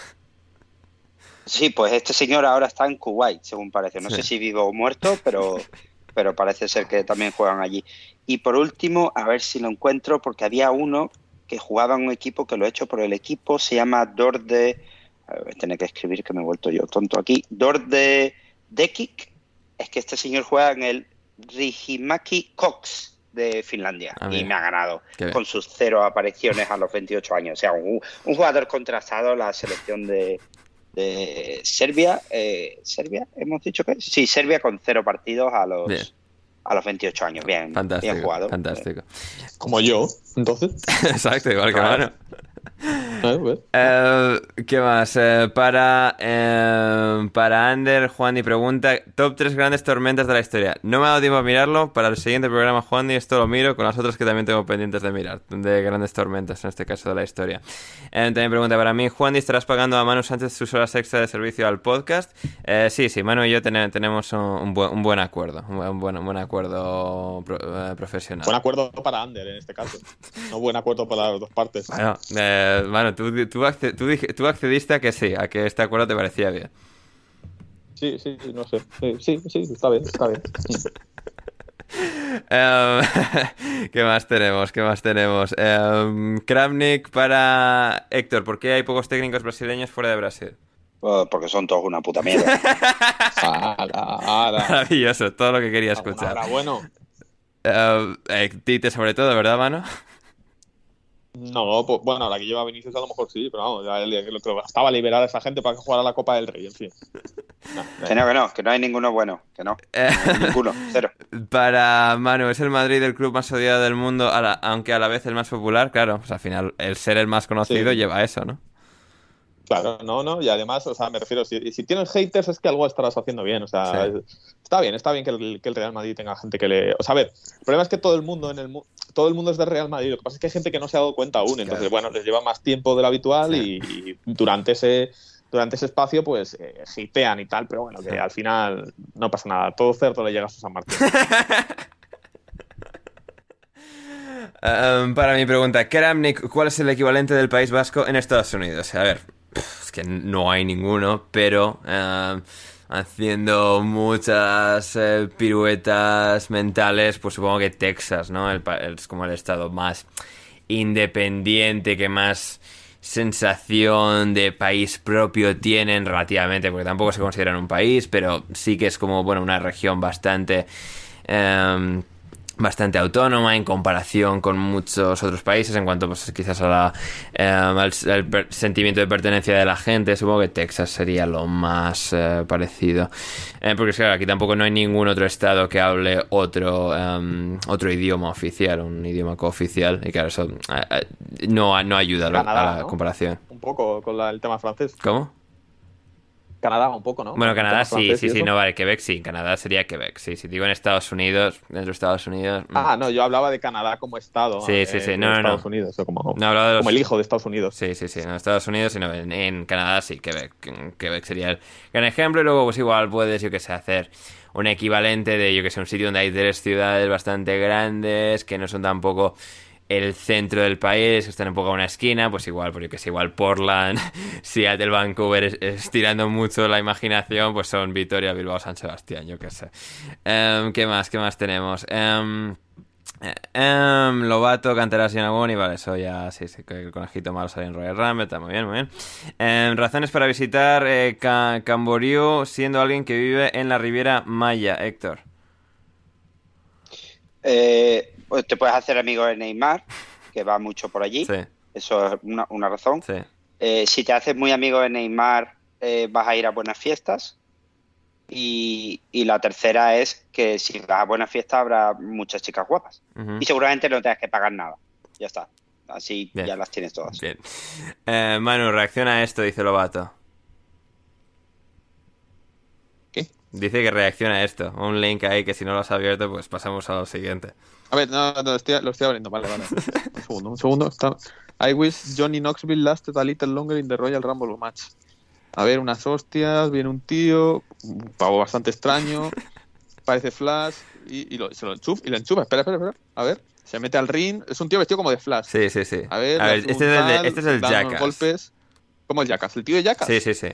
Sí, pues este señor ahora está en Kuwait, según parece. No sí. sé si vivo o muerto, pero, pero parece ser que también juegan allí. Y por último, a ver si lo encuentro, porque había uno que jugaba en un equipo que lo he hecho por el equipo, se llama Dorde, voy a tener que escribir que me he vuelto yo tonto aquí, Dorde Dekik, es que este señor juega en el Rijimaki Cox de Finlandia Ah, y me ha ganado con sus cero apariciones a los 28 años. O sea, un, un jugador contrastado, la selección de, de Serbia, eh, ¿Serbia? ¿Hemos dicho que? Sí, Serbia con cero partidos a los... Bien a los 28 años. Bien, fantástico, bien jugado. Fantástico. Como yo, entonces. Exacto, igual que Mano. Uh, ¿Qué más? Uh, para, uh, para Ander, Juan y pregunta: Top 3 grandes tormentas de la historia. No me ha dado tiempo a mirarlo. Para el siguiente programa, Juan, y esto lo miro con las otras que también tengo pendientes de mirar. De grandes tormentas, en este caso de la historia. Eh, también pregunta para mí: Juan, ¿estarás pagando a Manu Sánchez sus horas extra de servicio al podcast? Eh, sí, sí, Manu y yo ten tenemos un, un, buen, un, buen, acuerdo. Un buen, un buen acuerdo pro eh, profesional. Buen acuerdo para Ander en este caso. No buen acuerdo para las dos partes. Bueno, eh, Manu, tú, tú, tú, tú, accediste a que sí, a que este acuerdo te parecía bien. Sí, sí, no sé. Sí, sí, sí, está bien, está bien. um, ¿Qué más tenemos? ¿Qué más tenemos? Um, Kramnik para Héctor. ¿Por qué hay pocos técnicos brasileños fuera de Brasil? Uh, porque son todos una puta mierda. ala, ala. Maravilloso, todo lo que quería escuchar. Ahora, bueno. Uh, eh, Tite sobre todo, ¿verdad, mano? No, pues, bueno, la que lleva Vinicius a lo mejor sí, pero vamos, ya el día que lo que bastaba liberar a esa gente para que jugara la Copa del Rey, en fin. No, que no, que no, que no hay ninguno bueno, que no. no ninguno, cero. Para Manu, es el Madrid el club más odiado del mundo, a la, aunque a la vez el más popular, claro, pues al final el ser el más conocido sí. lleva eso, ¿no? Claro, no, no, y además, o sea, me refiero, si, si tienes haters es que algo estarás haciendo bien, o sea, sí. está bien, está bien que el, que el, Real Madrid tenga gente que le... O sea, a ver, el problema es que todo el mundo en el mundo, todo el mundo es de Real Madrid. Lo que pasa es que hay gente que no se ha dado cuenta aún. Entonces, bueno, les lleva más tiempo de lo habitual y, durante ese durante ese espacio, pues eh, y tal, pero bueno, que al final no pasa nada. Todo cerdo le llega a su San Martín. Em, para mi pregunta, Kramnik, ¿cuál es el equivalente del País Vasco en Estados Unidos? A ver, es que no hay ninguno, pero em, haciendo muchas eh, piruetas mentales, pues supongo que Texas, ¿no? es como el estado más independiente, que más sensación de país propio tienen relativamente, porque tampoco se consideran un país, pero sí que es como, bueno, una región bastante... Em, bastante autónoma en comparación con muchos otros países en cuanto pues quizás a la, eh, al, sentimiento de pertenencia de la gente. Supongo que Texas sería lo más eh, parecido. Eh, porque claro aquí tampoco no hay ningún otro estado que hable otro em, otro idioma oficial un idioma cooficial. Y claro eso no, no ayuda a la comparación. Un poco con el tema francés. ¿cómo? Canadá un poco, ¿no? Bueno, Canadá sí, sí, sí, no vale. Quebec sí, Canadá sería Quebec. Sí, si digo en Estados Unidos, dentro de Estados Unidos. Mm. Ah, no, yo hablaba de Canadá como estado. Sí, sí, sí, eh, no, no, Estados Unidos, como, como el hijo de Estados Unidos. Sí, sí, sí, en Estados Unidos, sino en, en Canadá sí, Quebec. Quebec sería el gran ejemplo. Y luego, pues igual puedes, yo qué sé, hacer un equivalente de, yo que sé, un sitio donde hay tres ciudades bastante grandes, que no son tampoco el centro del país, que están un poco a una esquina, pues igual, porque es igual Portland, Seattle, Vancouver, estirando mucho la imaginación, pues son Vitoria, Bilbao, San Sebastián, yo qué sé. Em, ¿Qué más? ¿Qué más tenemos? Um, Lobato, Canteras y Anagoni, vale, eso ya, sí, sí, el conejito malo sale en Royal Rumble, está muy bien, muy bien. razones para visitar eh, Camboriú siendo alguien que vive en la Riviera Maya, Héctor. Eh, pues te puedes hacer amigo de Neymar, que va mucho por allí. Eso es una, razón. Eh, si te haces muy amigo de Neymar, eh, vas a ir a buenas fiestas. Y, la tercera es que si vas a buenas fiestas habrá muchas chicas guapas. Y seguramente no tengas que pagar nada. Ya está. Así ya las tienes todas. Bien. Eh, Manu, reacciona a esto, dice Lobato. ¿Qué? Dice que reacciona a esto. Un link ahí que si no lo has abierto, pues pasamos a lo siguiente. A ver, no, no, lo estoy, abriendo. Vale, vale. un segundo, un segundo. Está... I wish Johnny Knoxville lasted a little longer in the Royal Rumble match. A ver, unas hostias, viene un tío, un pavo bastante extraño, parece Flash y, lo, se lo enchufa, y lo enchufa. Espera, espera, espera. A ver, se mete al ring. Es un tío vestido como de Flash. Sí, sí, sí. A ver, este, es el, este es el Jackass. golpes. ¿Cómo el Jackass? ¿El tío de Jackass? Sí, sí, sí.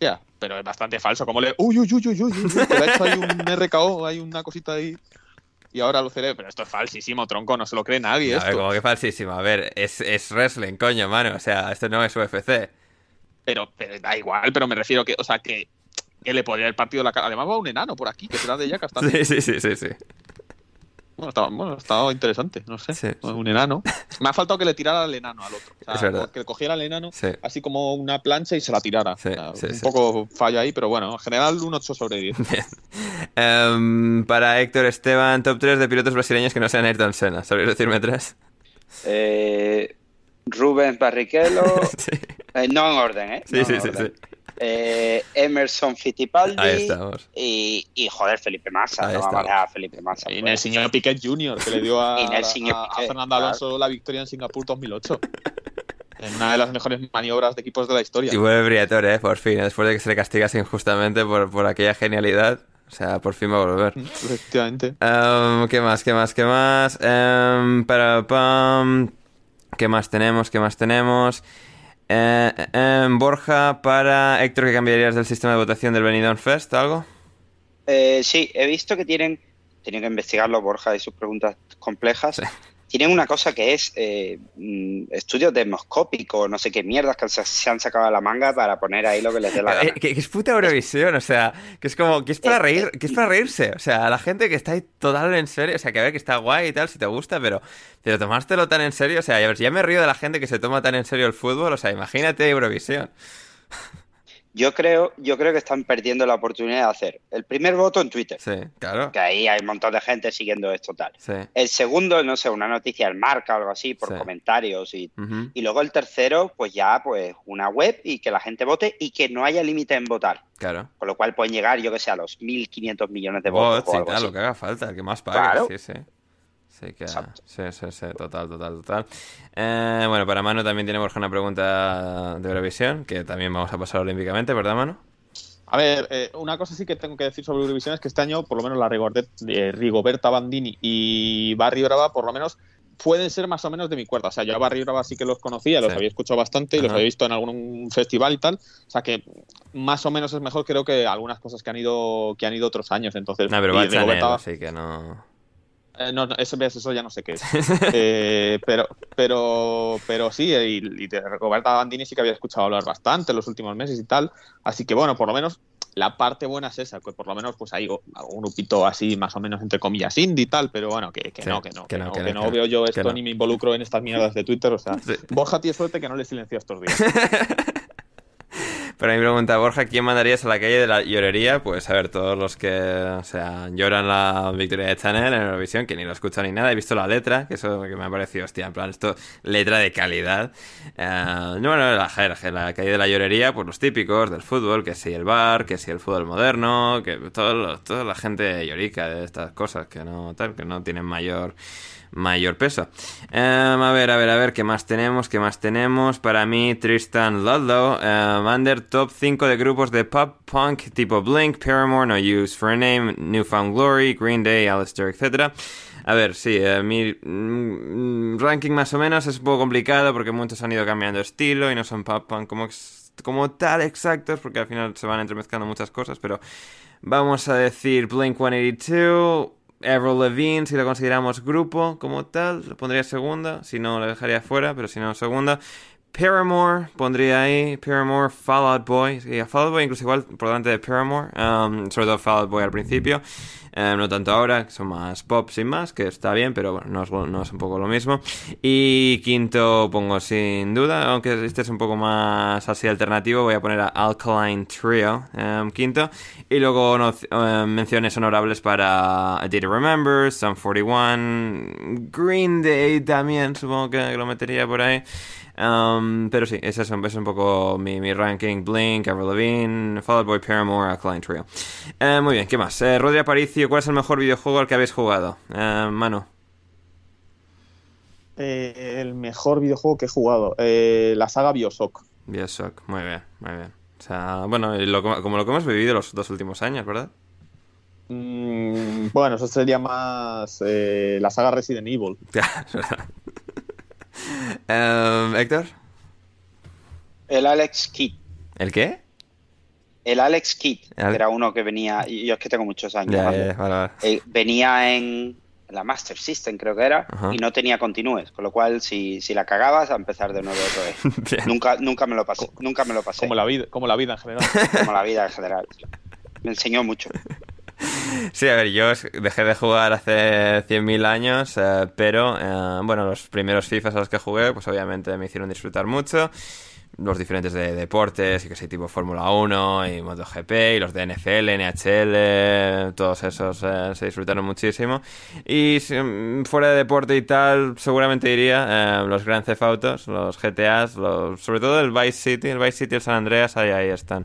Ya, pero es bastante falso. Como le. Uy, uy, uy, uy, uy. uy. Pero ha hecho ahí un RKO, hay una cosita ahí y ahora lo celebra. Pero esto es falsísimo, tronco, no se lo cree nadie. A ver, como que falsísimo. A ver, es, es wrestling, coño, mano. O sea, esto no es UFC. Pero, da igual, pero me refiero que, o sea, que, que le podría el partido la cara. Además va un enano por aquí, que será de Jackass también. Sí, sí, sí, sí, sí. Bueno, estaba, bueno, estaba interesante, no sé. Un enano. Me ha faltado que le tirara al enano al otro. O sea, que le cogiera al enano así como una plancha y se la tirara. un poco falla ahí, pero bueno, en general un 8 sobre 10. Em, para Héctor Esteban, top 3 de pilotos brasileños que no sean Ayrton Senna. ¿Sabrías decirme tres? Eh, Rubens Barrichello. Eh, no en orden, ¿eh? Sí, sí, sí, sí. Eh, Emerson Fittipaldi Ahí estamos. Y, y, joder, Felipe Massa. no vamos a Felipe Massa. Y pues. señor Piquet Jr., que le dio a, a, Fernando Alonso la victoria en Singapur 2008. en una de las mejores maniobras de equipos de la historia. Y vuelve Briatore, ¿eh? por fin, después de que se le castigase injustamente por, por aquella genialidad. O sea, por fin va a volver. Efectivamente. Um, ¿Qué más? ¿Qué más? ¿Qué más? Um, para, pam. ¿Qué más tenemos? ¿Qué más tenemos? Eh, eh, Borja, para Héctor, ¿qué cambiarías del sistema de votación del Benidorm Fest? ¿Algo? Eh, sí, he visto que tienen, tienen que investigarlo Borja y sus preguntas complejas. Tienen una cosa que es eh, mm, estudios demoscópicos, no sé qué mierdas que se, han sacado a la manga para poner ahí lo que les dé la gana. que, es puta Eurovisión, o sea, que es como, que es para reír, que es para reírse. O sea, la gente que está ahí total en serio, o sea, que a ver que está guay y tal, si te gusta, pero, pero tomártelo tan en serio, o sea, ya, ya me río de la gente que se toma tan en serio el fútbol, o sea, imagínate Eurovisión. Yo creo, yo creo que están perdiendo la oportunidad de hacer el primer voto en Twitter. Sí, claro. Que ahí hay un montón de gente siguiendo esto tal. Sí. El segundo, no sé, una noticia en marca o algo así, por comentarios. Y, y luego el tercero, pues ya, pues una web y que la gente vote y que no haya límite en votar. Claro. Con lo cual pueden llegar, yo que sé, a los 1.500 millones de votos. sí, lo que haga falta, que más pague. Sí, sí. Sí, que, sí, sí, sí, total, total, total. Eh, bueno, para Manu también tiene Borja una pregunta de Eurovisión, que también vamos a pasar olímpicamente, ¿verdad, Manu? A ver, eh, una cosa sí que tengo que decir sobre Eurovisión es que este año, por lo menos la Rigoberta Bandini y Barry Brava, por lo menos pueden ser más o menos de mi cuerda. O sea, yo a Barry Brava sí que los conocía, los había escuchado bastante y los había visto en algún festival y tal. O sea que más o menos es mejor creo que algunas cosas que han ido que han ido otros años. Entonces, no, pero va Rigoberta... así que no. Eh, no, eso, eso, ya no sé qué es. eh, pero, pero, pero sí, y, y de Roberta Bandini sí que había escuchado hablar bastante en los últimos meses y tal. Así que bueno, por lo menos la parte buena es esa, que por lo menos pues hay un grupito así más o menos entre comillas indie y tal, pero bueno, que, no, que no, que, no, que no, veo yo esto ni me involucro en estas mierdas de Twitter, o sea, Borja tiene suerte que no le silencio estos días. Pero a mí pregunta Borja, ¿quién mandarías a la calle de la llorería? Pues a ver, todos los que o sea, lloran la victoria de Chanel en Eurovisión, que ni lo escuchan ni nada, he visto la letra, que eso que me ha parecido, hostia, en plan, esto, letra de calidad. Uh, no, bueno, la, la, calle de la llorería, pues los típicos del fútbol, que si el bar, que si el fútbol moderno, que todo, toda la gente llorica de estas cosas, que no, tal, que no tienen mayor mayor peso. Em, a ver, a ver, a ver, ¿qué más tenemos? ¿Qué más tenemos? Para mí, Tristan Ludlow, um, under top 5 de grupos de pop punk tipo Blink, Paramore, No Use for a Name, Newfound Glory, Green Day, Alistair, etc. A ver, sí, eh, mi mm, ranking más o menos es un poco complicado porque muchos han ido cambiando estilo y no son pop punk como, como tal exactos porque al final se van entremezclando muchas cosas, pero vamos a decir Blink 182, Avril Lavigne, si lo consideramos grupo como tal, lo pondría segunda. Si no, lo dejaría fuera, pero si no, segunda. Paramore pondría ahí. Paramore, Fall Out Boy. Sí, Fall Out Boy incluso igual por delante de Paramore. Um, sobre todo Fall Out Boy al principio. Eh, no tanto ahora, son más pop sin más, que está bien, pero no es, no un poco lo mismo. Y quinto pongo sin duda, aunque este es un poco más así alternativo, voy a poner a Alkaline Trio, em, quinto. Y luego em, menciones honorables para I Did Remember, Sun 41, Green Day también, supongo que lo metería por ahí. Um, pero sí, ese es, un, es un poco mi, mi, ranking. Blink, Avril Lavigne, Followed Boy Paramore, Alkaline Trio. Eh, muy bien, ¿qué más? Eh, Rodri Aparicio, ¿cuál es el mejor videojuego al que habéis jugado? Eh, Mano. Eh, el mejor videojuego que he jugado. Eh, la saga Bioshock. Bioshock, muy bien, muy bien. O sea, bueno, como lo que hemos vivido los dos últimos años, ¿verdad? Mm, bueno, eso sería más la saga Resident Evil. Um, Héctor. El Alex Kidd. ¿El qué? El Alex Kidd, era uno que venía, yo es que tengo muchos años. Eh, venía en la Master System, creo que era, y no tenía continúes, con lo cual si, si la cagabas, a empezar de nuevo otra vez. nunca, nunca me lo pasé, nunca me lo pasé. Como la vida, como la vida en general. Como la vida en general. Me enseñó mucho. Sí, a ver, yo dejé de jugar hace 100.000 años, eh, pero eh, bueno, los primeros FIFA a los que jugué, pues obviamente me hicieron disfrutar mucho. Los diferentes de deportes, y que sé, tipo Fórmula 1 y MotoGP, y los de NFL, NHL, todos esos eh, se disfrutaron muchísimo. Y mm, fuera de deporte y tal, seguramente diría los Grand Theft Autos, los GTAs, los, sobre todo el Vice City, el Vice City y el San Andreas, ahí, ahí están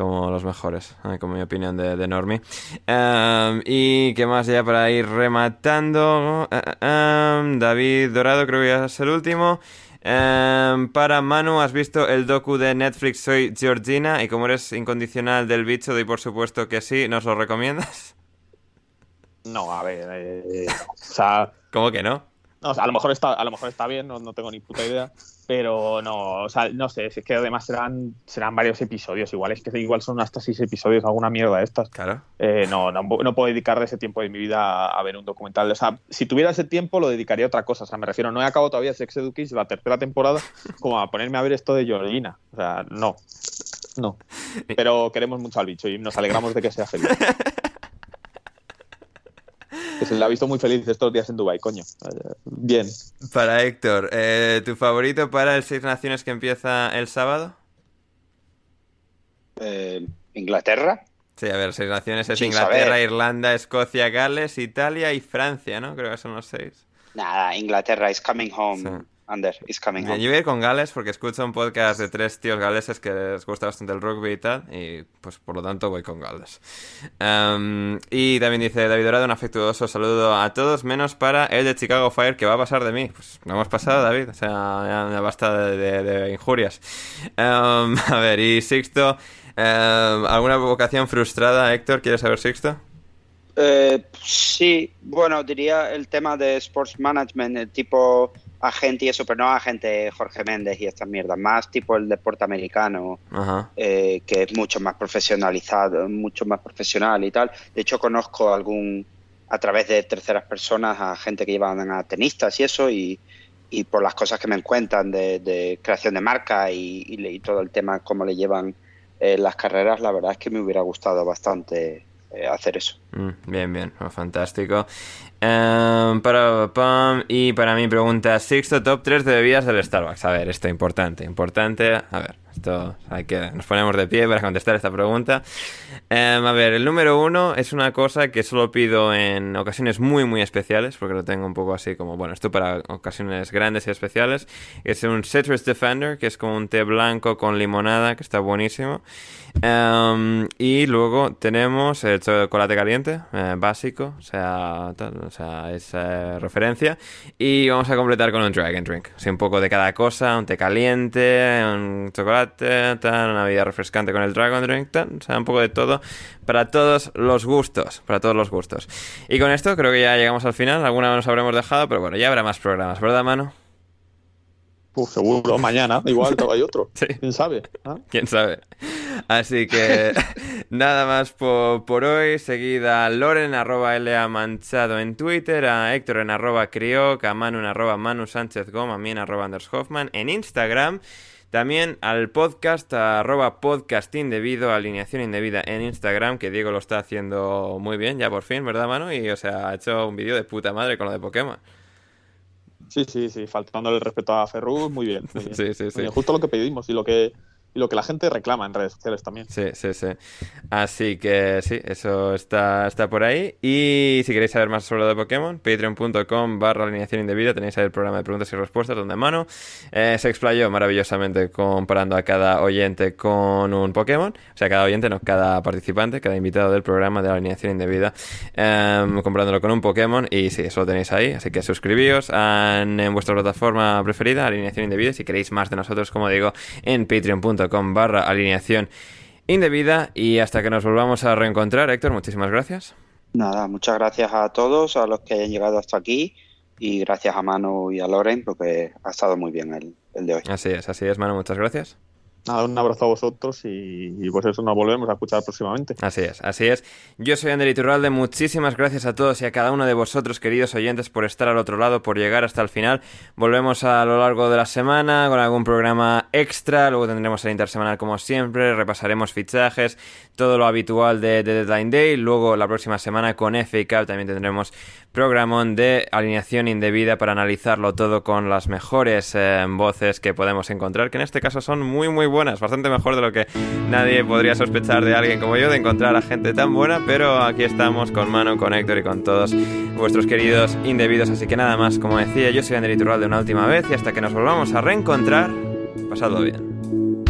como los mejores, eh, como mi opinión de, de Normie. Em, y qué más ya para ir rematando. Eh, eh, em, David Dorado, creo que ya es el último. Em, para Manu, ¿has visto el docu de Netflix Soy Georgina? Y como eres incondicional del bicho, doy por supuesto que sí. ¿Nos lo recomiendas? No, a ver. o sea. ¿Cómo que no? No, a lo mejor está, a lo mejor está bien, no, no, tengo ni puta idea, pero no, o sea, no sé, es que además serán, serán varios episodios, igual es que igual son hasta seis episodios, alguna mierda de estas. Claro. Eh, no, no, no, puedo dedicar ese tiempo de mi vida a, ver un documental. O sea, si tuviera ese tiempo lo dedicaría a otra cosa. O sea, me refiero, no he acabado todavía Sex Education, la tercera temporada, como a ponerme a ver esto de Georgina. O sea, no. No. Pero queremos mucho al bicho y nos alegramos de que sea feliz. que se la ha visto muy feliz estos días en Dubai, coño. Bien. Para Héctor, eh, ¿tu favorito para el Seis Naciones que empieza el sábado? Eh, Inglaterra. Sí, a ver, Seis Naciones es Inglaterra, Irlanda, Escocia, Gales, Italia y Francia, ¿no? Creo que son los seis. Nada, Inglaterra is coming home. Ander, is coming Bien, yo voy a ir con Gales porque escucho un podcast de tres tíos galeses que les gusta bastante el rugby y tal, y pues por lo tanto voy con Gales. Em, y también dice David Dorado, un afectuoso saludo a todos, menos para el de Chicago Fire, que va a pasar de mí. Pues no hemos pasado, David, o sea, ya, basta de, injurias. Em, a ver, y Sixto, em, ¿alguna vocación frustrada, Héctor? ¿Quieres saber Sixto? Eh, sí, bueno, diría el tema de sports management, el tipo agente y eso, pero no agente Jorge Méndez y estas mierdas, más tipo el deporte americano, eh, que es mucho más profesionalizado, mucho más profesional y tal. De hecho, conozco algún, a través de terceras personas, a gente que llevan a tenistas y eso, y, y por las cosas que me cuentan de, creación de marca y, todo el tema, cómo le llevan eh, las carreras, la verdad es que me hubiera gustado bastante eh, hacer eso. Mm, bien, bien, fantástico. Em, para, pam, y para mi pregunta, sexto top 3 de bebidas del Starbucks. A ver, esto es importante, importante. A ver, esto hay que nos ponemos de pie para contestar esta pregunta. Em, a ver, el número uno es una cosa que solo pido en ocasiones muy, muy especiales, porque lo tengo un poco así como, bueno, esto para ocasiones grandes y especiales. Es un Citrus Defender, que es como un té blanco con limonada, que está buenísimo. Em, y luego tenemos el chocolate caliente, eh, básico, o sea, o sea, es eh, referencia. Y vamos a completar con un Dragon Drink. Así un poco de cada cosa, un té caliente, un chocolate, una bebida refrescante con el Dragon Drink, o sea, un poco de todo. Para todos los gustos, para todos los gustos. Y con esto creo que ya llegamos al final. Alguna nos habremos dejado, pero bueno, ya habrá más programas, ¿verdad, Manu? Pues seguro, mañana igual hay otro. ¿Quién sabe? ¿Ah? ¿Quién sabe? Así que nada más por, hoy. Seguida a Loren arroba LA Manchado en Twitter, a Héctor en arroba Crioc, a Manu en arroba Manu Sánchez Goma, a mí en arroba Anders Hoffman en Instagram. También al podcast, arroba podcast indebido, alineación indebida en Instagram, que Diego lo está haciendo muy bien, ya por fin, ¿verdad, Manu? Y, o sea, ha hecho un vídeo de puta madre con lo de Pokémon. Sí, sí, sí, faltándole el respeto a Ferruz, muy bien. Sí, sí, sí. Justo lo que pedimos y lo que y lo que la gente reclama en redes sociales también. Sí, sí, sí. Así que sí, eso está, está por ahí. Y si queréis saber más sobre lo de Pokémon, patreon.com barra alineación indebida, tenéis ahí el programa de preguntas y respuestas donde mano eh, se explayó maravillosamente comparando a cada oyente con un Pokémon. O sea, cada oyente, no, cada participante, cada invitado del programa de alineación indebida, eh, comparándolo con un Pokémon. Y sí, eso lo tenéis ahí. Así que suscribíos en, en vuestra plataforma preferida, alineación indebida. Si queréis más de nosotros, como digo, en patreon.com con barra alineación indebida y hasta que nos volvamos a reencontrar. Héctor, muchísimas gracias. Nada, muchas gracias a todos, a los que hayan llegado hasta aquí y gracias a Manu y a Loren porque ha estado muy bien el, el de hoy. Así es, así es, Manu, muchas gracias. Nada, un abrazo a vosotros y, pues eso nos volvemos a escuchar próximamente. Así es, así es. Yo soy Ander Iturralde, muchísimas gracias a todos y a cada uno de vosotros, queridos oyentes, por estar al otro lado, por llegar hasta el final. Volvemos a lo largo de la semana con algún programa extra, luego tendremos el intersemanal como siempre, repasaremos fichajes, todo lo habitual de, Deadline Day, luego la próxima semana con FA Cup también tendremos programón de alineación indebida para analizarlo todo con las mejores eh, voces que podemos encontrar, que en este caso son muy muy buenas, bastante mejor de lo que nadie podría sospechar de alguien como yo, de encontrar a gente tan buena, pero aquí estamos con Mano, con Héctor y con todos vuestros queridos indebidos, así que nada más, como decía, yo soy Ander Iturral de una última vez y hasta que nos volvamos a reencontrar, pasadlo bien.